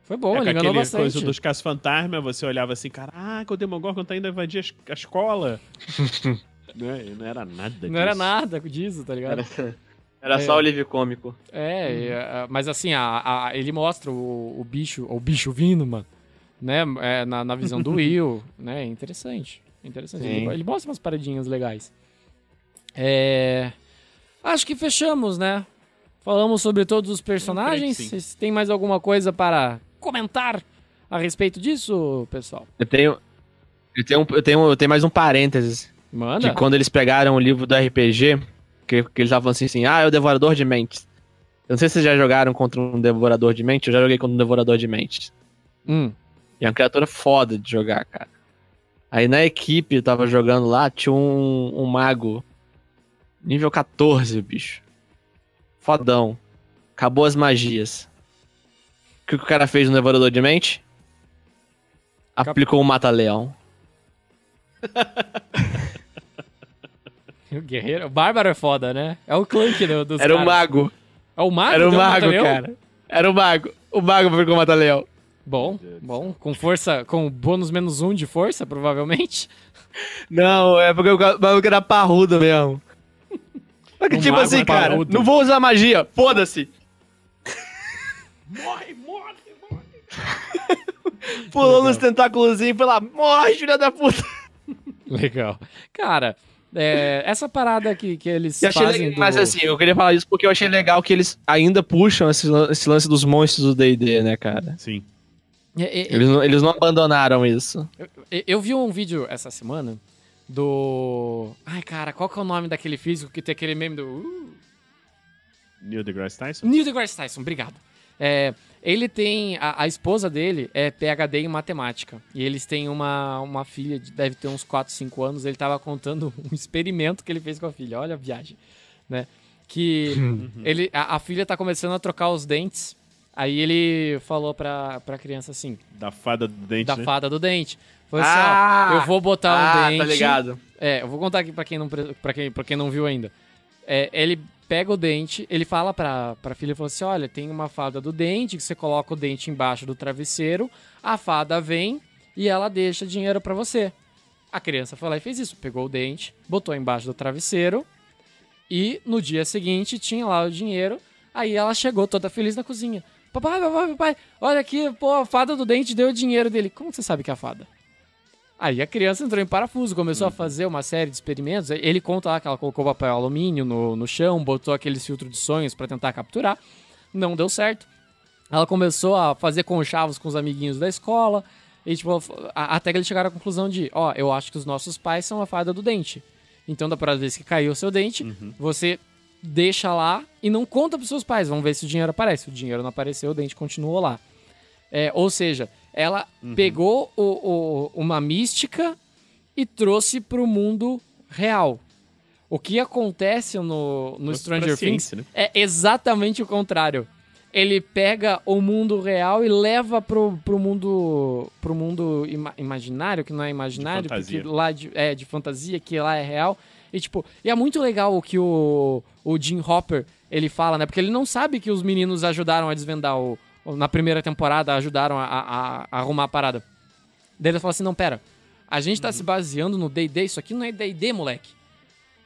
Foi bom, é, ele enganou aquele bastante. coisa dos caça-fantasma, você olhava assim, caraca, o Demogorgon tá indo invadir a es- a escola. né? E não era nada disso. Não era nada disso, tá ligado? Era, era É. só o livro cômico. É, e, ah, mas assim, a, a- ele mostra o, o bicho, o bicho vindo, mano, né? é, na, na visão do Will, né? Interessante. Interessante. Sim. Ele, ele mostra umas paradinhas legais. É, acho que fechamos, né? Falamos sobre todos os personagens. Vocês têm mais alguma coisa para comentar a respeito disso, pessoal? Eu tenho. Eu tenho, eu tenho, eu tenho mais um parênteses. Manda. Que quando eles pegaram o livro do RPG, que, que eles estavam assim, assim, ah, é o Devorador de Mentes. Eu não sei se vocês já jogaram contra um Devorador de Mentes, eu já joguei contra um Devorador de Mentes. Hum, E é uma criatura foda de jogar, cara. Aí na equipe eu tava jogando lá, tinha um, um mago. Nível 14, bicho. Fodão. Acabou as magias. O que, o cara fez no Devorador de Mente? Aplicou um mata-leão. o guerreiro. O Bárbaro é foda, né? É o Clank do, dos Era o mago. É o mago? Era o um mago, mata-leão? cara. Era o mago. O mago aplicou o mata-leão. Bom, bom. Com força, com bônus menos um de força, provavelmente. Não, é porque o maluco era parrudo mesmo. Só que, O tipo mago assim, é cara, não vou usar magia, foda-se. Morre. Pulou nos tentáculos e foi lá, morre, filha da puta. Legal. Cara, é, essa parada que, que eles E achei fazem legal, do... Mas assim, eu queria falar isso porque eu achei legal que eles ainda puxam esse, esse lance dos monstros do D&D, né, cara? Sim. É, é, Eles não, eles não abandonaram isso. eu, eu vi um vídeo essa semana do... Ai, cara, qual que é o nome daquele físico que tem aquele meme do... Uh, Neil deGrasse Tyson? Neil deGrasse Tyson, obrigado. É, ele tem... A, a esposa dele é PhD em matemática. E eles têm uma, uma filha, de, deve ter uns 4, 5 anos. Ele tava contando um experimento que ele fez com a filha. Olha a viagem, né? Que ele, a, a filha tá começando a trocar os dentes. Aí ele falou pra, pra criança assim, Da fada do dente, da né? fada do dente. Falou assim, Ah! ó, eu vou botar um ah, dente... tá ligado. É, eu vou contar aqui pra quem não, pra quem, pra quem não viu ainda. É, ele pega o dente, ele fala pra, pra filha, fala assim, olha, tem uma fada do dente, que você coloca o dente embaixo do travesseiro, a fada vem e ela deixa dinheiro pra você. A criança foi lá e fez isso, pegou o dente, botou embaixo do travesseiro e no dia seguinte tinha lá o dinheiro, aí ela chegou toda feliz na cozinha. Papai, papai, papai, olha aqui, pô, a fada do dente deu o dinheiro dele. Como você sabe que é a fada? Aí a criança entrou em parafuso, começou a fazer uma série de experimentos. Ele conta lá que ela colocou papel alumínio no, no chão, botou aqueles filtros de sonhos pra tentar capturar. Não deu certo. Ela começou a fazer conchavos com os amiguinhos da escola. E, tipo, até que eles chegaram à conclusão de: Ó, eu acho que os nossos pais são a fada do dente. Então, da próxima vez que caiu o seu dente, você deixa lá e não conta pros seus pais. Vamos ver se o dinheiro aparece. O dinheiro não apareceu, o dente continuou lá. É, ou seja, ela pegou o- o- uma mística e trouxe pro mundo real. O que acontece no, no Stranger Things né? é exatamente o contrário. Ele pega o mundo real e leva pro, pro mundo pro mundo ima- imaginário, que não é imaginário, De lá de, é de fantasia, que lá é real. E tipo, e é muito legal o que o, o Jim Hopper ele fala, né? Porque ele não sabe que os meninos ajudaram a desvendar o, o- na primeira temporada, ajudaram a, a- a arrumar a parada. Daí ele fala assim: "Não, pera. A gente tá se baseando no D&D, isso aqui não é D&D, moleque".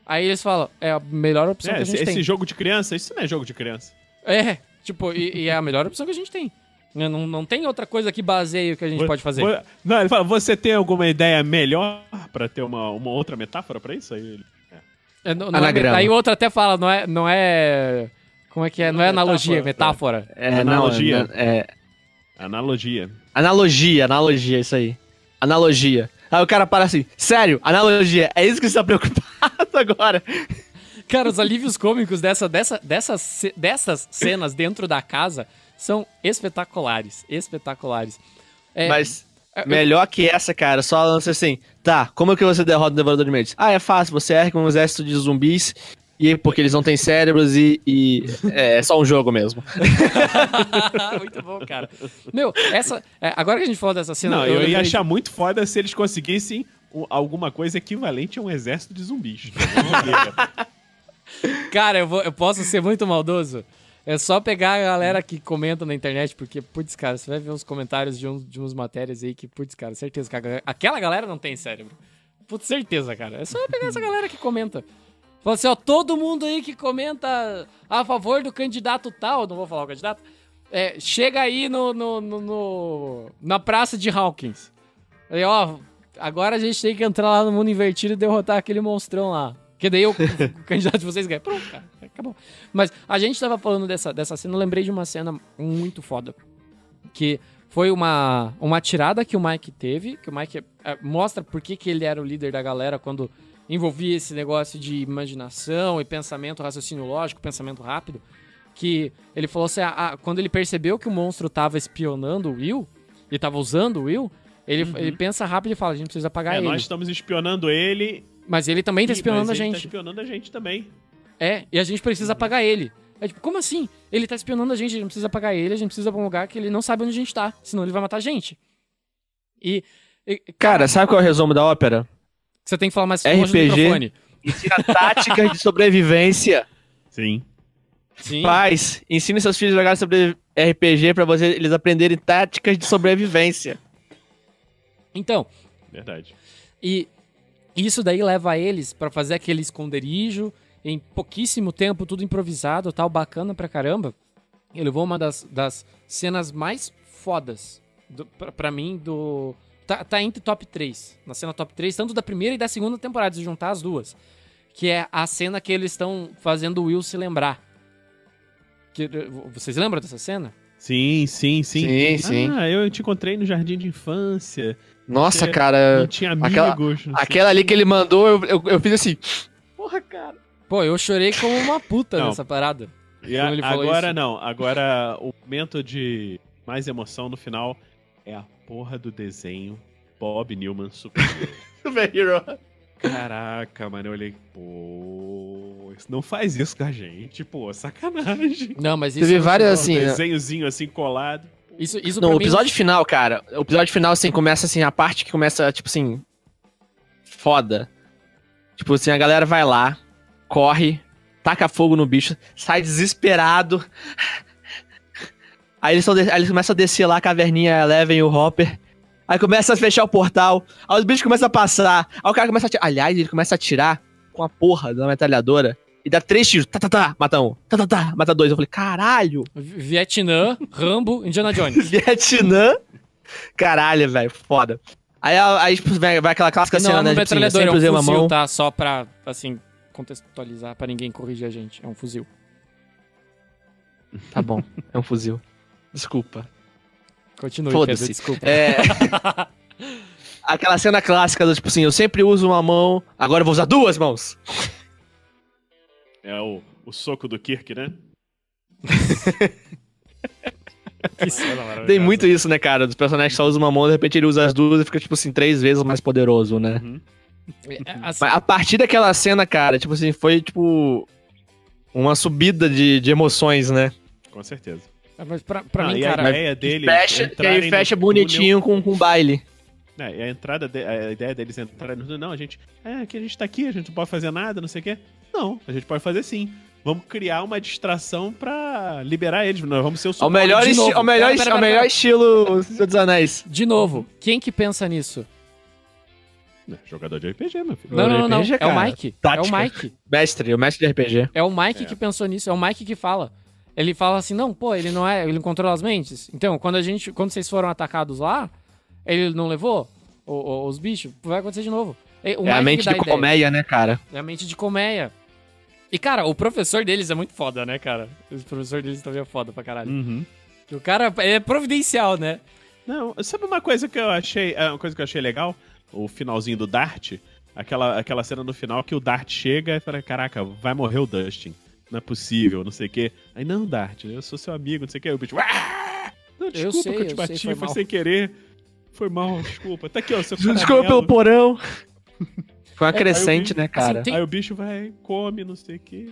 Aí eles falam: "É a melhor opção É, que a esse, gente tem". esse jogo de criança, isso não é jogo de criança. É, tipo, e, e é a melhor opção que a gente tem. Não, não tem outra coisa que baseie o que a gente Vo- pode fazer. vo- Não, ele fala, você tem alguma ideia melhor pra ter uma, uma outra metáfora pra isso? Aí ele... É, não, não é, aí outra até fala, não é, não é. Como é que é? Não é analogia, é metáfora. É, Analogia. Não, é, Analogia. analogia, analogia, isso aí. Analogia. Aí o cara para assim, sério, analogia, é isso que você tá preocupado agora? Cara, os alívios cômicos dessa, dessa, dessas, dessas cenas dentro da casa são espetaculares. Espetaculares. É, Mas eu- melhor que essa, cara, só lança assim, tá, como é que você derrota o Devorador de Mentes? Ah, é fácil, você erra com um exército de zumbis, e porque eles não têm cérebros e, e é, é só um jogo mesmo. Muito bom, cara. Meu, essa. é, agora que a gente falou dessa cena. Não, eu, ia lembrei- achar muito foda se eles conseguissem alguma coisa equivalente a um exército de zumbis. Cara, eu, vou, eu posso ser muito maldoso. É só pegar a galera que comenta na internet, porque, putz, cara, você vai ver os comentários de, uns, de uns matérias aí que, putz, cara, certeza que a, aquela galera não tem cérebro. Putz, certeza, cara. É só pegar essa galera que comenta. Fala assim, ó, todo mundo aí que comenta a favor do candidato tal, não vou falar o candidato, é, chega aí no, no, no, no, na praça de Hawkins. Aí, ó, agora a gente tem que entrar lá no mundo invertido e derrotar aquele monstrão lá. Que daí o, o candidato de vocês ganha. Pronto, cara, acabou. Mas a gente tava falando dessa, dessa cena, eu lembrei de uma cena muito foda. Que foi uma, uma tirada que o Mike teve, que o Mike é, mostra por que, que ele era o líder da galera quando envolvia esse negócio de imaginação e pensamento, raciocínio lógico, pensamento rápido. Que ele falou assim: ah, quando ele percebeu que o monstro tava espionando o Will, e tava usando o Will, ele, uhum. ele pensa rápido e fala: a gente precisa apagar é, ele. Nós estamos espionando ele mas ele também tá espionando a gente. Ele tá espionando a gente também. É, e a gente precisa apagar ele. É tipo, como assim? Ele tá espionando a gente, a gente precisa apagar ele, a gente precisa pra um lugar que ele não sabe onde a gente tá, senão ele vai matar a gente. E. e cara, cara, sabe qual é o resumo da ópera? Você tem que falar mais RPG, longe do microfone. Ensina táticas de sobrevivência. Sim. Sim. Pais, ensine seus filhos a jogar sobre RPG pra você, eles aprenderem táticas de sobrevivência. Então. Verdade. E isso daí leva eles para fazer aquele esconderijo em pouquíssimo tempo, tudo improvisado, tal, bacana pra caramba. Ele levou uma das, das cenas mais fodas do, pra, pra mim do. Tá, tá entre top 3. Na cena top 3, tanto da primeira e da segunda temporada, se juntar as duas. Que é a cena que eles estão fazendo o Will se lembrar. Que, vocês lembram dessa cena? Sim, sim, sim. Sim, sim. Ah, eu te encontrei no jardim de infância. Nossa, cara. Não tinha amigos. Aquela, aquela ali que ele mandou, eu, eu, eu, fiz assim. Porra, cara. Pô, eu chorei como uma puta não. nessa parada. E a, agora isso. não. Agora o momento de mais emoção no final é a porra do desenho Bob Newman Super Hero. Caraca, mano, eu olhei, pô, não faz isso com a gente, pô, sacanagem. Não, mas isso Teve várias assim, um né? desenhozinho assim colado. Isso, isso Não, o episódio mim... final, cara. O episódio final, assim, começa assim, a parte que começa, tipo assim. Foda. Tipo assim, a galera vai lá, corre, taca fogo no bicho, sai desesperado. Aí eles, de... aí eles começam a descer lá a caverninha Eleven e o Hopper. Aí começa a fechar o portal. Aí os bichos começam a passar. Aí o cara começa a atirar. Aliás, ele começa a atirar com a porra da metralhadora e dá três tiros. Tá, tá, tá, mata um. Tá, tá, tá, mata dois. Eu falei, caralho. Vietnã, Rambo, Indiana Jones. Vietnã. Caralho, velho, foda. Aí, aí tipo, vai, vai aquela clássica não, cena, né? Não, sempre é um fuzil, uma mão. tá? Só pra, assim, contextualizar, pra ninguém corrigir a gente. É um fuzil. Tá bom, é um fuzil. Desculpa. Continue, Pedro, desculpa. É... Aquela cena clássica do tipo assim, eu sempre uso uma mão, agora eu vou usar duas mãos. É o, o soco do Kirk, né? Tem muito isso, né, cara? Dos personagens que só usam uma mão, de repente ele usa as duas e fica, tipo assim, três vezes mais poderoso, né? Uhum. É, assim... A partir daquela cena, cara, tipo assim, foi, tipo, uma subida de, de emoções, né? Com certeza. É, mas pra, pra mim, cara... A ideia dele... Fecha, que aí fecha bonitinho com, com baile. É, e a entrada, de, a ideia deles entrarem no... Não, a gente... É, que a gente tá aqui, a gente não pode fazer nada, não sei o quê. Não, a gente pode fazer sim. Vamos criar uma distração pra liberar eles. Nós vamos ser o Ao melhor, esti ao melhor, pera, pera, pera, ao melhor estilo Senhor dos Anéis. De novo, quem que pensa nisso? Jogador de RPG, meu filho. Não, não, não, RPG, não. é o Mike. Tática. É o Mike. Mestre, o mestre de RPG. É o Mike é. que pensou nisso, é o Mike que fala. Ele fala assim: "Não, pô, ele não é, ele não controla as mentes". Então, quando a gente, quando vocês foram atacados lá, ele não levou os bichos, vai acontecer de novo. O é a mente de colmeia, né, cara? É a mente de colmeia. E, cara, o professor deles é muito foda, né, cara? O professor deles também é foda pra caralho. Uhum. O cara é providencial, né? Não, sabe uma coisa que eu achei. É, uma coisa que eu achei legal? O finalzinho do Dart. Aquela, aquela cena no final que o Dart chega e fala: Caraca, vai morrer o Dustin. Não é possível, não sei o quê. Aí, não, Dart, eu sou seu amigo, não sei o quê. Aí o bicho. Não, desculpa sei, que eu te bati, sei, foi, foi sem querer. Foi mal, desculpa. Tá aqui, ó, seu Desculpa pelo porão. Foi uma é, crescente, né, cara? Assim, tem... Aí o bicho vai, come, não sei o quê.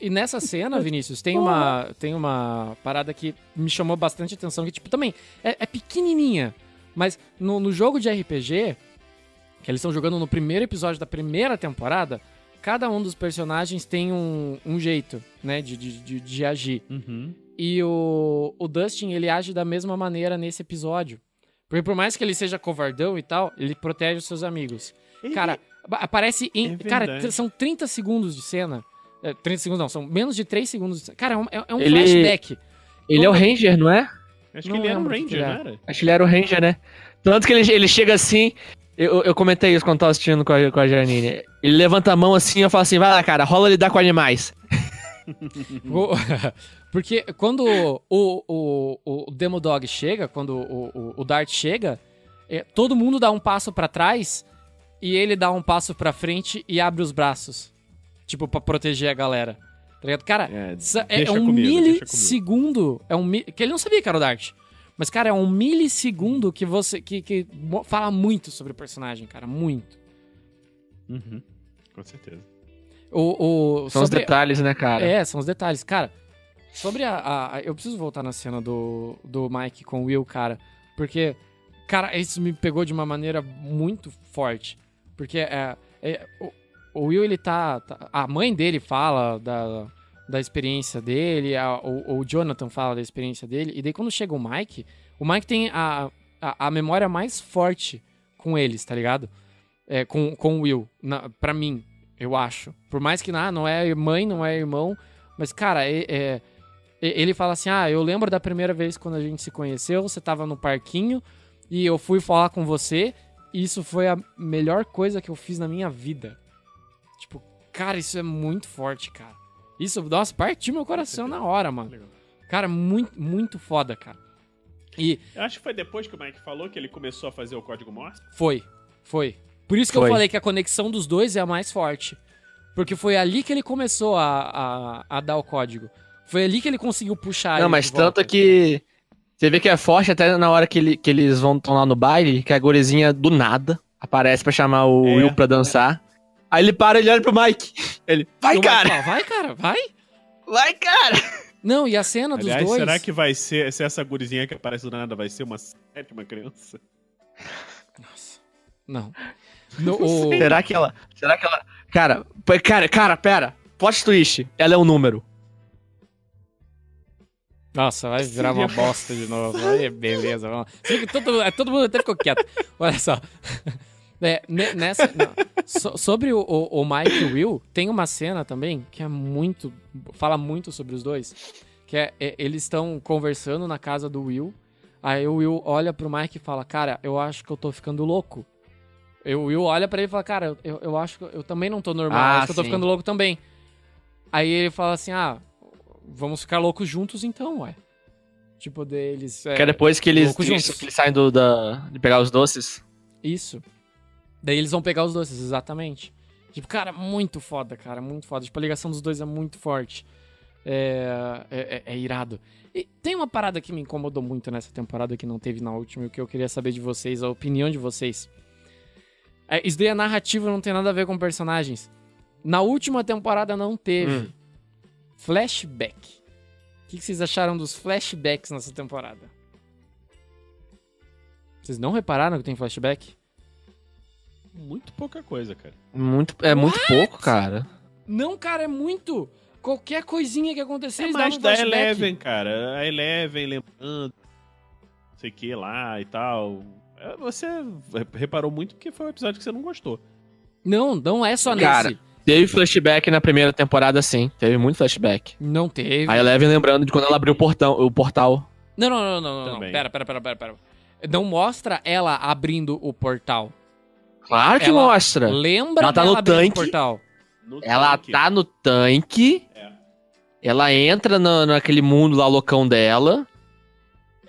E nessa cena, Vinícius, tem uma, tem uma parada que me chamou bastante atenção, que, tipo, também é, é pequenininha, mas no, no, jogo de RPG, que eles estão jogando no primeiro episódio da primeira temporada, cada um dos personagens tem um, um jeito, né, de, de, de, de agir. Uhum. E o, o Dustin, ele age da mesma maneira nesse episódio. Porque por mais que ele seja covardão e tal, ele protege os seus amigos. Cara, ba- aparece em. É cara, são 30 segundos de cena. É, 30 segundos não, são menos de 3 segundos. De cena. Cara, é um, é- é um Ele- flashback. Ele é o Ranger, não é? Acho Não que ele era um o que Ranger, ele não era? Acho que ele era o Ranger, né? Tanto que ele, ele chega assim. Eu, eu comentei isso quando tava assistindo com a, com a Janine. Ele levanta a mão assim e eu falo assim: vai lá, cara, rola lidar com animais. Porque quando o, o, o, o Demo Dog chega, quando o, o, o Dart chega, é, todo mundo dá um passo pra trás e ele dá um passo pra frente e abre os braços. Tipo, pra proteger a galera. Tá ligado? Cara, É, é, é um comigo, milissegundo. É um que ele não sabia que era o Dart. Mas, cara, é um milissegundo que você. que, que fala muito sobre o personagem, cara. Muito. Uhum. Com certeza. O, o, São os sobre- detalhes, né, cara? É, são os detalhes. Cara, sobre a, a- a- Eu preciso voltar na cena do, do Mike com o Will, cara. Porque, cara, isso me pegou de uma maneira muito forte. Porque é, é, o, o Will, ele tá, tá- A mãe dele fala da, da experiência dele, a- o, o Jonathan fala da experiência dele. E daí quando chega o Mike, o Mike tem a, a, a memória mais forte com eles, tá ligado? É, com, com o Will, na, pra mim, eu acho. Por mais que ah, não é mãe, não é irmão, mas, cara, é, é- ele fala assim: Ah, eu lembro da primeira vez quando a gente se conheceu, você tava no parquinho e eu fui falar com você, e isso foi a melhor coisa que eu fiz na minha vida. Tipo, cara, isso é muito forte, cara. Isso, nossa, partiu meu coração na hora, mano. Legal. Cara, muito, muito foda, cara. E Eu acho que foi depois que o Mike falou que ele começou a fazer o código Morse. foi, foi. Por isso que Foi. eu falei que a conexão dos dois é a mais forte. Porque foi ali que ele começou a, a, a dar o código. Foi ali que ele conseguiu puxar Não, ele mas volta. tanto que. Você vê que é forte até na hora que, ele- que eles vão tão lá no baile, que a gorezinha do nada aparece pra chamar o É. Will pra dançar. Aí ele para e ele olha pro Mike. Ele, vai, Mike cara! fala, vai, cara, vai. Vai, cara! Não, e a cena dos Aliás, dois. será que vai ser, se essa gurizinha que aparece do nada vai ser uma sétima criança? Nossa. Não. No, o... Será que ela. Será que ela. Cara, cara, cara, pera. Plot twist. Ela é um número. Nossa, vai virar uma bosta de novo. Aí, beleza, vamos. Todo, é, todo mundo até ficou quieto. Olha só. É, ne- nessa. So- sobre o, o, o Mike e o Will, tem uma cena também que é muito. Fala muito sobre os dois. Que é, é, eles estão conversando na casa do Will. Aí o Will olha pro Mike e fala: Cara, eu acho que eu tô ficando louco. E o Will olha pra ele e fala: Cara, eu, eu acho que eu também não tô normal. Ah, acho que eu tô sim. ficando louco também. Aí ele fala assim: Ah, vamos ficar loucos juntos então, ué. Tipo, deles. É, que é depois que eles, que eles saem do, da, de pegar os doces. Isso. Daí eles vão pegar os doces, exatamente. Tipo, cara, muito foda, cara, muito foda. Tipo, a ligação dos dois é muito forte. É, é, é- é irado. E tem uma parada que me incomodou muito nessa temporada que não teve na última e o que eu queria saber de vocês, a opinião de vocês. É, isso daí é narrativa, não tem nada a ver com personagens. Na última temporada não teve Hum. flashback. O que que vocês acharam dos flashbacks nessa temporada? Vocês não repararam que tem flashback? Muito pouca coisa, cara. Muito, é muito pouco, cara. Não, cara, é muito. Qualquer coisinha que acontecer, É eles mais davam da. Eleven, cara. A Eleven lembrando, não sei o que lá e tal. É, Você reparou muito porque foi um episódio que você não gostou. Não, não é só Cara, nesse. Teve flashback na primeira temporada, sim. Teve muito flashback. Não teve. A Eleven lembrando de quando ela abriu o, portão, o portal. Não, não, não, não, não, não. Pera, pera, pera, pera, pera. Não mostra ela abrindo o portal. Claro que Ela mostra. Lembra Ela tá no abrindo tanque. o portal. No Ela tanque. tá no tanque. É. Ela entra na, naquele mundo lá loucão dela.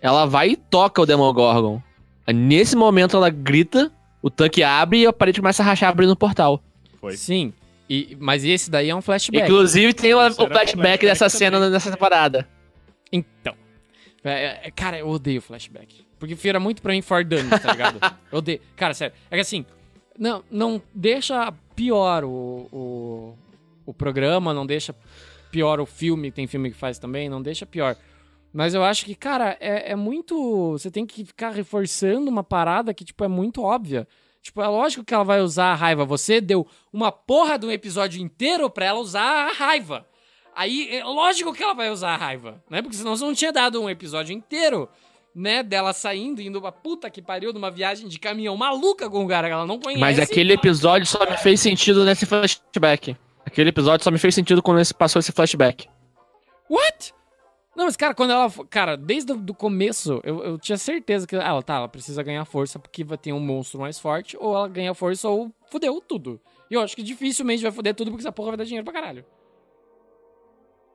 Ela vai e toca o Demogorgon. Nesse momento ela grita, o tanque abre e a parede começa a rachar abrindo o portal. Foi. Sim. E, mas esse daí é um flashback. Inclusive tem o, flashback flashback dessa também. cena nessa temporada. Então. É, é, cara, eu odeio flashback. Porque vira muito pra mim for dummies, tá ligado? eu odeio. Cara, sério. É que assim, não, não deixa pior o, o, o programa, não deixa pior o filme, tem filme que faz também, não deixa pior. Mas eu acho que, cara, é, é muito. Você tem que ficar reforçando uma parada que, tipo, é muito óbvia. Tipo, é lógico que ela vai usar a raiva. Você deu uma porra de um episódio inteiro pra ela usar a raiva. Aí, é lógico que ela vai usar a raiva, né? Porque senão você não tinha dado um episódio inteiro, né? Dela saindo, indo pra puta que pariu, numa viagem de caminhão maluca com um cara que ela não conhece. Mas aquele episódio só me fez sentido nesse flashback. Aquele episódio só me fez sentido quando esse passou esse flashback. What? Não, mas, cara, quando ela. Cara, desde o começo, eu, eu tinha certeza que. Ah, ela tá, ela precisa ganhar força porque vai ter um monstro mais forte, ou ela ganha força ou fudeu tudo. E eu acho que dificilmente vai fuder tudo porque essa porra vai dar dinheiro pra caralho.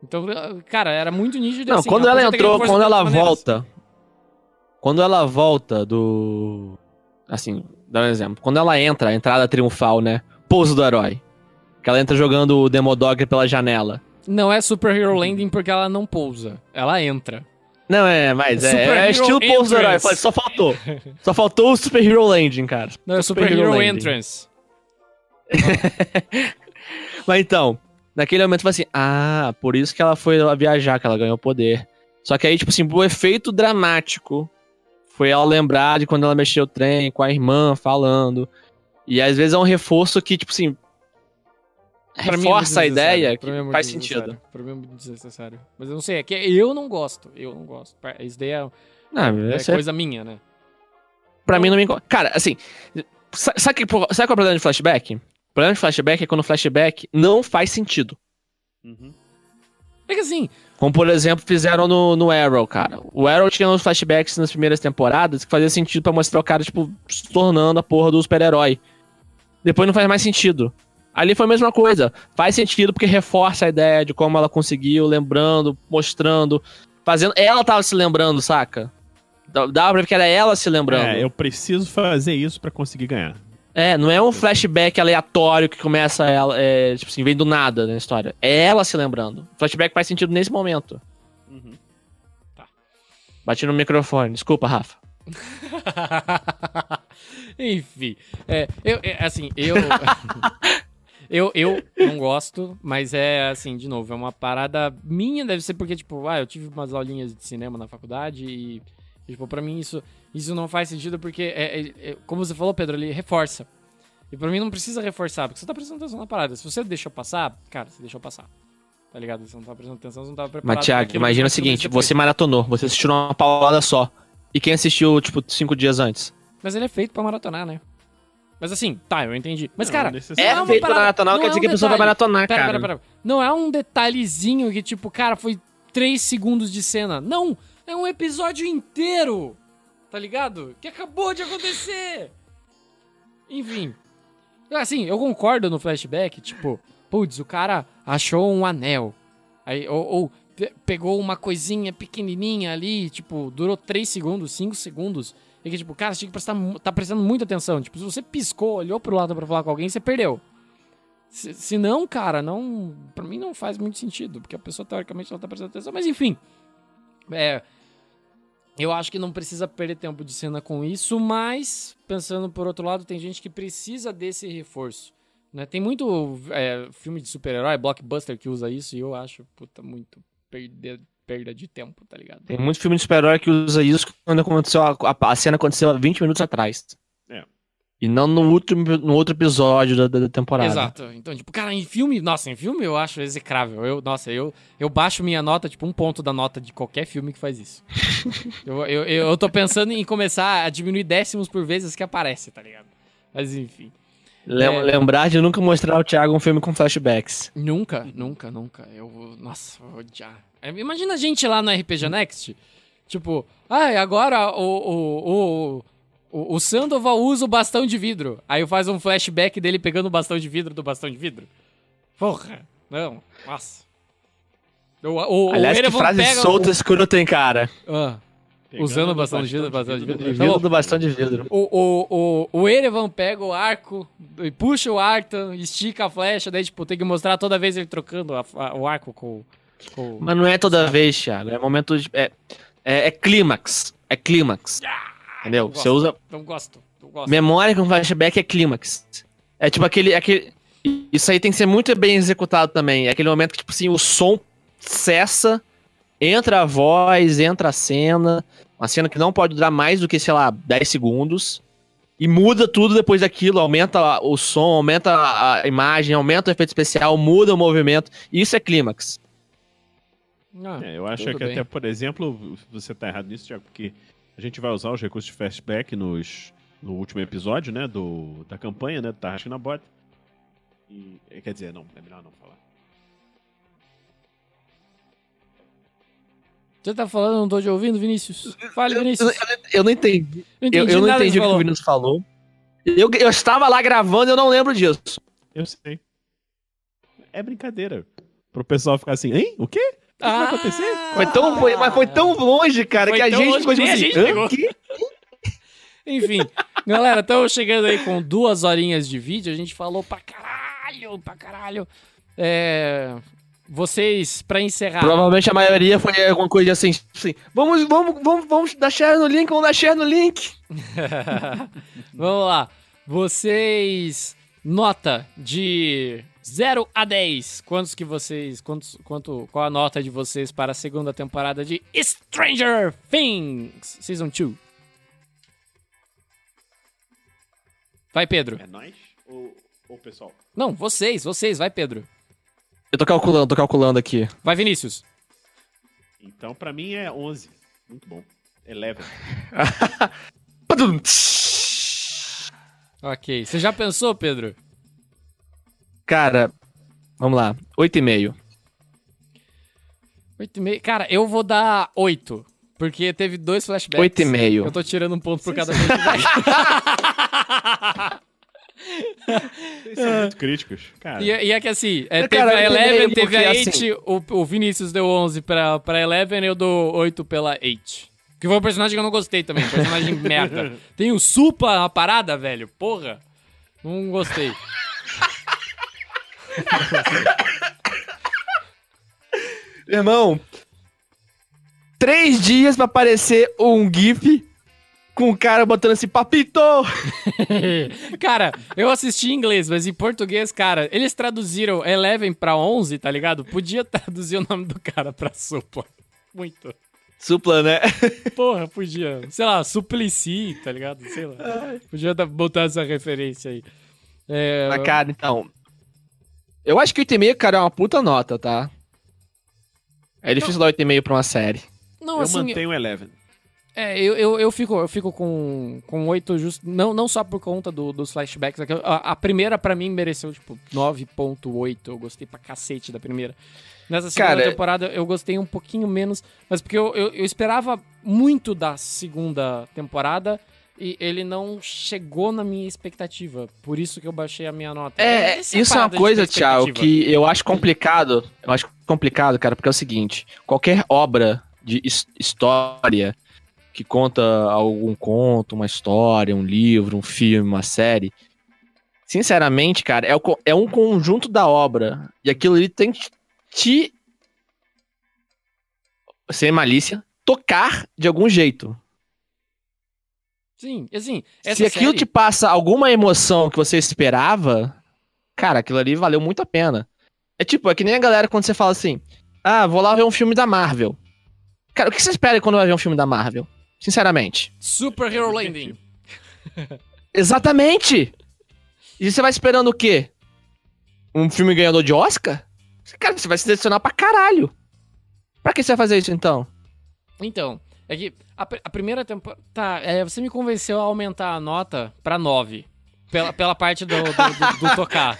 Então, cara, era muito nítido Não, assim, quando ela entrou, quando ela outras maneiras. volta. Quando ela volta do. Assim, dá um exemplo. Quando ela entra, a entrada triunfal, né? Pouso do herói. Que ela entra jogando o Demodog pela janela. Não é Superhero Landing porque ela não pousa. Ela entra. Não, é, mas é, Super é Hero estilo pouso herói. Só faltou. Só faltou o Super Hero Landing, cara. Não, é Super Superhero Hero Landing. Entrance. Mas então, naquele momento eu falei assim: ah, por isso que ela foi viajar, que ela ganhou poder. Só que aí, tipo assim, o efeito dramático foi ela lembrar de quando ela mexeu o trem com a irmã falando. E às vezes é um reforço que, tipo assim. É reforça a muito ideia que é faz sentido. Pra mim é muito desnecessário. Mas eu não sei, é que eu não gosto. Eu não gosto. Isso daí é, Não, é essa é, coisa minha, né? pra mim não me incomoda. Cara, assim. sa- Sabe, que, sabe qual é o problema de flashback? O problema de flashback é quando o flashback não faz sentido. Uhum. É que assim, Como, por exemplo, fizeram no, no Arrow, cara. O Arrow tinha uns flashbacks nas primeiras temporadas que fazia sentido pra mostrar o cara, tipo, se tornando a porra do super-herói. Depois não faz mais sentido. Ali foi a mesma coisa. Faz sentido porque reforça a ideia de como ela conseguiu, lembrando, mostrando, fazendo. Ela tava se lembrando, saca? Dá- Dava pra ver que era ela se lembrando. É, eu preciso fazer isso pra conseguir ganhar. É, não é um flashback aleatório que começa ela, é, tipo assim, vem do nada na história. É ela se lembrando. O flashback faz sentido nesse momento. Uhum. Bati no microfone. Desculpa, Rafa. Enfim, é, eu, é, assim, eu, eu, eu não gosto, mas é assim, de novo, é uma parada minha, deve ser porque, tipo, ah, eu tive umas aulinhas de cinema na faculdade e, tipo, pra mim isso, isso não faz sentido porque, é, é- é- como você falou, Pedro, ele reforça. E pra mim não precisa reforçar, porque você tá prestando atenção na parada. Se você deixou passar, cara, você deixou passar. Tá ligado? Você não tá prestando atenção, você não tava preparado. Mas, Thiago, imagina o seguinte: depois. você maratonou, você assistiu uma paulada só. E quem assistiu, tipo, cinco dias antes? Mas ele é feito pra maratonar, né? Mas assim, tá, eu entendi. Mas, Não, cara. É, uma feito pra parada- maratonar, não quer é dizer um que a pessoa vai maratonar, Pera, cara. pera, pera. Não é um detalhezinho que, tipo, cara, foi 3 segundos de cena. Não, é um episódio inteiro. Tá ligado? Que acabou de acontecer. Enfim. Assim, eu concordo no flashback, tipo, putz, o cara achou um anel. Aí, ou, ou pe- pegou uma coisinha pequenininha ali, tipo, durou 3 segundos, 5 segundos. E que, tipo, cara, você tinha que prestar, tá prestando muita atenção. Tipo, se você piscou, olhou pro lado pra falar com alguém, você perdeu. Se, se não, cara, não. Pra mim não faz muito sentido, porque a pessoa teoricamente não tá prestando atenção. Mas enfim. É. Eu acho que não precisa perder tempo de cena com isso, mas, pensando por outro lado, tem gente que precisa desse reforço. Né? Tem muito é, filme de super-herói, blockbuster, que usa isso, e eu acho, puta, muito perda, perda de tempo, tá ligado? Tem muito filme de super-herói que usa isso quando aconteceu a, a- a cena aconteceu há 20 minutos atrás. É. E não no outro, no outro episódio da, da temporada. Exato. Então, tipo, cara, em filme, nossa, em filme eu acho execrável. Eu, nossa, eu, eu baixo minha nota, tipo, um ponto da nota de qualquer filme que faz isso. eu, eu, eu, eu tô pensando em começar a diminuir décimos por vezes que aparece, tá ligado? Mas enfim. Lem- É. Lembrar de nunca mostrar ao Thiago um filme com flashbacks. Nunca, nunca, nunca. Eu. Nossa, vou odiar. É, Imagina a gente lá no RPG Next. Tipo, ai, agora o. O, o, o, o Sandoval usa o bastão de vidro. Aí faz um flashback dele pegando o bastão de vidro do bastão de vidro. Porra, não, nossa. O, o, Aliás, o que Erevan frase pega solta escrota, hein, cara? o- ah, Usando no bastão de vidro, bastão de vidro. Vidro do bastão de vidro. o, o, o, o Erevan pega o arco e puxa o Arthur, estica a flecha, daí, tipo, tem que mostrar toda vez ele trocando a- a- o arco com, com... Mas não é toda vez, Thiago. É momento de. É, é, é clímax. É clímax. Entendeu? não Você gosto. usa. Não gosto, não gosto. Memória com flashback é clímax. É tipo aquele, aquele. Isso aí tem que ser muito bem executado também. É aquele momento que, tipo assim, o som cessa, entra a voz, entra a cena. Uma cena que não pode durar mais do que, sei lá, 10 segundos. E muda tudo depois daquilo, aumenta o som, aumenta a imagem, aumenta o efeito especial, muda o movimento. Isso é clímax. Ah, é, eu acho que bem. até, por exemplo, você tá errado nisso, Tiago, porque a gente vai usar os recursos de fastback nos, no último episódio, né, do, da campanha, né, do Tarrasque na Bota. E, quer dizer, não, é melhor não falar. Você tá falando, não tô te ouvindo, Vinícius? Fale, Vinícius. Eu, eu, eu não entendi. Eu, entendi eu, eu não entendi o que o Vinícius falou. Eu, eu estava lá gravando e eu não lembro disso. Eu sei. É brincadeira. Pro pessoal ficar assim, hein? O quê? O que ah, vai acontecer? Foi tão, foi, mas foi tão longe, cara, que a gente ficou tipo assim. Gente Enfim, galera, estamos chegando aí com duas horinhas de vídeo. A gente falou pra caralho, pra caralho. É, vocês, pra encerrar. Provavelmente a maioria foi alguma coisa assim, assim vamos, vamos, vamos, vamos dar share no link, vamos dar share no link. vamos lá. Vocês, nota de 0 a 10. Quantos que vocês, quantos, quanto, qual a nota de vocês para a segunda temporada de Stranger Things Season 2? Vai, Pedro. É nós ou o pessoal? Não, vocês, vocês, vai, Pedro. Eu tô calculando, tô calculando aqui. Vai, Vinícius. Então, pra mim é 11. Muito bom. Eleven. ok. Você já pensou, Pedro? Cara, vamos lá. 8,5. 8,5. Cara, eu vou dar 8. Porque teve dois flashbacks. 8,5. Eu tô tirando um ponto por cada flashback. Vocês são muito críticos, cara. E, e é que assim, é, teve cara, a Eleven, teve a 8, assim... o, o Vinícius deu 11 pra, pra Eleven, eu dou 8 pela 8. Que foi um personagem que eu não gostei também, um personagem merda. Tem o Supla na parada, velho, porra. Não gostei. Irmão, três dias pra aparecer um GIF com o cara botando assim, papito! cara, eu assisti em inglês, mas em português, cara, eles traduziram Eleven pra 11, tá ligado? Podia traduzir o nome do cara pra Supla. Muito. Supla, né? Porra, podia. Sei lá, Suplicy, tá ligado? Sei lá. Podia botar essa referência aí. É... Mas, cara, então. Eu acho que 8,5, cara, é uma puta nota, tá? É difícil não. dar 8,5 pra uma série. Não, eu assim, mantenho Eleven. É, eu, eu, eu, fico, eu fico com, com 8 justo. Não, não só por conta do, dos flashbacks. A, a primeira, para mim, mereceu, tipo, 9.8. Eu gostei pra cacete da primeira. Nessa segunda Cara, temporada eu gostei um pouquinho menos, mas porque eu, eu, eu, esperava muito da segunda temporada e ele não chegou na minha expectativa. Por isso que eu baixei a minha nota. É, é isso é uma coisa, Thiago, que eu acho complicado. Eu acho complicado, cara, porque é o seguinte: qualquer obra de história que conta algum conto, uma história, um livro, um filme, uma série. Sinceramente, cara, é, o, é um conjunto da obra. E aquilo ali tem que te. Sem malícia, tocar de algum jeito. Sim, assim. Se aquilo série... te passa alguma emoção que você esperava, cara, aquilo ali valeu muito a pena. É tipo, é que nem a galera quando você fala assim: ah, vou lá ver um filme da Marvel. Cara, o que você espera quando vai ver um filme da Marvel? Sinceramente. Super Hero Landing. Exatamente! E você vai esperando o quê? Um filme ganhador de Oscar? Cara, você vai se decepcionar pra caralho. Pra que você vai fazer isso então? Então, é que a, a primeira temporada. Tá, é, você me convenceu a aumentar a nota pra 9. Pela, pela parte do, do, do, do tocar.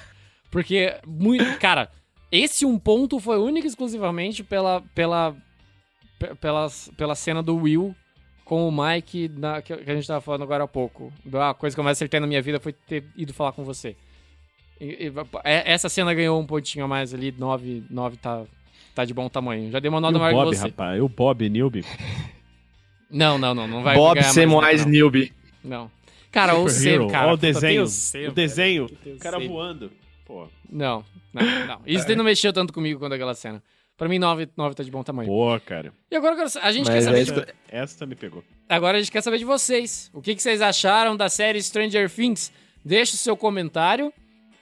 Porque, muito. Cara, esse um ponto foi único e exclusivamente pela, pela, pela, pela cena do Will com o Mike na, que, a gente tava falando agora há pouco. A coisa que eu mais acertei na minha vida foi ter ido falar com você. E, e, é, essa cena ganhou um pontinho a mais ali, 9, 9 tá, tá de bom tamanho. Já dei uma nota maior Bob, que você. rapaz, o Bob Newbie. Não, não, não, não vai Bob Samwise Newbie. Não. Cara, o Sam, cara. Olha o desenho. O, o desenho, o cara voando. Pô. Não, não, não. Isso é. não mexeu tanto comigo quando aquela cena. Pra mim, 9, 9 tá de bom tamanho. Pô, cara. E agora a gente Mas quer saber. Essa, de... essa me pegou. Agora a gente quer saber de vocês. O que, que vocês acharam da série Stranger Things? Deixe o seu comentário,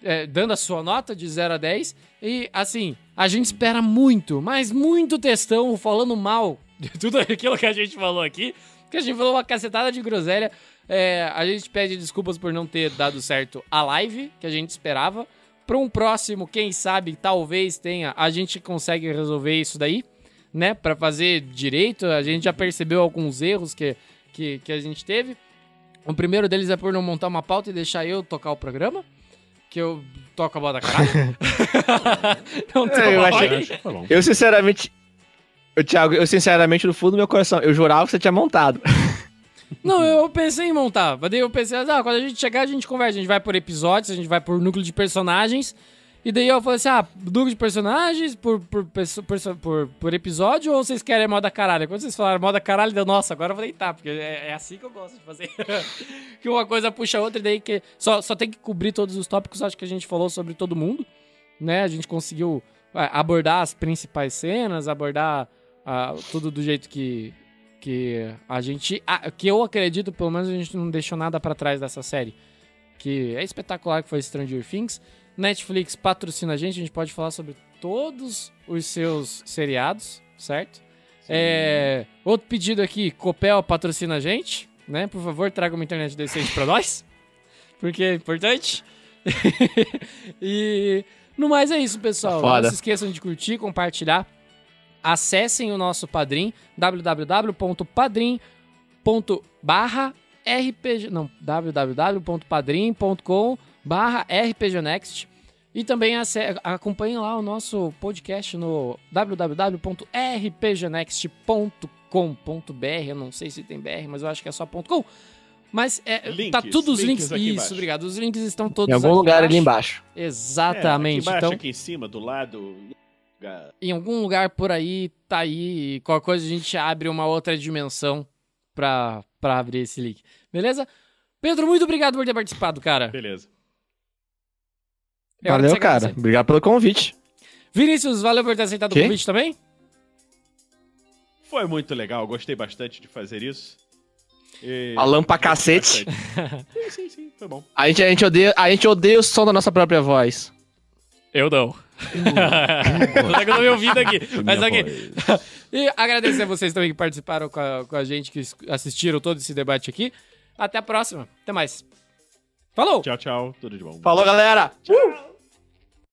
é, dando a sua nota de 0 a 10. E, assim, a gente espera muito, mas muito textão falando mal de tudo aquilo que a gente falou aqui. que a gente falou uma cacetada de groselha. É, a gente pede desculpas por não ter dado certo a live que a gente esperava. Para um próximo, quem sabe, talvez tenha, a gente consegue resolver isso daí, né? Para fazer direito. A gente já percebeu alguns erros que, que, que a gente teve. O primeiro deles é por não montar uma pauta e deixar eu tocar o programa. Que eu toco a bola da caralho. não é, eu, achei, eu sinceramente. Eu, Thiago, eu sinceramente, no fundo do meu coração, eu jurava que você tinha montado. Não, eu pensei em montar. Daí eu pensei, ah, quando a gente chegar, a gente conversa. A gente vai por episódios, a gente vai por núcleo de personagens. E daí eu falei assim: ah, núcleo de personagens por, por, por, por, episódio ou vocês querem moda caralho? Quando vocês falaram moda caralho, deu, nossa, agora eu vou deitar, porque é, é assim que eu gosto de fazer. que uma coisa puxa a outra e daí que só, só tem que cobrir todos os tópicos, acho que a gente falou sobre todo mundo, né? A gente conseguiu abordar as principais cenas, abordar uh, tudo do jeito que, que a gente. Ah, que eu acredito, pelo menos a gente não deixou nada para trás dessa série. Que é espetacular que foi Stranger Things. Netflix patrocina a gente, a gente pode falar sobre todos os seus seriados, certo? É, outro pedido aqui, Copel patrocina a gente, né? Por favor, traga uma internet decente para nós, porque é importante. e no mais é isso, pessoal. Foda. Não se esqueçam de curtir, compartilhar. Acessem o nosso Padrim, www.padrim.com/rpg, não, www.padrim.com barra rpgnext e também acompanhem lá o nosso podcast no www.rpgnext.com.br. Eu não sei se tem BR, mas eu acho que é só .com. Mas é, links, tá tudo os links. links isso, obrigado. Os links estão todos Em algum lugar embaixo. ali embaixo. Exatamente. É, aqui embaixo, então, aqui em cima, do lado. Em algum lugar por aí, tá aí. Qualquer coisa a gente abre uma outra dimensão pra, pra abrir esse link. Beleza? Pedro, muito obrigado por ter participado, cara. Beleza. É valeu, cara. Obrigado pelo convite. Vinícius, valeu por ter aceitado que? o convite também. Foi muito legal, gostei bastante de fazer isso. E... Falando pra cacete. sim, sim, sim, foi bom. A gente, a, gente odeia, a gente odeia o som da nossa própria voz. Eu não. Tô pegando meu ouvido aqui. Mas aqui. e agradecer a vocês também que participaram com a, com a gente, que assistiram todo esse debate aqui. Até a próxima. Até mais. Falou! Tchau, tchau. Tudo de bom. Falou, galera! Tchau! Uh!